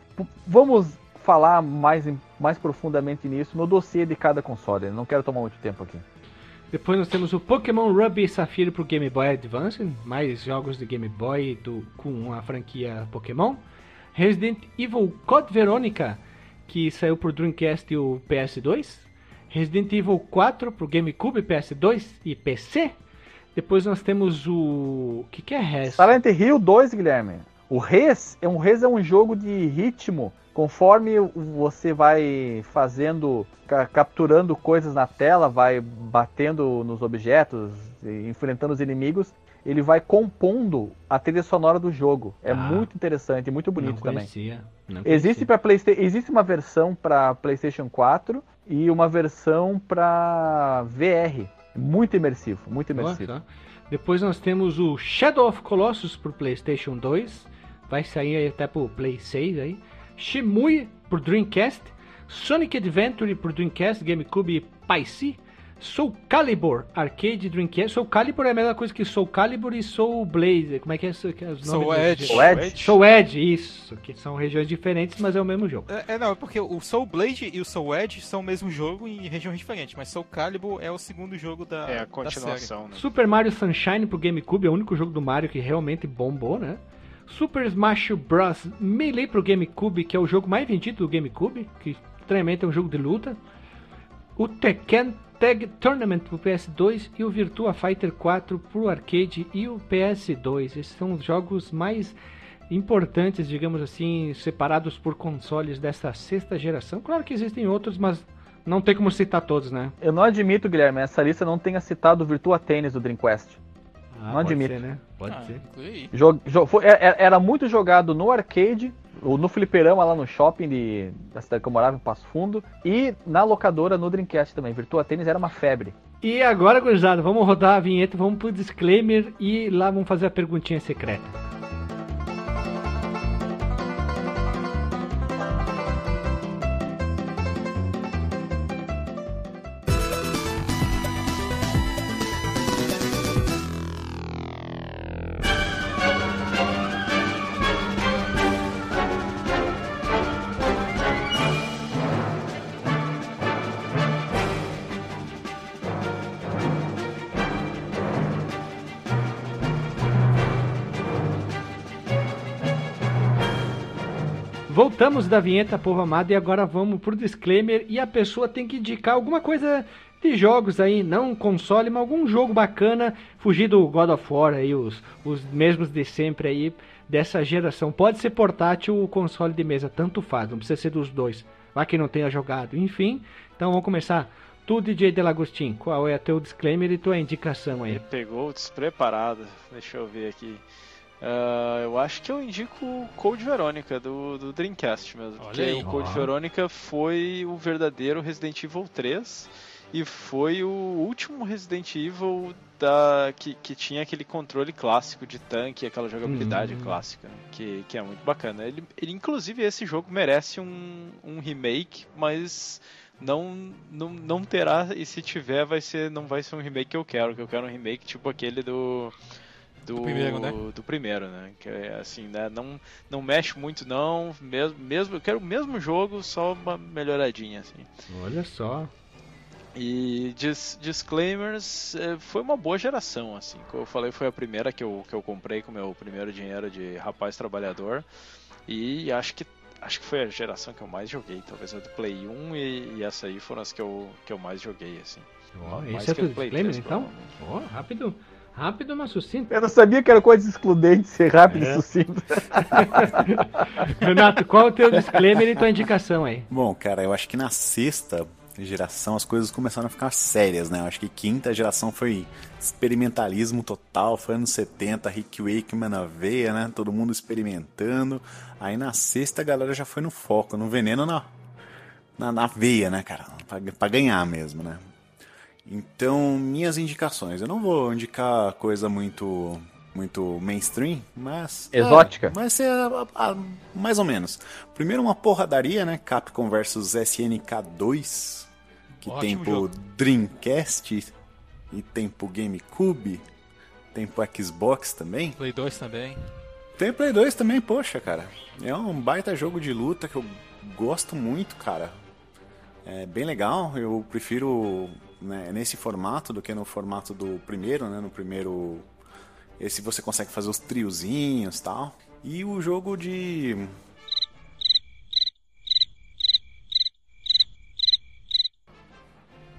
Speaker 2: vamos falar mais, mais profundamente nisso no dossiê de cada console. Não quero tomar muito tempo aqui.
Speaker 1: Depois nós temos o Pokémon Ruby e Safira pro Game Boy Advance, mais jogos de Game Boy do, com a franquia Pokémon. Resident Evil Code Veronica, que saiu pro Dreamcast e o PS2. Resident Evil 4 pro GameCube, PS2 e PC. Depois nós temos o. O que, que é Res?
Speaker 2: Silent Hill 2, Guilherme. O Res é um Res é um jogo de ritmo. Conforme você vai fazendo, ca- capturando coisas na tela, vai batendo nos objetos, enfrentando os inimigos, ele vai compondo a trilha sonora do jogo. É
Speaker 1: Ah.
Speaker 2: muito interessante, muito bonito
Speaker 1: não
Speaker 2: também.
Speaker 1: conhecia. Não
Speaker 2: Existe para PlayStation, existe uma versão para PlayStation 4 e uma versão para VR. Muito imersivo, muito imersivo.
Speaker 1: Olha só. Depois nós temos o Shadow of Colossus pro PlayStation 2. Vai sair aí até pro Play 6 aí. Shimui pro Dreamcast. Sonic Adventure pro Dreamcast, GameCube e PC. Soul Calibur Arcade Dreamcast. Soul Calibur é a mesma coisa que Soul Calibur e Soul Blaze. Como é que é que é os
Speaker 5: Soul
Speaker 1: nomes
Speaker 5: Edge.
Speaker 2: Soul Edge?
Speaker 1: Soul Edge, isso. Que são regiões diferentes, mas é o mesmo jogo.
Speaker 5: É, é, não, é porque o Soul Blade e o Soul Edge são o mesmo jogo em regiões diferentes, mas Soul Calibur é o segundo jogo da,
Speaker 4: É a
Speaker 5: da série.
Speaker 4: continuação, né?
Speaker 1: Super Mario Sunshine pro GameCube é o único jogo do Mario que realmente bombou, né? Super Smash Bros. Melee pro GameCube, que é o jogo mais vendido do GameCube, que estranhamente é um jogo de luta. O Tekken Tag Tournament pro PS2 e o Virtua Fighter 4 pro arcade e o PS2. Esses são os jogos mais importantes, digamos assim, separados por consoles dessa sexta geração. Claro que existem outros, mas não tem como citar todos, né?
Speaker 2: Eu não admito, Guilherme, essa lista não tenha citado o Virtua Tennis do Dreamcast.
Speaker 1: Ah,
Speaker 2: Não
Speaker 1: pode
Speaker 2: admito.
Speaker 1: ser, né? Pode
Speaker 5: Ah,
Speaker 1: ser.
Speaker 2: é- é- era muito jogado no arcade, no fliperama lá no shopping de, da cidade que eu morava, em Passo Fundo, e na locadora no Dreamcast também. Virtua Tennis era uma febre.
Speaker 1: E agora, gurizada, vamos rodar a vinheta, vamos pro disclaimer e lá vamos fazer a perguntinha secreta. Voltamos da vinheta, povo amado, e agora vamos pro disclaimer. E a pessoa tem que indicar alguma coisa de jogos aí, não console, mas algum jogo bacana. Fugir do God of War aí, os, os mesmos de sempre aí, dessa geração. Pode ser portátil ou console de mesa, tanto faz, não precisa ser dos dois. Vai que não tenha jogado, enfim. Então vamos começar. Tu, DJ Delagostin, qual é teu disclaimer e tua indicação aí?
Speaker 4: Ele pegou despreparado. Deixa eu ver aqui. Ah, eu acho que eu indico o Code Verônica do, do Dreamcast mesmo.
Speaker 1: Olha
Speaker 4: porque
Speaker 1: aí.
Speaker 4: o Code
Speaker 1: Ó.
Speaker 4: Verônica foi o verdadeiro Resident Evil 3 e foi o último Resident Evil da, que, que tinha aquele controle clássico de tanque, aquela jogabilidade
Speaker 1: Hum.
Speaker 4: clássica, né? que, que é muito bacana. Ele, ele, inclusive, esse jogo merece um, um remake, mas não, não, não terá, e se tiver, vai ser, não vai ser um remake que eu quero, que eu quero um remake tipo aquele do. Do,
Speaker 5: Do primeiro, né?
Speaker 4: do primeiro, né? Que é assim, né? Não, não mexe muito não, mesmo, mesmo, eu quero o mesmo jogo, só uma melhoradinha, assim.
Speaker 1: Olha só.
Speaker 4: E dis- disclaimers, eh, foi uma boa geração, assim. Como eu falei, foi a primeira que eu, que eu comprei com o meu primeiro dinheiro de rapaz trabalhador. E acho que acho que foi a geração que eu mais joguei, talvez a do Play 1 e, e essa aí foram as que eu, que eu mais joguei, assim.
Speaker 1: Ó,
Speaker 4: Mais
Speaker 1: esse é
Speaker 4: Play
Speaker 1: disclaimer
Speaker 4: 3,
Speaker 1: então? Ó, rápido. Rápido, mas sucinto.
Speaker 2: Eu não sabia que era coisa excludente ser rápido
Speaker 6: É.
Speaker 2: e sucinto. [LAUGHS]
Speaker 1: Renato, qual é o teu disclaimer e tua indicação aí?
Speaker 6: Bom, cara, eu acho que na sexta geração as coisas começaram a ficar sérias, né? Eu acho que quinta geração foi experimentalismo total, foi anos 70, Rick Wakeman na veia, né? Todo mundo experimentando. Aí na sexta a galera já foi no foco, no veneno na, na, na veia, né, cara? Pra, pra ganhar mesmo, né? Então, minhas indicações. Eu não vou indicar coisa muito muito mainstream, mas
Speaker 2: Exótica.
Speaker 6: É, vai ser a- a- mais ou menos. Primeiro uma porradaria, né? Capcom versus SNK 2, que
Speaker 5: Ótimo
Speaker 6: tem pro
Speaker 5: jogo.
Speaker 6: Dreamcast e tem pro GameCube, tem pro Xbox também.
Speaker 5: Play 2 também.
Speaker 6: Tem Play 2 também, poxa, cara. É um baita jogo de luta que eu gosto muito, cara. É bem legal. Eu prefiro né, nesse formato do que no formato do primeiro, né? No primeiro. Esse você consegue fazer os triozinhos e tal. E o jogo de.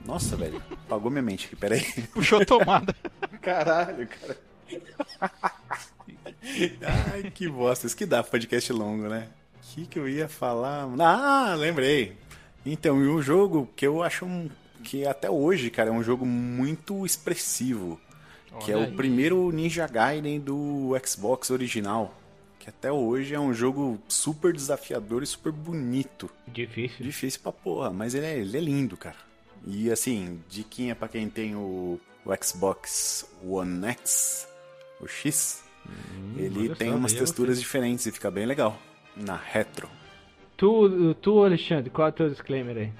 Speaker 6: Nossa, velho. Apagou minha mente aqui, peraí. [LAUGHS]
Speaker 5: Puxou a tomada. [LAUGHS]
Speaker 6: Caralho, cara. Ai, que bosta. Isso que dá podcast longo, né? O que, que eu ia falar? Ah, lembrei. Então, e um jogo que eu acho um, que até hoje, cara, é um jogo muito expressivo. que é
Speaker 5: Olha
Speaker 6: o
Speaker 5: aí.
Speaker 6: primeiro Ninja Gaiden do Xbox original. Que até hoje é um jogo super desafiador e super bonito.
Speaker 1: Difícil.
Speaker 6: Difícil pra porra, mas ele é, ele é lindo, cara. E assim, diquinha pra quem tem o, o Xbox One X, o X, ele
Speaker 1: olha
Speaker 6: tem umas texturas diferentes e fica bem legal. Na retro.
Speaker 1: Tu, tu, Alexandre, qual é o teu disclaimer aí?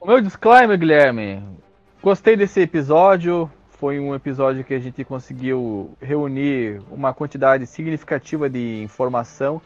Speaker 2: O meu disclaimer, Guilherme. Gostei desse episódio. Foi um episódio que a gente conseguiu reunir uma quantidade significativa de informação.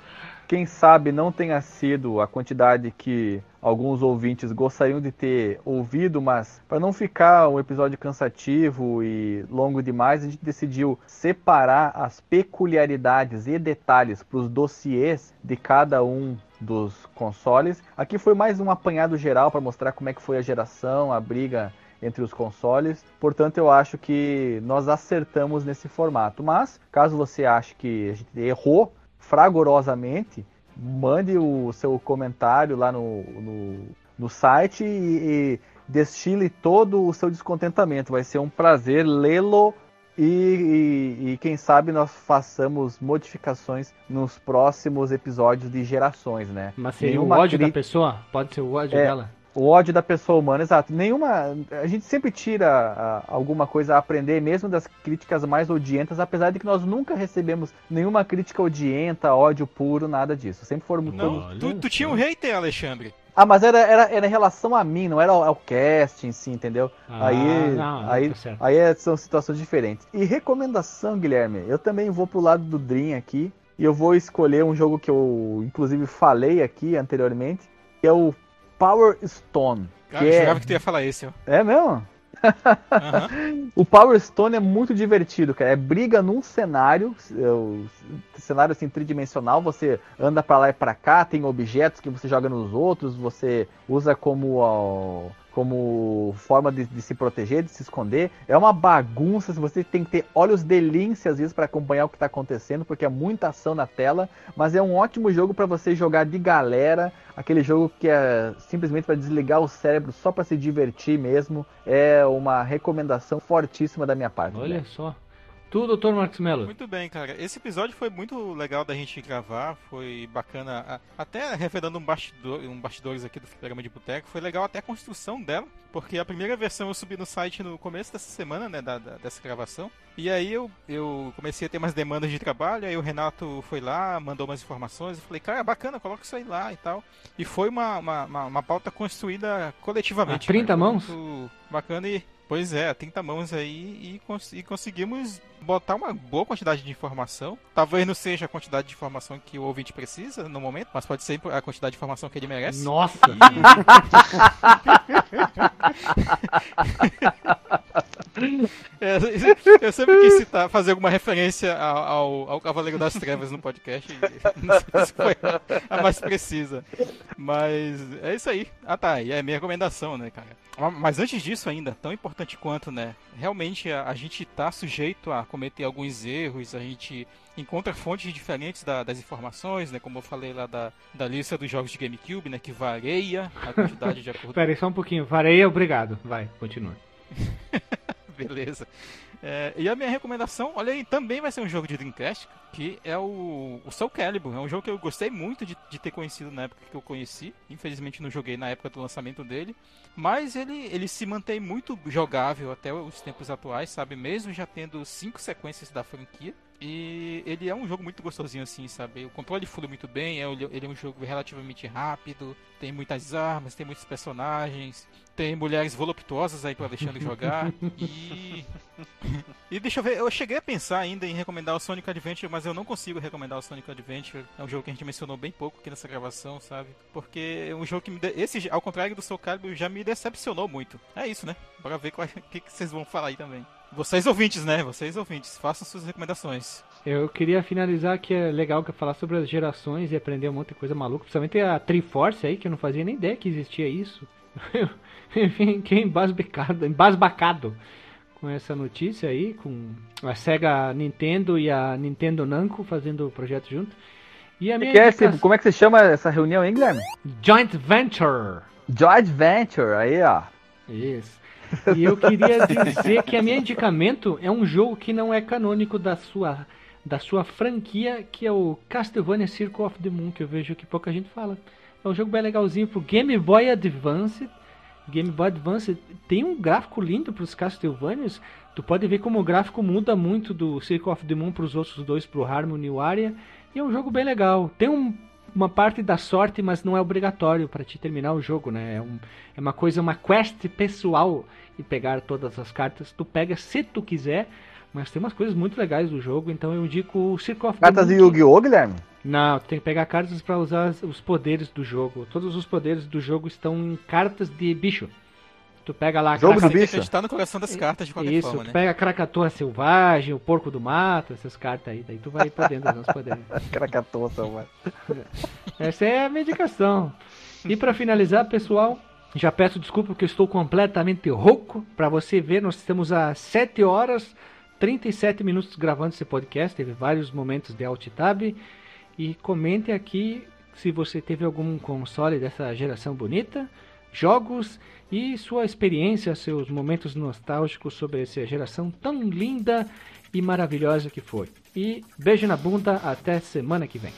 Speaker 2: Quem sabe não tenha sido a quantidade que alguns ouvintes gostariam de ter ouvido, mas para não ficar um episódio cansativo e longo demais, a gente decidiu separar as peculiaridades e detalhes para os dossiês de cada um dos consoles. Aqui foi mais um apanhado geral para mostrar como é que foi a geração, a briga entre os consoles. Portanto, eu acho que nós acertamos nesse formato. Mas, caso você ache que a gente errou fragorosamente, mande o seu comentário lá no, no, no site e, e destile todo o seu descontentamento. Vai ser um prazer lê-lo e, e- e quem sabe nós façamos modificações nos próximos episódios de gerações, né?
Speaker 1: Mas seria o
Speaker 2: Nenhuma
Speaker 1: ódio da
Speaker 2: cri-
Speaker 1: pessoa? Pode ser o ódio
Speaker 2: É.
Speaker 1: dela?
Speaker 2: O ódio da pessoa humana, exato. Nenhuma. A gente sempre tira ah, alguma coisa a aprender, mesmo das críticas mais odientas, apesar de que nós nunca recebemos nenhuma crítica odienta, ódio puro, nada disso. Sempre foram
Speaker 5: Não,
Speaker 1: Olha
Speaker 5: tu, tu tinha um hater, Alexandre.
Speaker 2: Ah, mas era, era, era em relação a mim, não era ao, ao cast em si, entendeu?
Speaker 1: Ah,
Speaker 2: aí
Speaker 1: não,
Speaker 2: aí,
Speaker 1: tá certo.
Speaker 2: aí é- são situações diferentes. E recomendação, Guilherme, eu também vou pro lado do Dream aqui. E eu vou escolher um jogo que eu, inclusive, falei aqui anteriormente, que é o Power Stone.
Speaker 5: Ah,
Speaker 2: Que
Speaker 5: eu
Speaker 2: é...
Speaker 5: jurava que tu ia falar esse, ó.
Speaker 2: é mesmo?
Speaker 5: Aham. [LAUGHS]
Speaker 2: O Power Stone é muito divertido, cara. É briga num cenário, é, cenário assim tridimensional. Você anda pra lá e pra cá, tem objetos que você joga nos outros, você usa como ó, como forma de, de se proteger, de se esconder. É uma bagunça. Você tem que ter olhos de lince às vezes para acompanhar o que tá acontecendo, porque é muita ação na tela. Mas é um ótimo jogo para você jogar de galera. Aquele jogo que é simplesmente para desligar o cérebro só para se divertir mesmo. É uma recomendação fortíssima da minha parte.
Speaker 1: Olha só. Tu, doutor Marcos Mello.
Speaker 5: Muito bem, cara. Esse episódio foi muito legal da gente gravar, foi bacana. Até revelando um, bastidor, um bastidores aqui do programa de Boteco, foi legal até a construção dela, porque a primeira versão eu subi no site no começo dessa semana, né, da, da- dessa gravação. E aí eu, eu comecei a ter umas demandas de trabalho, aí o Renato foi lá, mandou umas informações, eu falei, cara, bacana, coloca isso aí lá e tal. E foi uma, uma, uma, uma pauta construída coletivamente.
Speaker 1: A 30
Speaker 5: cara. Foi
Speaker 1: mãos?
Speaker 5: Bacana e. Pois é, 30 mãos aí e, cons- e conseguimos botar uma boa quantidade de informação. Talvez não seja a quantidade de informação que o ouvinte precisa no momento, mas pode ser a quantidade de informação que ele merece.
Speaker 1: Nossa! [LAUGHS]
Speaker 5: É, eu sempre quis citar, fazer alguma referência ao, ao, Cavaleiro das Trevas no podcast. [LAUGHS] Não sei se foi a mais precisa. Mas é isso aí. Ah tá, e é minha recomendação, né, cara? Mas antes disso ainda, tão importante quanto, né? Realmente a, a gente tá sujeito a cometer alguns erros, a gente encontra fontes diferentes da- das informações, né? Como eu falei lá da, da lista dos jogos de GameCube, né? Que varia a quantidade de [LAUGHS] acordo
Speaker 1: aí só um pouquinho. Vareia, obrigado. Vai, continua. [LAUGHS]
Speaker 5: Beleza. É, e a minha recomendação, olha aí, também vai ser um jogo de Dreamcast, que é o, o Soul Calibur. É um jogo que eu gostei muito de, de ter conhecido na época que eu conheci. Infelizmente não joguei na época do lançamento dele. Mas ele, ele se mantém muito jogável até os tempos atuais, sabe? Mesmo já tendo cinco sequências da franquia. E ele é um jogo muito gostosinho assim, sabe? O controle flui muito bem, é, ele é um jogo relativamente rápido, tem muitas armas, tem muitos personagens, tem mulheres voluptuosas aí pro Alexandre jogar. E. E deixa eu ver, eu cheguei a pensar ainda em recomendar o Sonic Adventure, mas eu não consigo recomendar o Sonic Adventure. É um jogo que a gente mencionou bem pouco aqui nessa gravação, sabe? Porque é um jogo que me. de- Esse, ao contrário do Soul Calibur, já me decepcionou muito. É isso, né? Bora ver qual- o que, que vocês vão falar aí também. Vocês ouvintes, né? Vocês ouvintes, façam suas recomendações.
Speaker 1: Eu queria finalizar que é legal que eu falar sobre as gerações e aprender um monte de coisa maluca. Principalmente a Triforce aí, que eu não fazia nem ideia que existia isso. [LAUGHS] Eu fiquei embasbacado, embasbacado com essa notícia aí, com a Sega Nintendo e a Nintendo Namco fazendo o projeto junto. E a minha
Speaker 2: Que é esse-
Speaker 1: indicação-
Speaker 2: como é que você chama essa reunião, hein, Guilherme?
Speaker 1: Joint Venture.
Speaker 2: Joint Venture, aí, ó.
Speaker 1: Isso. E eu queria [LAUGHS] dizer que a minha indicamento é um jogo que não é canônico da sua da sua franquia, que é o Castlevania Circle of the Moon, que eu vejo que pouca gente fala. É um jogo bem legalzinho pro Game Boy Advance. Game Boy Advance tem um gráfico lindo para os Castlevanias. Tu pode ver como o gráfico muda muito do Circle of the Moon para os outros dois, pro Harmony e o Aria. E é um jogo bem legal. Tem um- uma parte da sorte, mas não é obrigatório para te terminar o jogo, né? É, um- é uma coisa, uma quest pessoal e pegar todas as cartas. Tu pega se tu quiser, mas tem umas coisas muito legais do jogo, então eu indico o Circle of
Speaker 2: Cartas de Yu-Gi-Oh, Guilherme?
Speaker 1: não, tu tem que pegar cartas para usar os poderes do jogo. Todos os poderes do jogo estão em cartas de bicho. Tu pega lá a
Speaker 2: Jogo do bicho?
Speaker 5: acreditar no coração das cartas de qualquer
Speaker 1: Isso,
Speaker 5: forma,
Speaker 1: tu
Speaker 5: né?
Speaker 1: pega a Krakatoa selvagem, o porco do mato, essas cartas aí, daí tu vai podendo usar os poderes. [LAUGHS]
Speaker 2: Krakatoa, mano.
Speaker 1: Essa é a medicação. E para finalizar, pessoal, já peço desculpa porque eu estou completamente rouco. Para você ver, nós estamos a 7 horas 37 minutos gravando esse podcast. Teve vários momentos de alt tab. E comente aqui se você teve algum console dessa geração bonita, jogos e sua experiência, seus momentos nostálgicos sobre essa geração tão linda e maravilhosa que foi. E beijo na bunda, até semana que vem.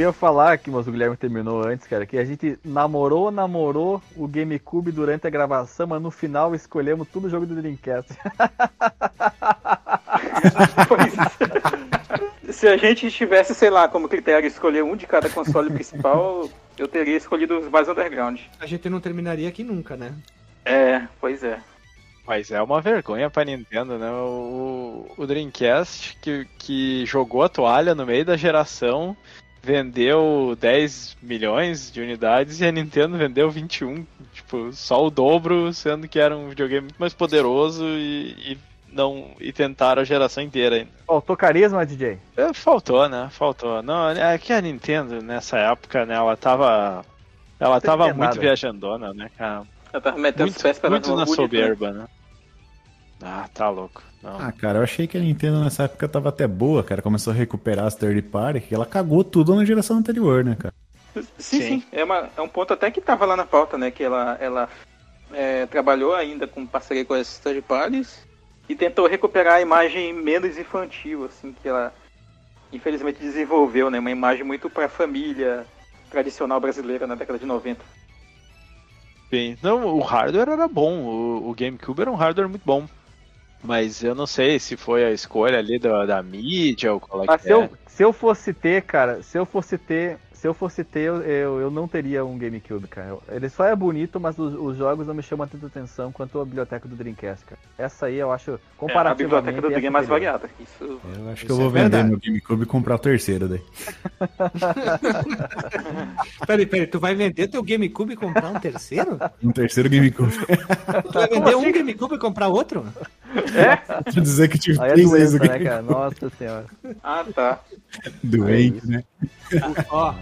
Speaker 2: Ia falar aqui, mas o Guilherme terminou antes, cara, que a gente namorou, namorou o GameCube durante a gravação, mas no final escolhemos tudo o jogo do Dreamcast. [LAUGHS]
Speaker 5: Se a gente tivesse, sei lá, como critério escolher um de cada console principal, eu teria escolhido os mais underground.
Speaker 1: A gente não terminaria aqui nunca, né?
Speaker 5: É, pois é.
Speaker 4: Mas é uma vergonha pra Nintendo, né? O, o Dreamcast que, que jogou a toalha no meio da geração, vendeu 10 milhões de unidades e a Nintendo vendeu 21. Tipo, só o dobro, sendo que era um videogame muito mais poderoso e, e não e tentaram a geração inteira ainda.
Speaker 2: Faltou carisma, DJ?
Speaker 4: É, faltou, né? Faltou. Não, é que a Nintendo nessa época, né, ela tava ela
Speaker 2: Não
Speaker 4: tava muito
Speaker 2: nada.
Speaker 4: viajandona, né, cara?
Speaker 5: Eu tava metendo os
Speaker 4: Muito,
Speaker 5: pés pela
Speaker 4: muito na
Speaker 5: bonita,
Speaker 4: soberba, né? Ah, tá louco. Não.
Speaker 6: Ah, cara, eu achei que a Nintendo nessa época tava até boa, cara. Começou a recuperar as third party, que ela cagou tudo na geração anterior, né, cara?
Speaker 5: Sim, sim. É, uma- é um ponto até que tava lá na pauta, né? Que ela, ela é, trabalhou ainda com parceria com as third parties e tentou recuperar a imagem menos infantil, assim, que ela infelizmente desenvolveu, né? Uma imagem muito pra família tradicional brasileira na década de 90.
Speaker 4: Sim. Não, o hardware era bom. O, o GameCube era um hardware muito bom. Mas eu não sei se foi a escolha ali da, da mídia ou qual é
Speaker 2: Mas
Speaker 4: que
Speaker 2: se
Speaker 4: é.
Speaker 2: eu, se eu fosse ter, cara, se eu fosse ter, se eu fosse ter, eu, eu, eu não teria um GameCube, cara. Ele só é bonito, mas os, os jogos não me chamam tanta atenção quanto a biblioteca do Dreamcast, cara. Essa aí eu acho
Speaker 5: É, a
Speaker 2: comparativamente.
Speaker 5: biblioteca do Dream é mais variada. Isso
Speaker 6: Eu acho que eu vou
Speaker 1: é
Speaker 6: vender
Speaker 1: verdade.
Speaker 6: meu GameCube e comprar o terceiro daí. [LAUGHS]
Speaker 1: Peraí, peraí, tu vai vender teu GameCube e comprar um terceiro?
Speaker 6: Um terceiro GameCube.
Speaker 1: Tu vai vender um GameCube e comprar outro?
Speaker 6: Pra dizer que tive
Speaker 2: Aí é
Speaker 6: três vezes o
Speaker 2: doença, né,
Speaker 6: GameCube.
Speaker 2: cara? Nossa senhora.
Speaker 5: Ah, tá.
Speaker 6: Doente, né?
Speaker 1: Ó,